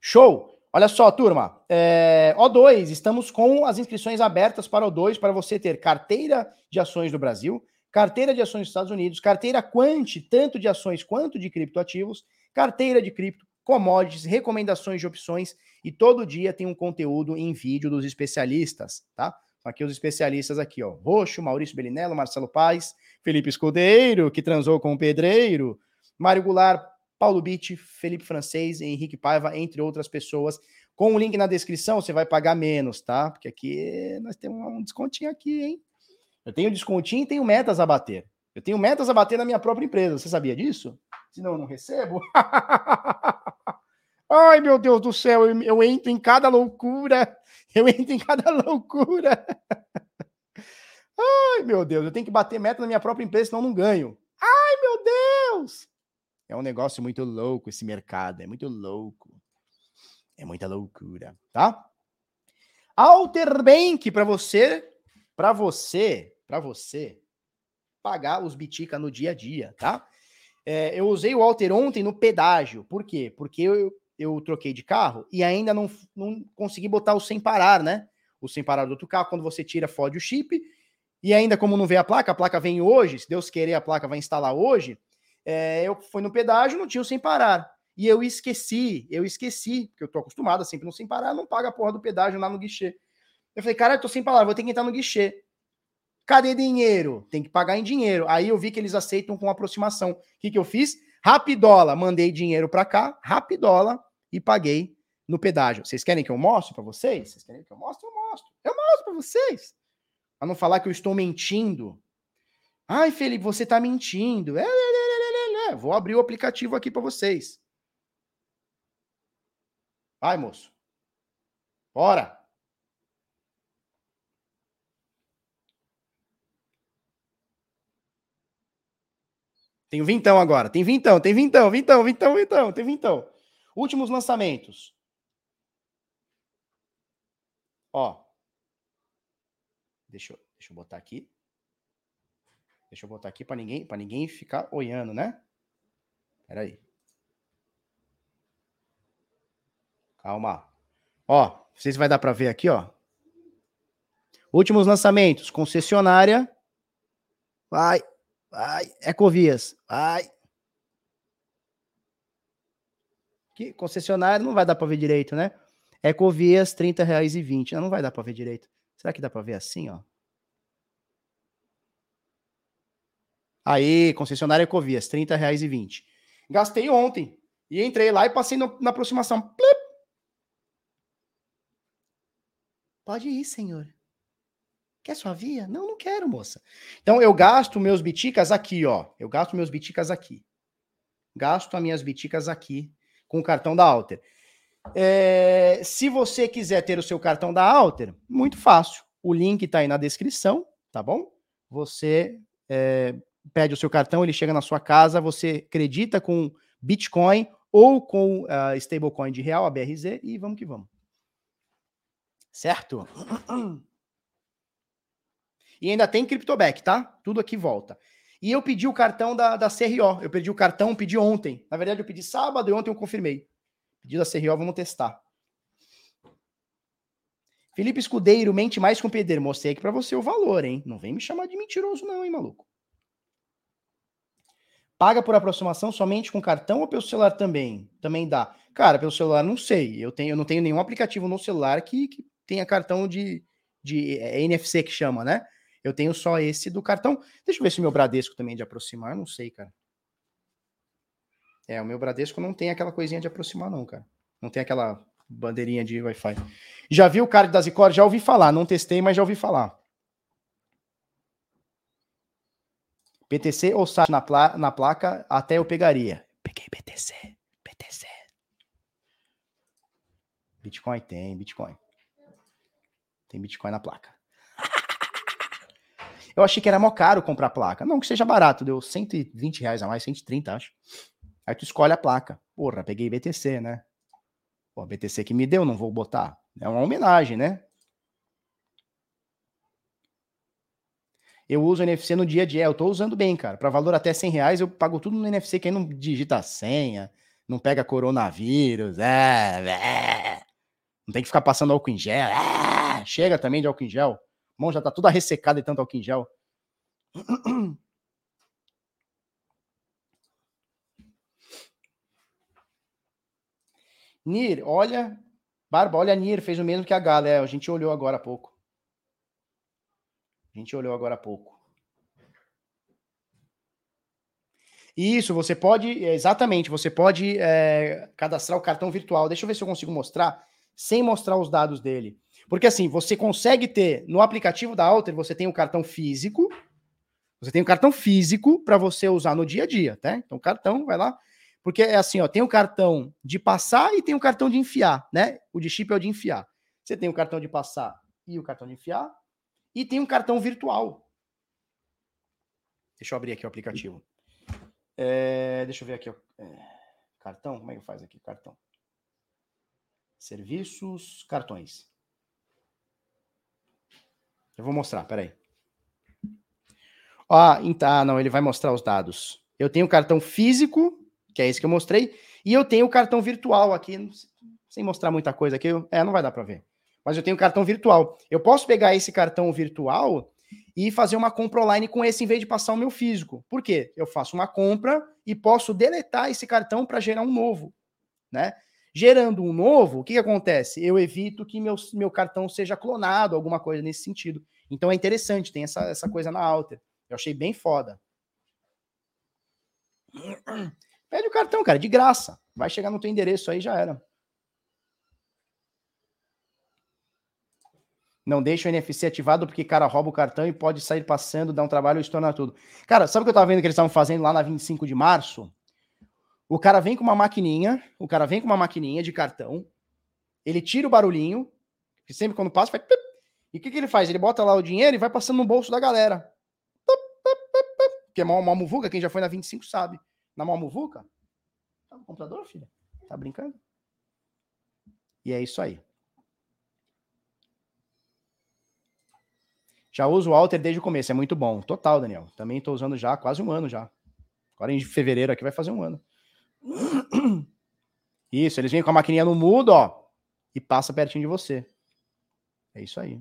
Show! Olha só, turma. É, O2, estamos com as inscrições abertas para O2 para você ter carteira de ações do Brasil, carteira de ações dos Estados Unidos, carteira Quant, tanto de ações quanto de criptoativos, carteira de cripto, commodities, recomendações de opções e todo dia tem um conteúdo em vídeo dos especialistas, tá? Aqui os especialistas aqui, ó. Roxo, Maurício Belinello, Marcelo Paz, Felipe Escudeiro, que transou com o Pedreiro, Mário Goulart, Paulo Bitti, Felipe Francês, Henrique Paiva, entre outras pessoas. Com o link na descrição, você vai pagar menos, tá? Porque aqui nós temos um descontinho aqui, hein? Eu tenho descontinho e tenho metas a bater. Eu tenho metas a bater na minha própria empresa. Você sabia disso? Senão eu não recebo. Ai, meu Deus do céu, eu, eu entro em cada loucura. Eu entro em cada loucura. Ai, meu Deus, eu tenho que bater meta na minha própria empresa, senão eu não ganho. Ai, meu Deus! É um negócio muito louco esse mercado, é muito louco. É muita loucura, tá? Alterbank para você, para você, para você pagar os bitica no dia a dia, tá? É, eu usei o Alter ontem no pedágio. Por quê? Porque eu, eu troquei de carro e ainda não, não consegui botar o sem parar, né? O sem parar do outro carro, quando você tira, fode o chip. E ainda como não vê a placa, a placa vem hoje, se Deus querer, a placa vai instalar hoje é, eu fui no pedágio, não tinha o sem parar. E eu esqueci, eu esqueci, porque eu tô acostumado sempre no sem parar, não paga a porra do pedágio lá no guichê. Eu falei, cara, eu tô sem parar, vou ter que entrar no guichê. Cadê dinheiro? Tem que pagar em dinheiro. Aí eu vi que eles aceitam com aproximação. O que, que eu fiz? Rapidola, mandei dinheiro para cá, rapidola e paguei no pedágio. Vocês querem que eu mostre para vocês? Vocês querem que eu mostre? Eu mostro. Eu mostro para vocês. Para não falar que eu estou mentindo. Ai, Felipe, você tá mentindo. É, é, vou abrir o aplicativo aqui para vocês. Vai, moço. Bora. Tem vintão agora. Tem vintão, tem vintão, vintão, vintão, vintão, tem vintão. Últimos lançamentos. Ó. Deixa eu, deixa eu botar aqui. Deixa eu botar aqui para ninguém, para ninguém ficar olhando, né? Pera aí. Calma. Ó, vocês vai dar para ver aqui, ó. Últimos lançamentos, concessionária. Vai, vai, Ecovias, vai. Que concessionária não vai dar para ver direito, né? Ecovias, R$ 30,20. Não, não vai dar para ver direito. Será que dá para ver assim, ó? Aí, concessionária Ecovias, R$ 30,20. Gastei ontem. E entrei lá e passei no, na aproximação. Plip. Pode ir, senhor. Quer sua via? Não, não quero, moça. Então eu gasto meus biticas aqui, ó. Eu gasto meus biticas aqui. Gasto as minhas biticas aqui com o cartão da Alter. É, se você quiser ter o seu cartão da Alter, muito fácil. O link está aí na descrição, tá bom? Você é, pede o seu cartão, ele chega na sua casa, você acredita com Bitcoin ou com uh, stablecoin de real, a BRZ, e vamos que vamos. Certo? E ainda tem CryptoBack, tá? Tudo aqui volta. E eu pedi o cartão da, da CRO. Eu pedi o cartão, pedi ontem. Na verdade, eu pedi sábado e ontem eu confirmei. Pedido da CRO, vamos testar. Felipe Escudeiro, mente mais com o Pedro. Mostrei aqui pra você o valor, hein? Não vem me chamar de mentiroso, não, hein, maluco? Paga por aproximação somente com cartão ou pelo celular também? Também dá. Cara, pelo celular não sei. Eu, tenho, eu não tenho nenhum aplicativo no celular que, que tenha cartão de, de é, NFC que chama, né? Eu tenho só esse do cartão. Deixa eu ver se o meu Bradesco também é de aproximar. Não sei, cara. É, o meu Bradesco não tem aquela coisinha de aproximar, não, cara. Não tem aquela bandeirinha de Wi-Fi. Já vi o card da Zicor? Já ouvi falar. Não testei, mas já ouvi falar. PTC ou SAT na, pla na placa, até eu pegaria. Peguei BTC. BTC. Bitcoin tem, Bitcoin. Tem Bitcoin na placa. Eu achei que era mó caro comprar placa. Não que seja barato, deu 120 reais a mais, 130, acho. Aí tu escolhe a placa. Porra, peguei BTC, né? Pô, BTC que me deu, não vou botar. É uma homenagem, né? Eu uso NFC no dia a dia. Eu tô usando bem, cara. Para valor até 100 reais, eu pago tudo no NFC. Quem não digita a senha, não pega coronavírus, é, é, não tem que ficar passando álcool em gel. É, chega também de álcool em gel. mão já tá toda ressecada de tanto álcool em gel. Nir, olha. Barba, olha, Nir fez o mesmo que a Gala. É, a gente olhou agora há pouco. A gente olhou agora há pouco. Isso, você pode, exatamente, você pode é, cadastrar o cartão virtual. Deixa eu ver se eu consigo mostrar, sem mostrar os dados dele. Porque assim, você consegue ter, no aplicativo da Alter, você tem o um cartão físico, você tem um cartão físico para você usar no dia a dia, tá? Então, o cartão, vai lá. Porque é assim, ó, tem o cartão de passar e tem o cartão de enfiar, né? O de chip é o de enfiar. Você tem o cartão de passar e o cartão de enfiar, e tem um cartão virtual. Deixa eu abrir aqui o aplicativo. É, deixa eu ver aqui. É, cartão? Como é que faz aqui? Cartão. Serviços, cartões. Eu vou mostrar, peraí. Ah, então, ah, não, ele vai mostrar os dados. Eu tenho o cartão físico, que é esse que eu mostrei, e eu tenho o cartão virtual aqui, sem mostrar muita coisa aqui. É, não vai dar para ver mas eu tenho cartão virtual. Eu posso pegar esse cartão virtual e fazer uma compra online com esse em vez de passar o meu físico. Por quê? Eu faço uma compra e posso deletar esse cartão para gerar um novo, né? Gerando um novo, o que, que acontece? Eu evito que meu, meu cartão seja clonado, alguma coisa nesse sentido. Então é interessante, tem essa, essa coisa na Alter. Eu achei bem foda. Pede o cartão, cara, de graça. Vai chegar no teu endereço aí, já era. Não deixa o NFC ativado porque cara rouba o cartão e pode sair passando, dar um trabalho e estornar tudo. Cara, sabe o que eu tava vendo que eles estavam fazendo lá na 25 de março? O cara vem com uma maquininha, o cara vem com uma maquininha de cartão, ele tira o barulhinho, que sempre quando passa faz pip, e o que, que ele faz? Ele bota lá o dinheiro e vai passando no bolso da galera. que é Malmuvuca, quem já foi na 25 sabe. Na Malmuvuca, tá no computador, filha? Tá brincando? E é isso aí. Já uso o Alter desde o começo, é muito bom. Total, Daniel. Também estou usando já quase um ano já. Agora em fevereiro aqui vai fazer um ano. Isso, eles vêm com a maquininha no mudo, ó, e passa pertinho de você. É isso aí.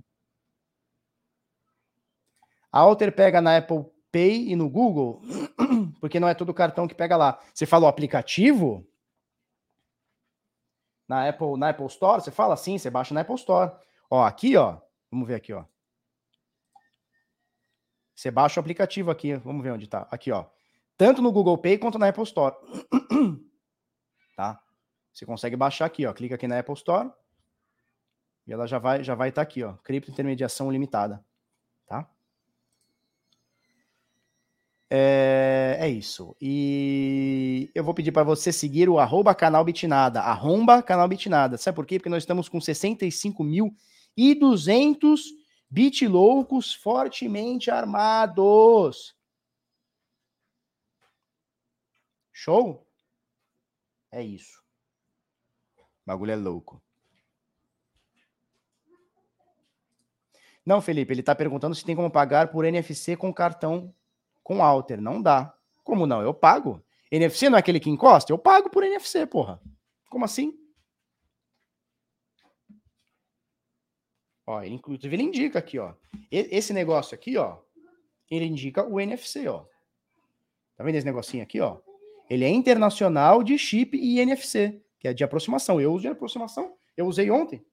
A Alter pega na Apple Pay e no Google, porque não é todo cartão que pega lá. Você falou aplicativo? Na Apple, na Apple Store, você fala assim, você baixa na Apple Store. Ó, aqui, ó, vamos ver aqui, ó. Você baixa o aplicativo aqui, vamos ver onde tá. Aqui, ó. Tanto no Google Pay quanto na Apple Store. tá? Você consegue baixar aqui, ó. Clica aqui na Apple Store. E ela já vai já vai estar tá aqui, ó. Cripto intermediação limitada, tá? É, é, isso. E eu vou pedir para você seguir o arroba canal Bitnada. Arromba canal Bitnada. Sabe por quê? Porque nós estamos com 65.200 Bit loucos fortemente armados. Show? É isso. O bagulho é louco. Não, Felipe, ele está perguntando se tem como pagar por NFC com cartão com Alter. Não dá. Como não? Eu pago. NFC não é aquele que encosta? Eu pago por NFC, porra. Como assim? Ó, ele, inclusive ele indica aqui, ó. Esse negócio aqui, ó, ele indica o NFC, ó. Tá vendo esse negocinho aqui, ó? Ele é internacional de chip e NFC, que é de aproximação. Eu uso de aproximação. Eu usei ontem.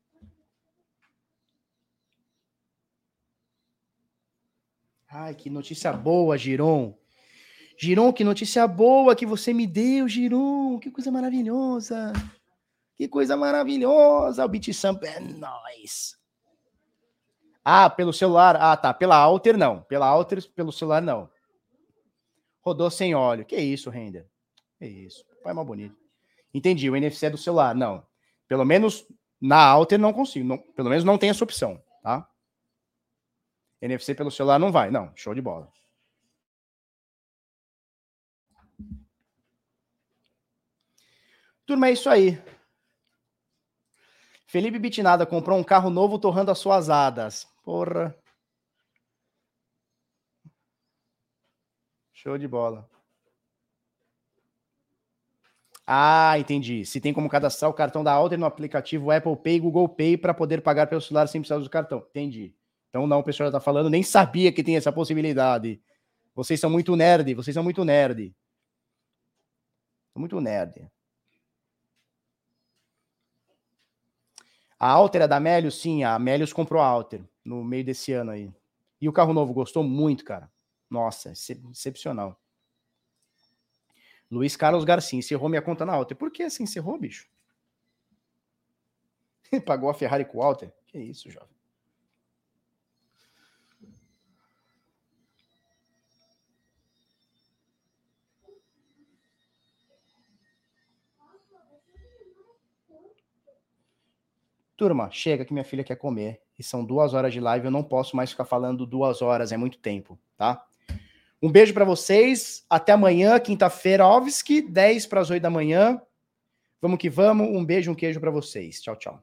Ai, que notícia boa, Giron. Giron, que notícia boa que você me deu, Giron. Que coisa maravilhosa. Que coisa maravilhosa. O BitSamp é nóis. Ah, pelo celular. Ah, tá. Pela Alter, não. Pela Alter, pelo celular, não. Rodou sem óleo. Que isso, Render? Que isso. Pai é mais bonito. Entendi. O NFC é do celular. Não. Pelo menos na Alter não consigo. Não, pelo menos não tem essa opção, tá? NFC pelo celular não vai. Não. Show de bola. Turma, é isso aí. Felipe Bitnada comprou um carro novo torrando as suas hadas. Porra. Show de bola. Ah, entendi. Se tem como cadastrar o cartão da Alter no aplicativo Apple Pay, Google Pay para poder pagar pelo celular sem precisar do cartão. Entendi. Então não, o pessoal já tá falando, nem sabia que tem essa possibilidade. Vocês são muito nerd, vocês são muito nerd. Muito nerd. A Alter é da Melius? Sim, a Melius comprou a Alter no meio desse ano aí. E o carro novo gostou muito, cara. Nossa, excepcional. Luiz Carlos Garcia encerrou minha conta na Alter. Por que você encerrou, bicho? Pagou a Ferrari com o Alter? Que isso, jovem. Turma, chega que minha filha quer comer e são duas horas de live, eu não posso mais ficar falando duas horas, é muito tempo, tá? Um beijo para vocês, até amanhã, quinta-feira, Ovski, 10 para as 8 da manhã. Vamos que vamos, um beijo, um queijo para vocês. Tchau, tchau.